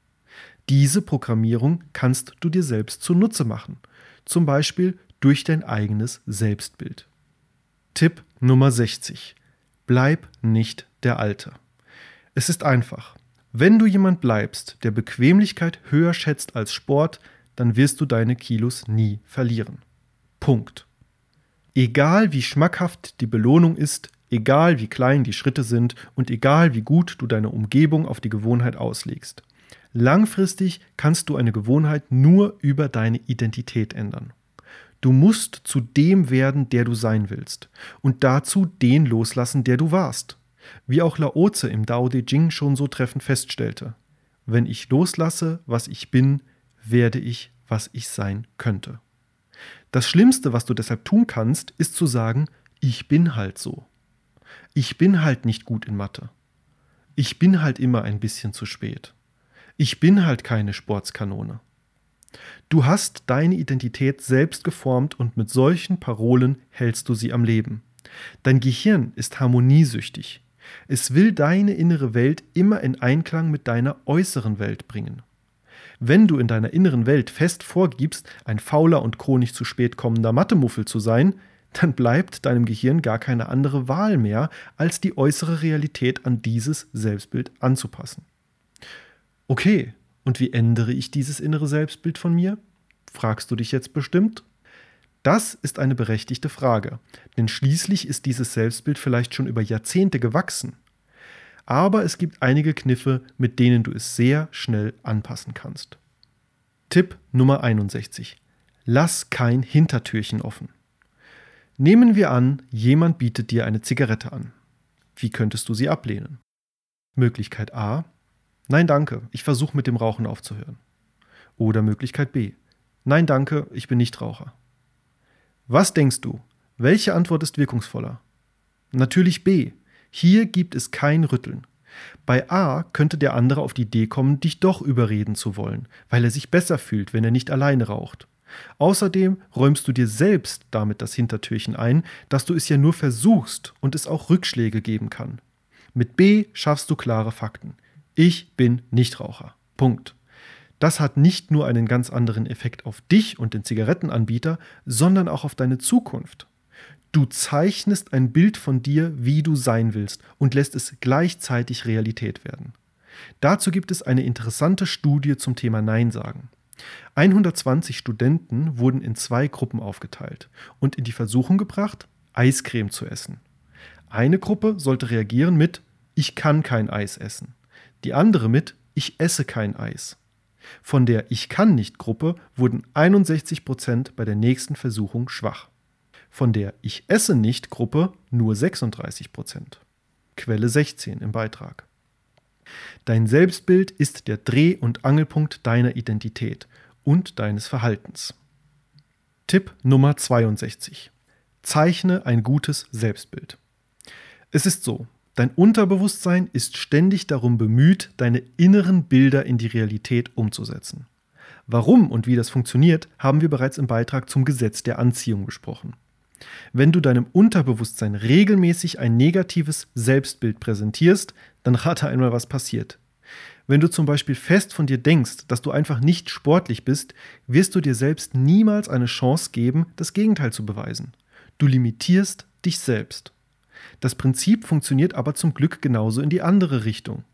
Diese Programmierung kannst du dir selbst zunutze machen zum Beispiel durch dein eigenes Selbstbild. Tipp Nummer 60. Bleib nicht der Alte. Es ist einfach. Wenn du jemand bleibst, der Bequemlichkeit höher schätzt als Sport, dann wirst du deine Kilos nie verlieren. Punkt. Egal wie schmackhaft die Belohnung ist, egal wie klein die Schritte sind und egal wie gut du deine Umgebung auf die Gewohnheit auslegst. Langfristig kannst du eine Gewohnheit nur über deine Identität ändern. Du musst zu dem werden, der du sein willst und dazu den loslassen, der du warst. Wie auch Laoze im Dao De Jing schon so treffend feststellte. Wenn ich loslasse, was ich bin, werde ich, was ich sein könnte. Das Schlimmste, was du deshalb tun kannst, ist zu sagen, ich bin halt so. Ich bin halt nicht gut in Mathe. Ich bin halt immer ein bisschen zu spät. Ich bin halt keine Sportskanone. Du hast deine Identität selbst geformt und mit solchen Parolen hältst du sie am Leben. Dein Gehirn ist harmoniesüchtig. Es will deine innere Welt immer in Einklang mit deiner äußeren Welt bringen. Wenn du in deiner inneren Welt fest vorgibst, ein fauler und chronisch zu spät kommender Mathemuffel zu sein, dann bleibt deinem Gehirn gar keine andere Wahl mehr, als die äußere Realität an dieses Selbstbild anzupassen. Okay, und wie ändere ich dieses innere Selbstbild von mir? Fragst du dich jetzt bestimmt? Das ist eine berechtigte Frage, denn schließlich ist dieses Selbstbild vielleicht schon über Jahrzehnte gewachsen. Aber es gibt einige Kniffe, mit denen du es sehr schnell anpassen kannst. Tipp Nummer 61. Lass kein Hintertürchen offen. Nehmen wir an, jemand bietet dir eine Zigarette an. Wie könntest du sie ablehnen? Möglichkeit A. Nein, danke, ich versuche mit dem Rauchen aufzuhören. Oder Möglichkeit B. Nein, danke, ich bin nicht Raucher. Was denkst du? Welche Antwort ist wirkungsvoller? Natürlich B. Hier gibt es kein Rütteln. Bei A könnte der andere auf die Idee kommen, dich doch überreden zu wollen, weil er sich besser fühlt, wenn er nicht alleine raucht. Außerdem räumst du dir selbst damit das Hintertürchen ein, dass du es ja nur versuchst und es auch Rückschläge geben kann. Mit B schaffst du klare Fakten. Ich bin Nichtraucher. Punkt. Das hat nicht nur einen ganz anderen Effekt auf dich und den Zigarettenanbieter, sondern auch auf deine Zukunft. Du zeichnest ein Bild von dir, wie du sein willst und lässt es gleichzeitig Realität werden. Dazu gibt es eine interessante Studie zum Thema Nein sagen. 120 Studenten wurden in zwei Gruppen aufgeteilt und in die Versuchung gebracht, Eiscreme zu essen. Eine Gruppe sollte reagieren mit Ich kann kein Eis essen. Die andere mit Ich esse kein Eis. Von der Ich kann nicht Gruppe wurden 61 Prozent bei der nächsten Versuchung schwach. Von der Ich esse nicht Gruppe nur 36 Prozent. Quelle 16 im Beitrag. Dein Selbstbild ist der Dreh- und Angelpunkt deiner Identität und deines Verhaltens. Tipp Nummer 62. Zeichne ein gutes Selbstbild. Es ist so, dein Unterbewusstsein ist ständig darum bemüht, deine inneren Bilder in die Realität umzusetzen. Warum und wie das funktioniert, haben wir bereits im Beitrag zum Gesetz der Anziehung besprochen. Wenn du deinem Unterbewusstsein regelmäßig ein negatives Selbstbild präsentierst, dann rate einmal, was passiert. Wenn du zum Beispiel fest von dir denkst, dass du einfach nicht sportlich bist, wirst du dir selbst niemals eine Chance geben, das Gegenteil zu beweisen. Du limitierst dich selbst. Das Prinzip funktioniert aber zum Glück genauso in die andere Richtung.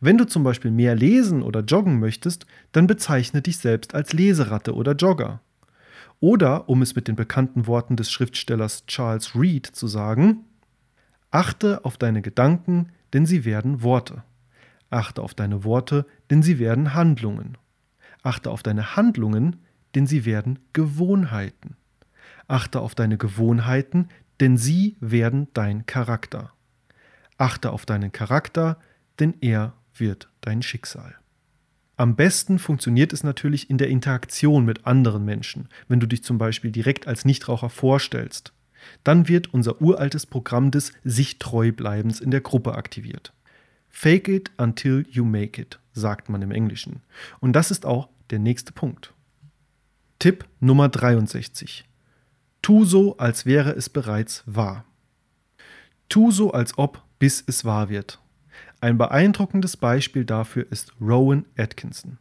Wenn du zum Beispiel mehr lesen oder joggen möchtest, dann bezeichne dich selbst als Leseratte oder Jogger. Oder, um es mit den bekannten Worten des Schriftstellers Charles Reed zu sagen, achte auf deine Gedanken, denn sie werden Worte. Achte auf deine Worte, denn sie werden Handlungen. Achte auf deine Handlungen, denn sie werden Gewohnheiten. Achte auf deine Gewohnheiten, denn sie werden dein Charakter. Achte auf deinen Charakter, denn er wird dein Schicksal. Am besten funktioniert es natürlich in der Interaktion mit anderen Menschen, wenn du dich zum Beispiel direkt als Nichtraucher vorstellst. Dann wird unser uraltes Programm des sich treu bleibens in der Gruppe aktiviert. Fake it until you make it, sagt man im Englischen. Und das ist auch der nächste Punkt. Tipp Nummer 63. Tu so, als wäre es bereits wahr. Tu so, als ob, bis es wahr wird. Ein beeindruckendes Beispiel dafür ist Rowan Atkinson.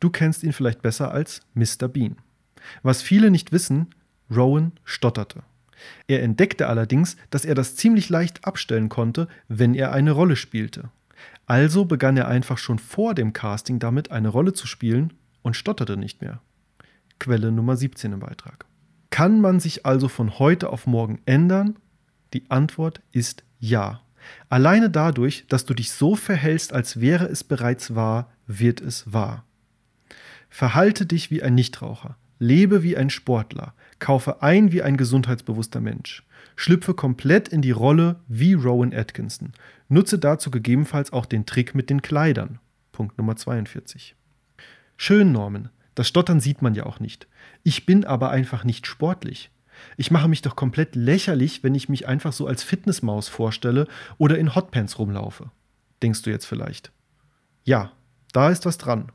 Du kennst ihn vielleicht besser als Mr. Bean. Was viele nicht wissen, Rowan stotterte. Er entdeckte allerdings, dass er das ziemlich leicht abstellen konnte, wenn er eine Rolle spielte. Also begann er einfach schon vor dem Casting damit, eine Rolle zu spielen und stotterte nicht mehr. Quelle Nummer 17 im Beitrag. Kann man sich also von heute auf morgen ändern? Die Antwort ist ja. Alleine dadurch, dass du dich so verhältst, als wäre es bereits wahr, wird es wahr. Verhalte dich wie ein Nichtraucher, lebe wie ein Sportler, kaufe ein wie ein gesundheitsbewusster Mensch. Schlüpfe komplett in die Rolle wie Rowan Atkinson. Nutze dazu gegebenenfalls auch den Trick mit den Kleidern. Punkt Nummer 42. Schön, Norman. Das Stottern sieht man ja auch nicht. Ich bin aber einfach nicht sportlich. Ich mache mich doch komplett lächerlich, wenn ich mich einfach so als Fitnessmaus vorstelle oder in Hotpants rumlaufe. Denkst du jetzt vielleicht? Ja, da ist was dran.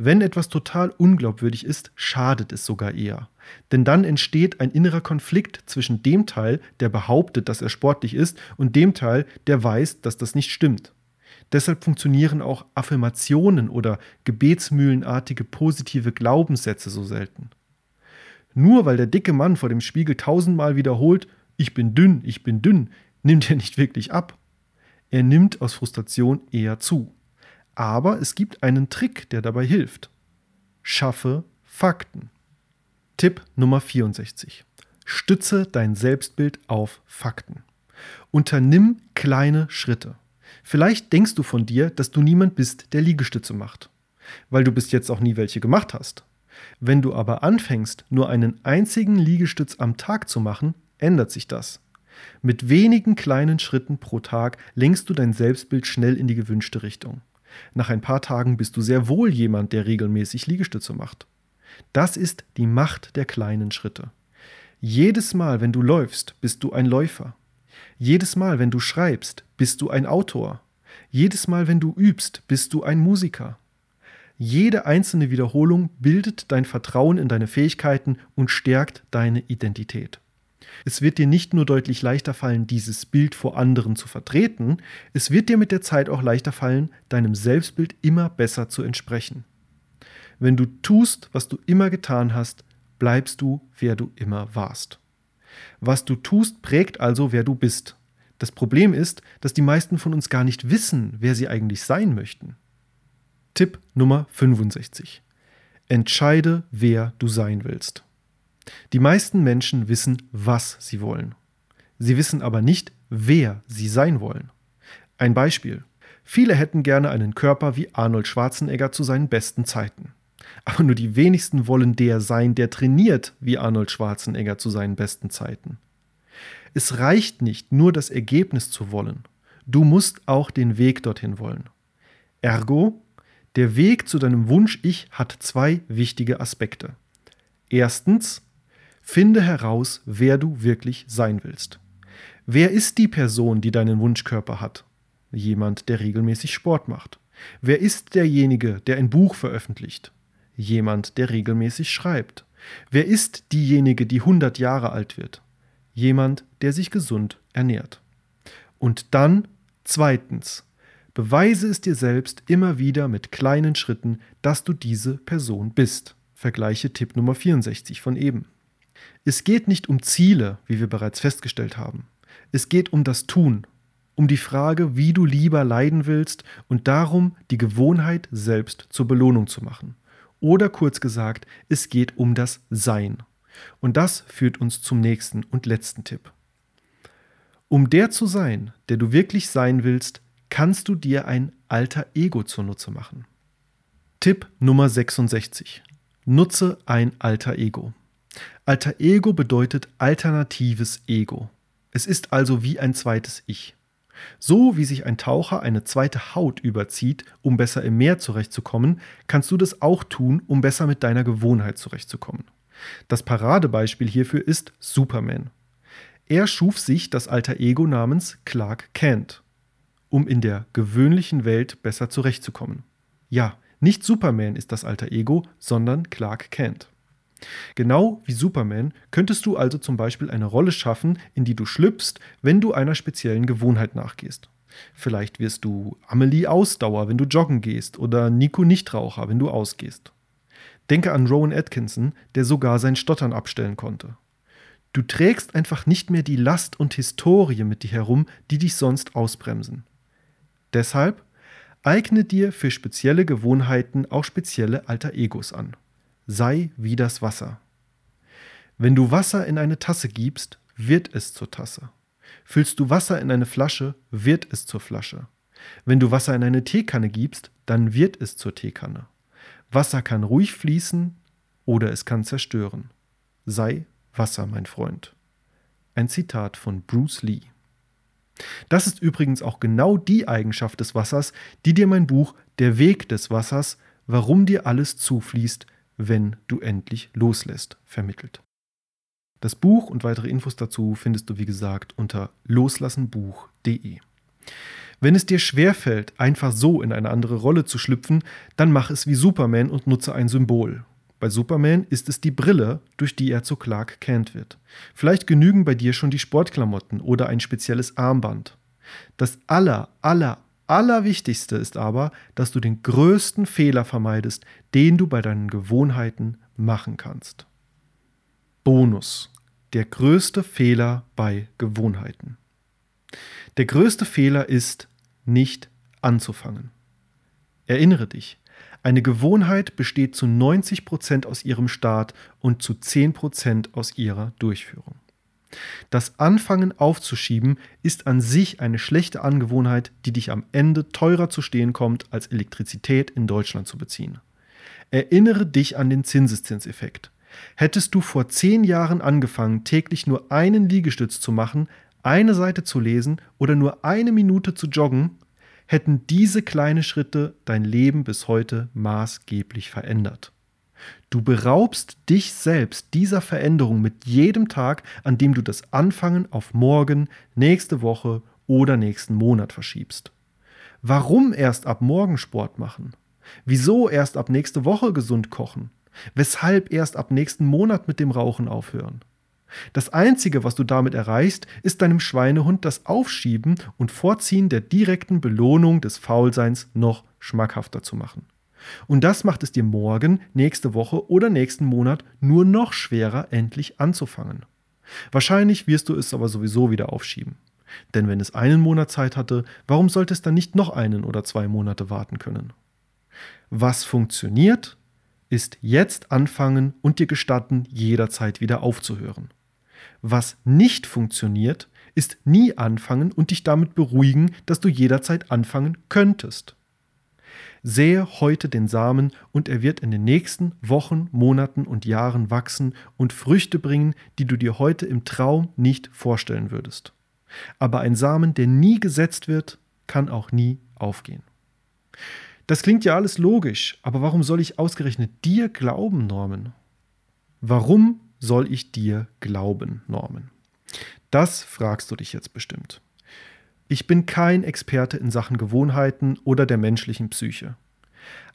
Wenn etwas total unglaubwürdig ist, schadet es sogar eher. Denn dann entsteht ein innerer Konflikt zwischen dem Teil, der behauptet, dass er sportlich ist, und dem Teil, der weiß, dass das nicht stimmt. Deshalb funktionieren auch Affirmationen oder gebetsmühlenartige positive Glaubenssätze so selten. Nur weil der dicke Mann vor dem Spiegel tausendmal wiederholt, ich bin dünn, ich bin dünn, nimmt er nicht wirklich ab. Er nimmt aus Frustration eher zu. Aber es gibt einen Trick, der dabei hilft. Schaffe Fakten. Tipp Nummer 64. Stütze dein Selbstbild auf Fakten. Unternimm kleine Schritte. Vielleicht denkst du von dir, dass du niemand bist, der Liegestütze macht, weil du bis jetzt auch nie welche gemacht hast. Wenn du aber anfängst, nur einen einzigen Liegestütz am Tag zu machen, ändert sich das. Mit wenigen kleinen Schritten pro Tag lenkst du dein Selbstbild schnell in die gewünschte Richtung. Nach ein paar Tagen bist du sehr wohl jemand, der regelmäßig Liegestütze macht. Das ist die Macht der kleinen Schritte. Jedes Mal, wenn du läufst, bist du ein Läufer. Jedes Mal, wenn du schreibst, bist du ein Autor. Jedes Mal, wenn du übst, bist du ein Musiker. Jede einzelne Wiederholung bildet dein Vertrauen in deine Fähigkeiten und stärkt deine Identität. Es wird dir nicht nur deutlich leichter fallen, dieses Bild vor anderen zu vertreten, es wird dir mit der Zeit auch leichter fallen, deinem Selbstbild immer besser zu entsprechen. Wenn du tust, was du immer getan hast, bleibst du, wer du immer warst. Was du tust, prägt also, wer du bist. Das Problem ist, dass die meisten von uns gar nicht wissen, wer sie eigentlich sein möchten. Tipp Nummer 65. Entscheide, wer du sein willst. Die meisten Menschen wissen, was sie wollen. Sie wissen aber nicht, wer sie sein wollen. Ein Beispiel. Viele hätten gerne einen Körper wie Arnold Schwarzenegger zu seinen besten Zeiten. Aber nur die wenigsten wollen der sein, der trainiert wie Arnold Schwarzenegger zu seinen besten Zeiten. Es reicht nicht, nur das Ergebnis zu wollen. Du musst auch den Weg dorthin wollen. Ergo, der Weg zu deinem Wunsch-Ich hat zwei wichtige Aspekte. Erstens, Finde heraus, wer du wirklich sein willst. Wer ist die Person, die deinen Wunschkörper hat? Jemand, der regelmäßig Sport macht. Wer ist derjenige, der ein Buch veröffentlicht? Jemand, der regelmäßig schreibt. Wer ist diejenige, die 100 Jahre alt wird? Jemand, der sich gesund ernährt. Und dann, zweitens, beweise es dir selbst immer wieder mit kleinen Schritten, dass du diese Person bist. Vergleiche Tipp Nummer 64 von eben. Es geht nicht um Ziele, wie wir bereits festgestellt haben. Es geht um das Tun, um die Frage, wie du lieber leiden willst und darum, die Gewohnheit selbst zur Belohnung zu machen. Oder kurz gesagt, es geht um das Sein. Und das führt uns zum nächsten und letzten Tipp. Um der zu sein, der du wirklich sein willst, kannst du dir ein alter Ego zunutze machen. Tipp Nummer 66. Nutze ein alter Ego. Alter Ego bedeutet alternatives Ego. Es ist also wie ein zweites Ich. So wie sich ein Taucher eine zweite Haut überzieht, um besser im Meer zurechtzukommen, kannst du das auch tun, um besser mit deiner Gewohnheit zurechtzukommen. Das Paradebeispiel hierfür ist Superman. Er schuf sich das alter Ego namens Clark Kent, um in der gewöhnlichen Welt besser zurechtzukommen. Ja, nicht Superman ist das alter Ego, sondern Clark Kent. Genau wie Superman könntest du also zum Beispiel eine Rolle schaffen, in die du schlüpfst, wenn du einer speziellen Gewohnheit nachgehst. Vielleicht wirst du Amelie Ausdauer, wenn du joggen gehst, oder Nico Nichtraucher, wenn du ausgehst. Denke an Rowan Atkinson, der sogar sein Stottern abstellen konnte. Du trägst einfach nicht mehr die Last und Historie mit dir herum, die dich sonst ausbremsen. Deshalb eigne dir für spezielle Gewohnheiten auch spezielle Alter Egos an sei wie das Wasser. Wenn du Wasser in eine Tasse gibst, wird es zur Tasse. Füllst du Wasser in eine Flasche, wird es zur Flasche. Wenn du Wasser in eine Teekanne gibst, dann wird es zur Teekanne. Wasser kann ruhig fließen oder es kann zerstören. Sei Wasser, mein Freund. Ein Zitat von Bruce Lee. Das ist übrigens auch genau die Eigenschaft des Wassers, die dir mein Buch Der Weg des Wassers, warum dir alles zufließt, wenn du endlich loslässt, vermittelt. Das Buch und weitere Infos dazu findest du, wie gesagt, unter loslassenbuch.de. Wenn es dir schwerfällt, einfach so in eine andere Rolle zu schlüpfen, dann mach es wie Superman und nutze ein Symbol. Bei Superman ist es die Brille, durch die er zu Clark Kent wird. Vielleicht genügen bei dir schon die Sportklamotten oder ein spezielles Armband. Das aller, aller, allerwichtigste ist aber, dass du den größten Fehler vermeidest, den du bei deinen Gewohnheiten machen kannst. Bonus. Der größte Fehler bei Gewohnheiten. Der größte Fehler ist, nicht anzufangen. Erinnere dich, eine Gewohnheit besteht zu 90% aus ihrem Start und zu 10% aus ihrer Durchführung. Das Anfangen aufzuschieben ist an sich eine schlechte Angewohnheit, die dich am Ende teurer zu stehen kommt, als Elektrizität in Deutschland zu beziehen. Erinnere dich an den Zinseszinseffekt. Hättest du vor zehn Jahren angefangen, täglich nur einen Liegestütz zu machen, eine Seite zu lesen oder nur eine Minute zu joggen, hätten diese kleinen Schritte dein Leben bis heute maßgeblich verändert. Du beraubst dich selbst dieser Veränderung mit jedem Tag, an dem du das Anfangen auf morgen, nächste Woche oder nächsten Monat verschiebst. Warum erst ab morgen Sport machen? Wieso erst ab nächste Woche gesund kochen? Weshalb erst ab nächsten Monat mit dem Rauchen aufhören? Das Einzige, was du damit erreichst, ist deinem Schweinehund das Aufschieben und Vorziehen der direkten Belohnung des Faulseins noch schmackhafter zu machen. Und das macht es dir morgen, nächste Woche oder nächsten Monat nur noch schwerer, endlich anzufangen. Wahrscheinlich wirst du es aber sowieso wieder aufschieben. Denn wenn es einen Monat Zeit hatte, warum sollte es dann nicht noch einen oder zwei Monate warten können? Was funktioniert, ist jetzt anfangen und dir gestatten, jederzeit wieder aufzuhören. Was nicht funktioniert, ist nie anfangen und dich damit beruhigen, dass du jederzeit anfangen könntest. Sähe heute den Samen und er wird in den nächsten Wochen, Monaten und Jahren wachsen und Früchte bringen, die du dir heute im Traum nicht vorstellen würdest. Aber ein Samen, der nie gesetzt wird, kann auch nie aufgehen. Das klingt ja alles logisch, aber warum soll ich ausgerechnet dir glauben, Norman? Warum soll ich dir glauben, Norman? Das fragst du dich jetzt bestimmt. Ich bin kein Experte in Sachen Gewohnheiten oder der menschlichen Psyche.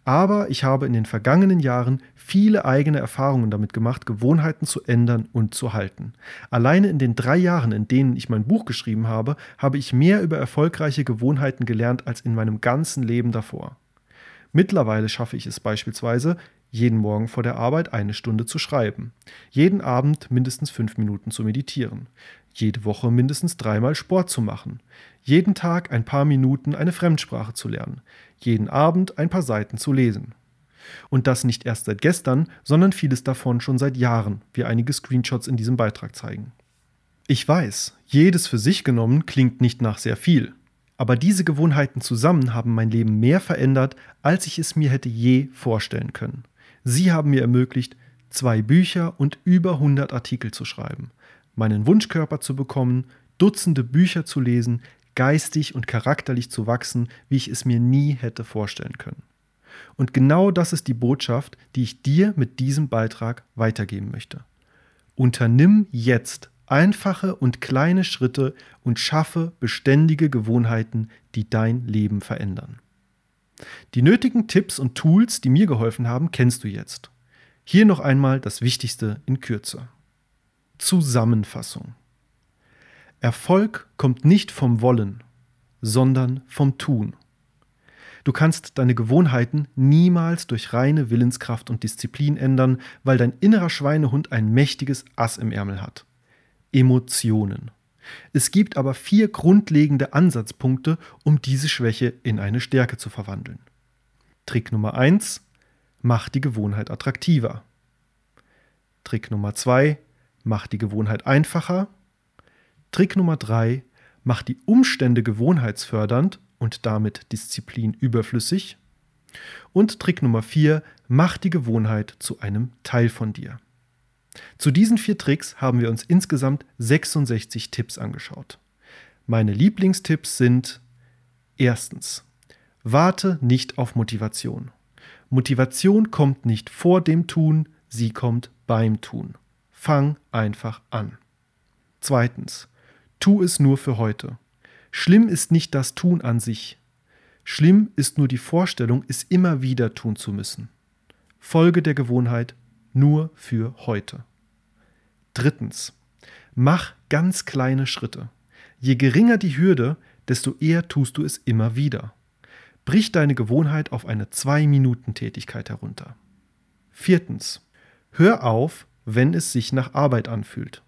Aber ich habe in den vergangenen Jahren viele eigene Erfahrungen damit gemacht, Gewohnheiten zu ändern und zu halten. Alleine in den drei Jahren, in denen ich mein Buch geschrieben habe, habe ich mehr über erfolgreiche Gewohnheiten gelernt als in meinem ganzen Leben davor. Mittlerweile schaffe ich es beispielsweise, jeden Morgen vor der Arbeit eine Stunde zu schreiben, jeden Abend mindestens fünf Minuten zu meditieren, jede Woche mindestens dreimal Sport zu machen, jeden Tag ein paar Minuten eine Fremdsprache zu lernen, jeden Abend ein paar Seiten zu lesen. Und das nicht erst seit gestern, sondern vieles davon schon seit Jahren, wie einige Screenshots in diesem Beitrag zeigen. Ich weiß, jedes für sich genommen klingt nicht nach sehr viel, aber diese Gewohnheiten zusammen haben mein Leben mehr verändert, als ich es mir hätte je vorstellen können. Sie haben mir ermöglicht, zwei Bücher und über 100 Artikel zu schreiben, meinen Wunschkörper zu bekommen, Dutzende Bücher zu lesen, geistig und charakterlich zu wachsen, wie ich es mir nie hätte vorstellen können. Und genau das ist die Botschaft, die ich dir mit diesem Beitrag weitergeben möchte. Unternimm jetzt einfache und kleine Schritte und schaffe beständige Gewohnheiten, die dein Leben verändern. Die nötigen Tipps und Tools, die mir geholfen haben, kennst du jetzt. Hier noch einmal das Wichtigste in Kürze. Zusammenfassung. Erfolg kommt nicht vom Wollen, sondern vom Tun. Du kannst deine Gewohnheiten niemals durch reine Willenskraft und Disziplin ändern, weil dein innerer Schweinehund ein mächtiges Ass im Ärmel hat. Emotionen. Es gibt aber vier grundlegende Ansatzpunkte, um diese Schwäche in eine Stärke zu verwandeln. Trick Nummer 1. Mach die Gewohnheit attraktiver. Trick Nummer 2. Mach die Gewohnheit einfacher. Trick Nummer 3. Mach die Umstände gewohnheitsfördernd und damit Disziplin überflüssig. Und Trick Nummer 4. Mach die Gewohnheit zu einem Teil von dir. Zu diesen vier Tricks haben wir uns insgesamt 66 Tipps angeschaut. Meine Lieblingstipps sind erstens, warte nicht auf Motivation. Motivation kommt nicht vor dem Tun, sie kommt beim Tun. Fang einfach an. Zweitens, tu es nur für heute. Schlimm ist nicht das Tun an sich. Schlimm ist nur die Vorstellung, es immer wieder tun zu müssen. Folge der Gewohnheit nur für heute. Drittens, mach ganz kleine Schritte. Je geringer die Hürde, desto eher tust du es immer wieder. Brich deine Gewohnheit auf eine 2-Minuten-Tätigkeit herunter. Viertens, hör auf, wenn es sich nach Arbeit anfühlt.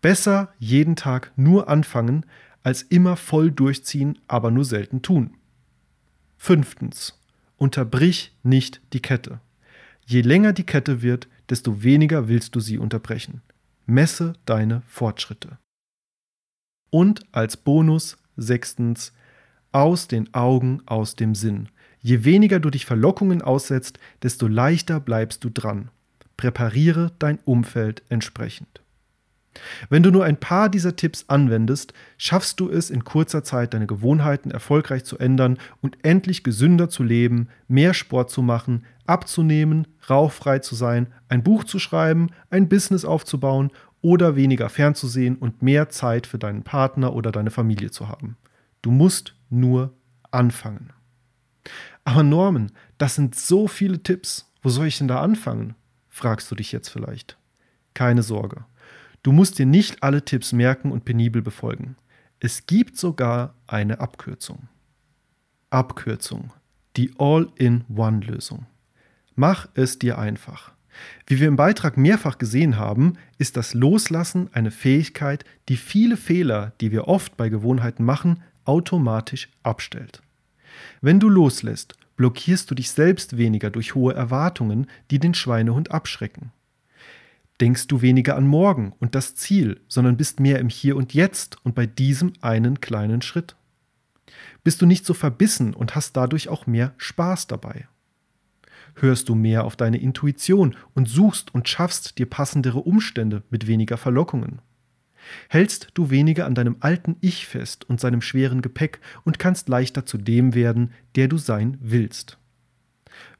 Besser jeden Tag nur anfangen, als immer voll durchziehen, aber nur selten tun. Fünftens, unterbrich nicht die Kette. Je länger die Kette wird, desto weniger willst du sie unterbrechen. Messe deine Fortschritte. Und als Bonus sechstens, aus den Augen, aus dem Sinn. Je weniger du dich Verlockungen aussetzt, desto leichter bleibst du dran. Präpariere dein Umfeld entsprechend. Wenn du nur ein paar dieser Tipps anwendest, schaffst du es in kurzer Zeit, deine Gewohnheiten erfolgreich zu ändern und endlich gesünder zu leben, mehr Sport zu machen, abzunehmen, rauchfrei zu sein, ein Buch zu schreiben, ein Business aufzubauen oder weniger fernzusehen und mehr Zeit für deinen Partner oder deine Familie zu haben. Du musst nur anfangen. Aber Norman, das sind so viele Tipps. Wo soll ich denn da anfangen? Fragst du dich jetzt vielleicht. Keine Sorge. Du musst dir nicht alle Tipps merken und penibel befolgen. Es gibt sogar eine Abkürzung. Abkürzung. Die All-in-One-Lösung. Mach es dir einfach. Wie wir im Beitrag mehrfach gesehen haben, ist das Loslassen eine Fähigkeit, die viele Fehler, die wir oft bei Gewohnheiten machen, automatisch abstellt. Wenn du loslässt, blockierst du dich selbst weniger durch hohe Erwartungen, die den Schweinehund abschrecken. Denkst du weniger an morgen und das Ziel, sondern bist mehr im Hier und Jetzt und bei diesem einen kleinen Schritt. Bist du nicht so verbissen und hast dadurch auch mehr Spaß dabei hörst du mehr auf deine Intuition und suchst und schaffst dir passendere Umstände mit weniger Verlockungen. Hältst du weniger an deinem alten Ich fest und seinem schweren Gepäck und kannst leichter zu dem werden, der du sein willst.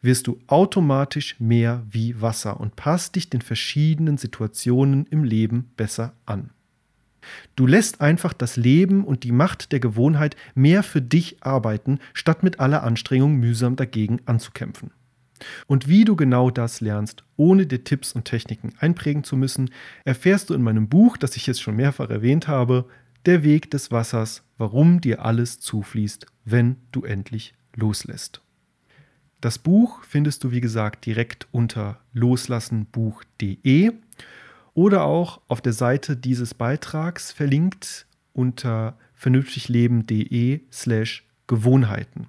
Wirst du automatisch mehr wie Wasser und passt dich den verschiedenen Situationen im Leben besser an. Du lässt einfach das Leben und die Macht der Gewohnheit mehr für dich arbeiten, statt mit aller Anstrengung mühsam dagegen anzukämpfen. Und wie du genau das lernst, ohne dir Tipps und Techniken einprägen zu müssen, erfährst du in meinem Buch, das ich jetzt schon mehrfach erwähnt habe, Der Weg des Wassers, warum dir alles zufließt, wenn du endlich loslässt. Das Buch findest du, wie gesagt, direkt unter loslassenbuch.de oder auch auf der Seite dieses Beitrags verlinkt unter vernünftigleben.de slash Gewohnheiten.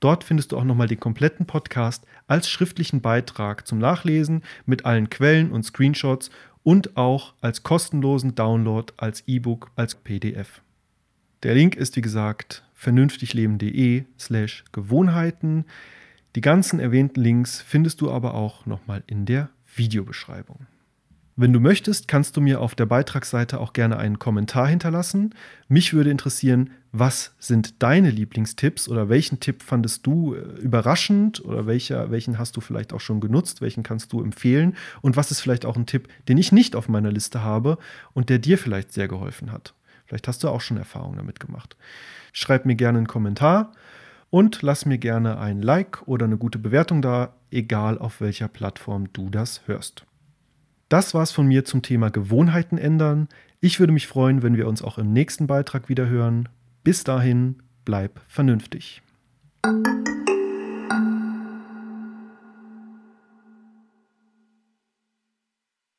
Dort findest du auch nochmal den kompletten Podcast als schriftlichen Beitrag zum Nachlesen mit allen Quellen und Screenshots und auch als kostenlosen Download als E-Book, als PDF. Der Link ist wie gesagt vernünftigleben.de slash Gewohnheiten. Die ganzen erwähnten Links findest du aber auch nochmal in der Videobeschreibung. Wenn du möchtest, kannst du mir auf der Beitragsseite auch gerne einen Kommentar hinterlassen. Mich würde interessieren, was sind deine Lieblingstipps oder welchen Tipp fandest du äh, überraschend oder welcher, welchen hast du vielleicht auch schon genutzt, welchen kannst du empfehlen und was ist vielleicht auch ein Tipp, den ich nicht auf meiner Liste habe und der dir vielleicht sehr geholfen hat. Vielleicht hast du auch schon Erfahrungen damit gemacht. Schreib mir gerne einen Kommentar und lass mir gerne ein Like oder eine gute Bewertung da, egal auf welcher Plattform du das hörst. Das war's von mir zum Thema Gewohnheiten ändern. Ich würde mich freuen, wenn wir uns auch im nächsten Beitrag wieder hören. Bis dahin, bleib vernünftig.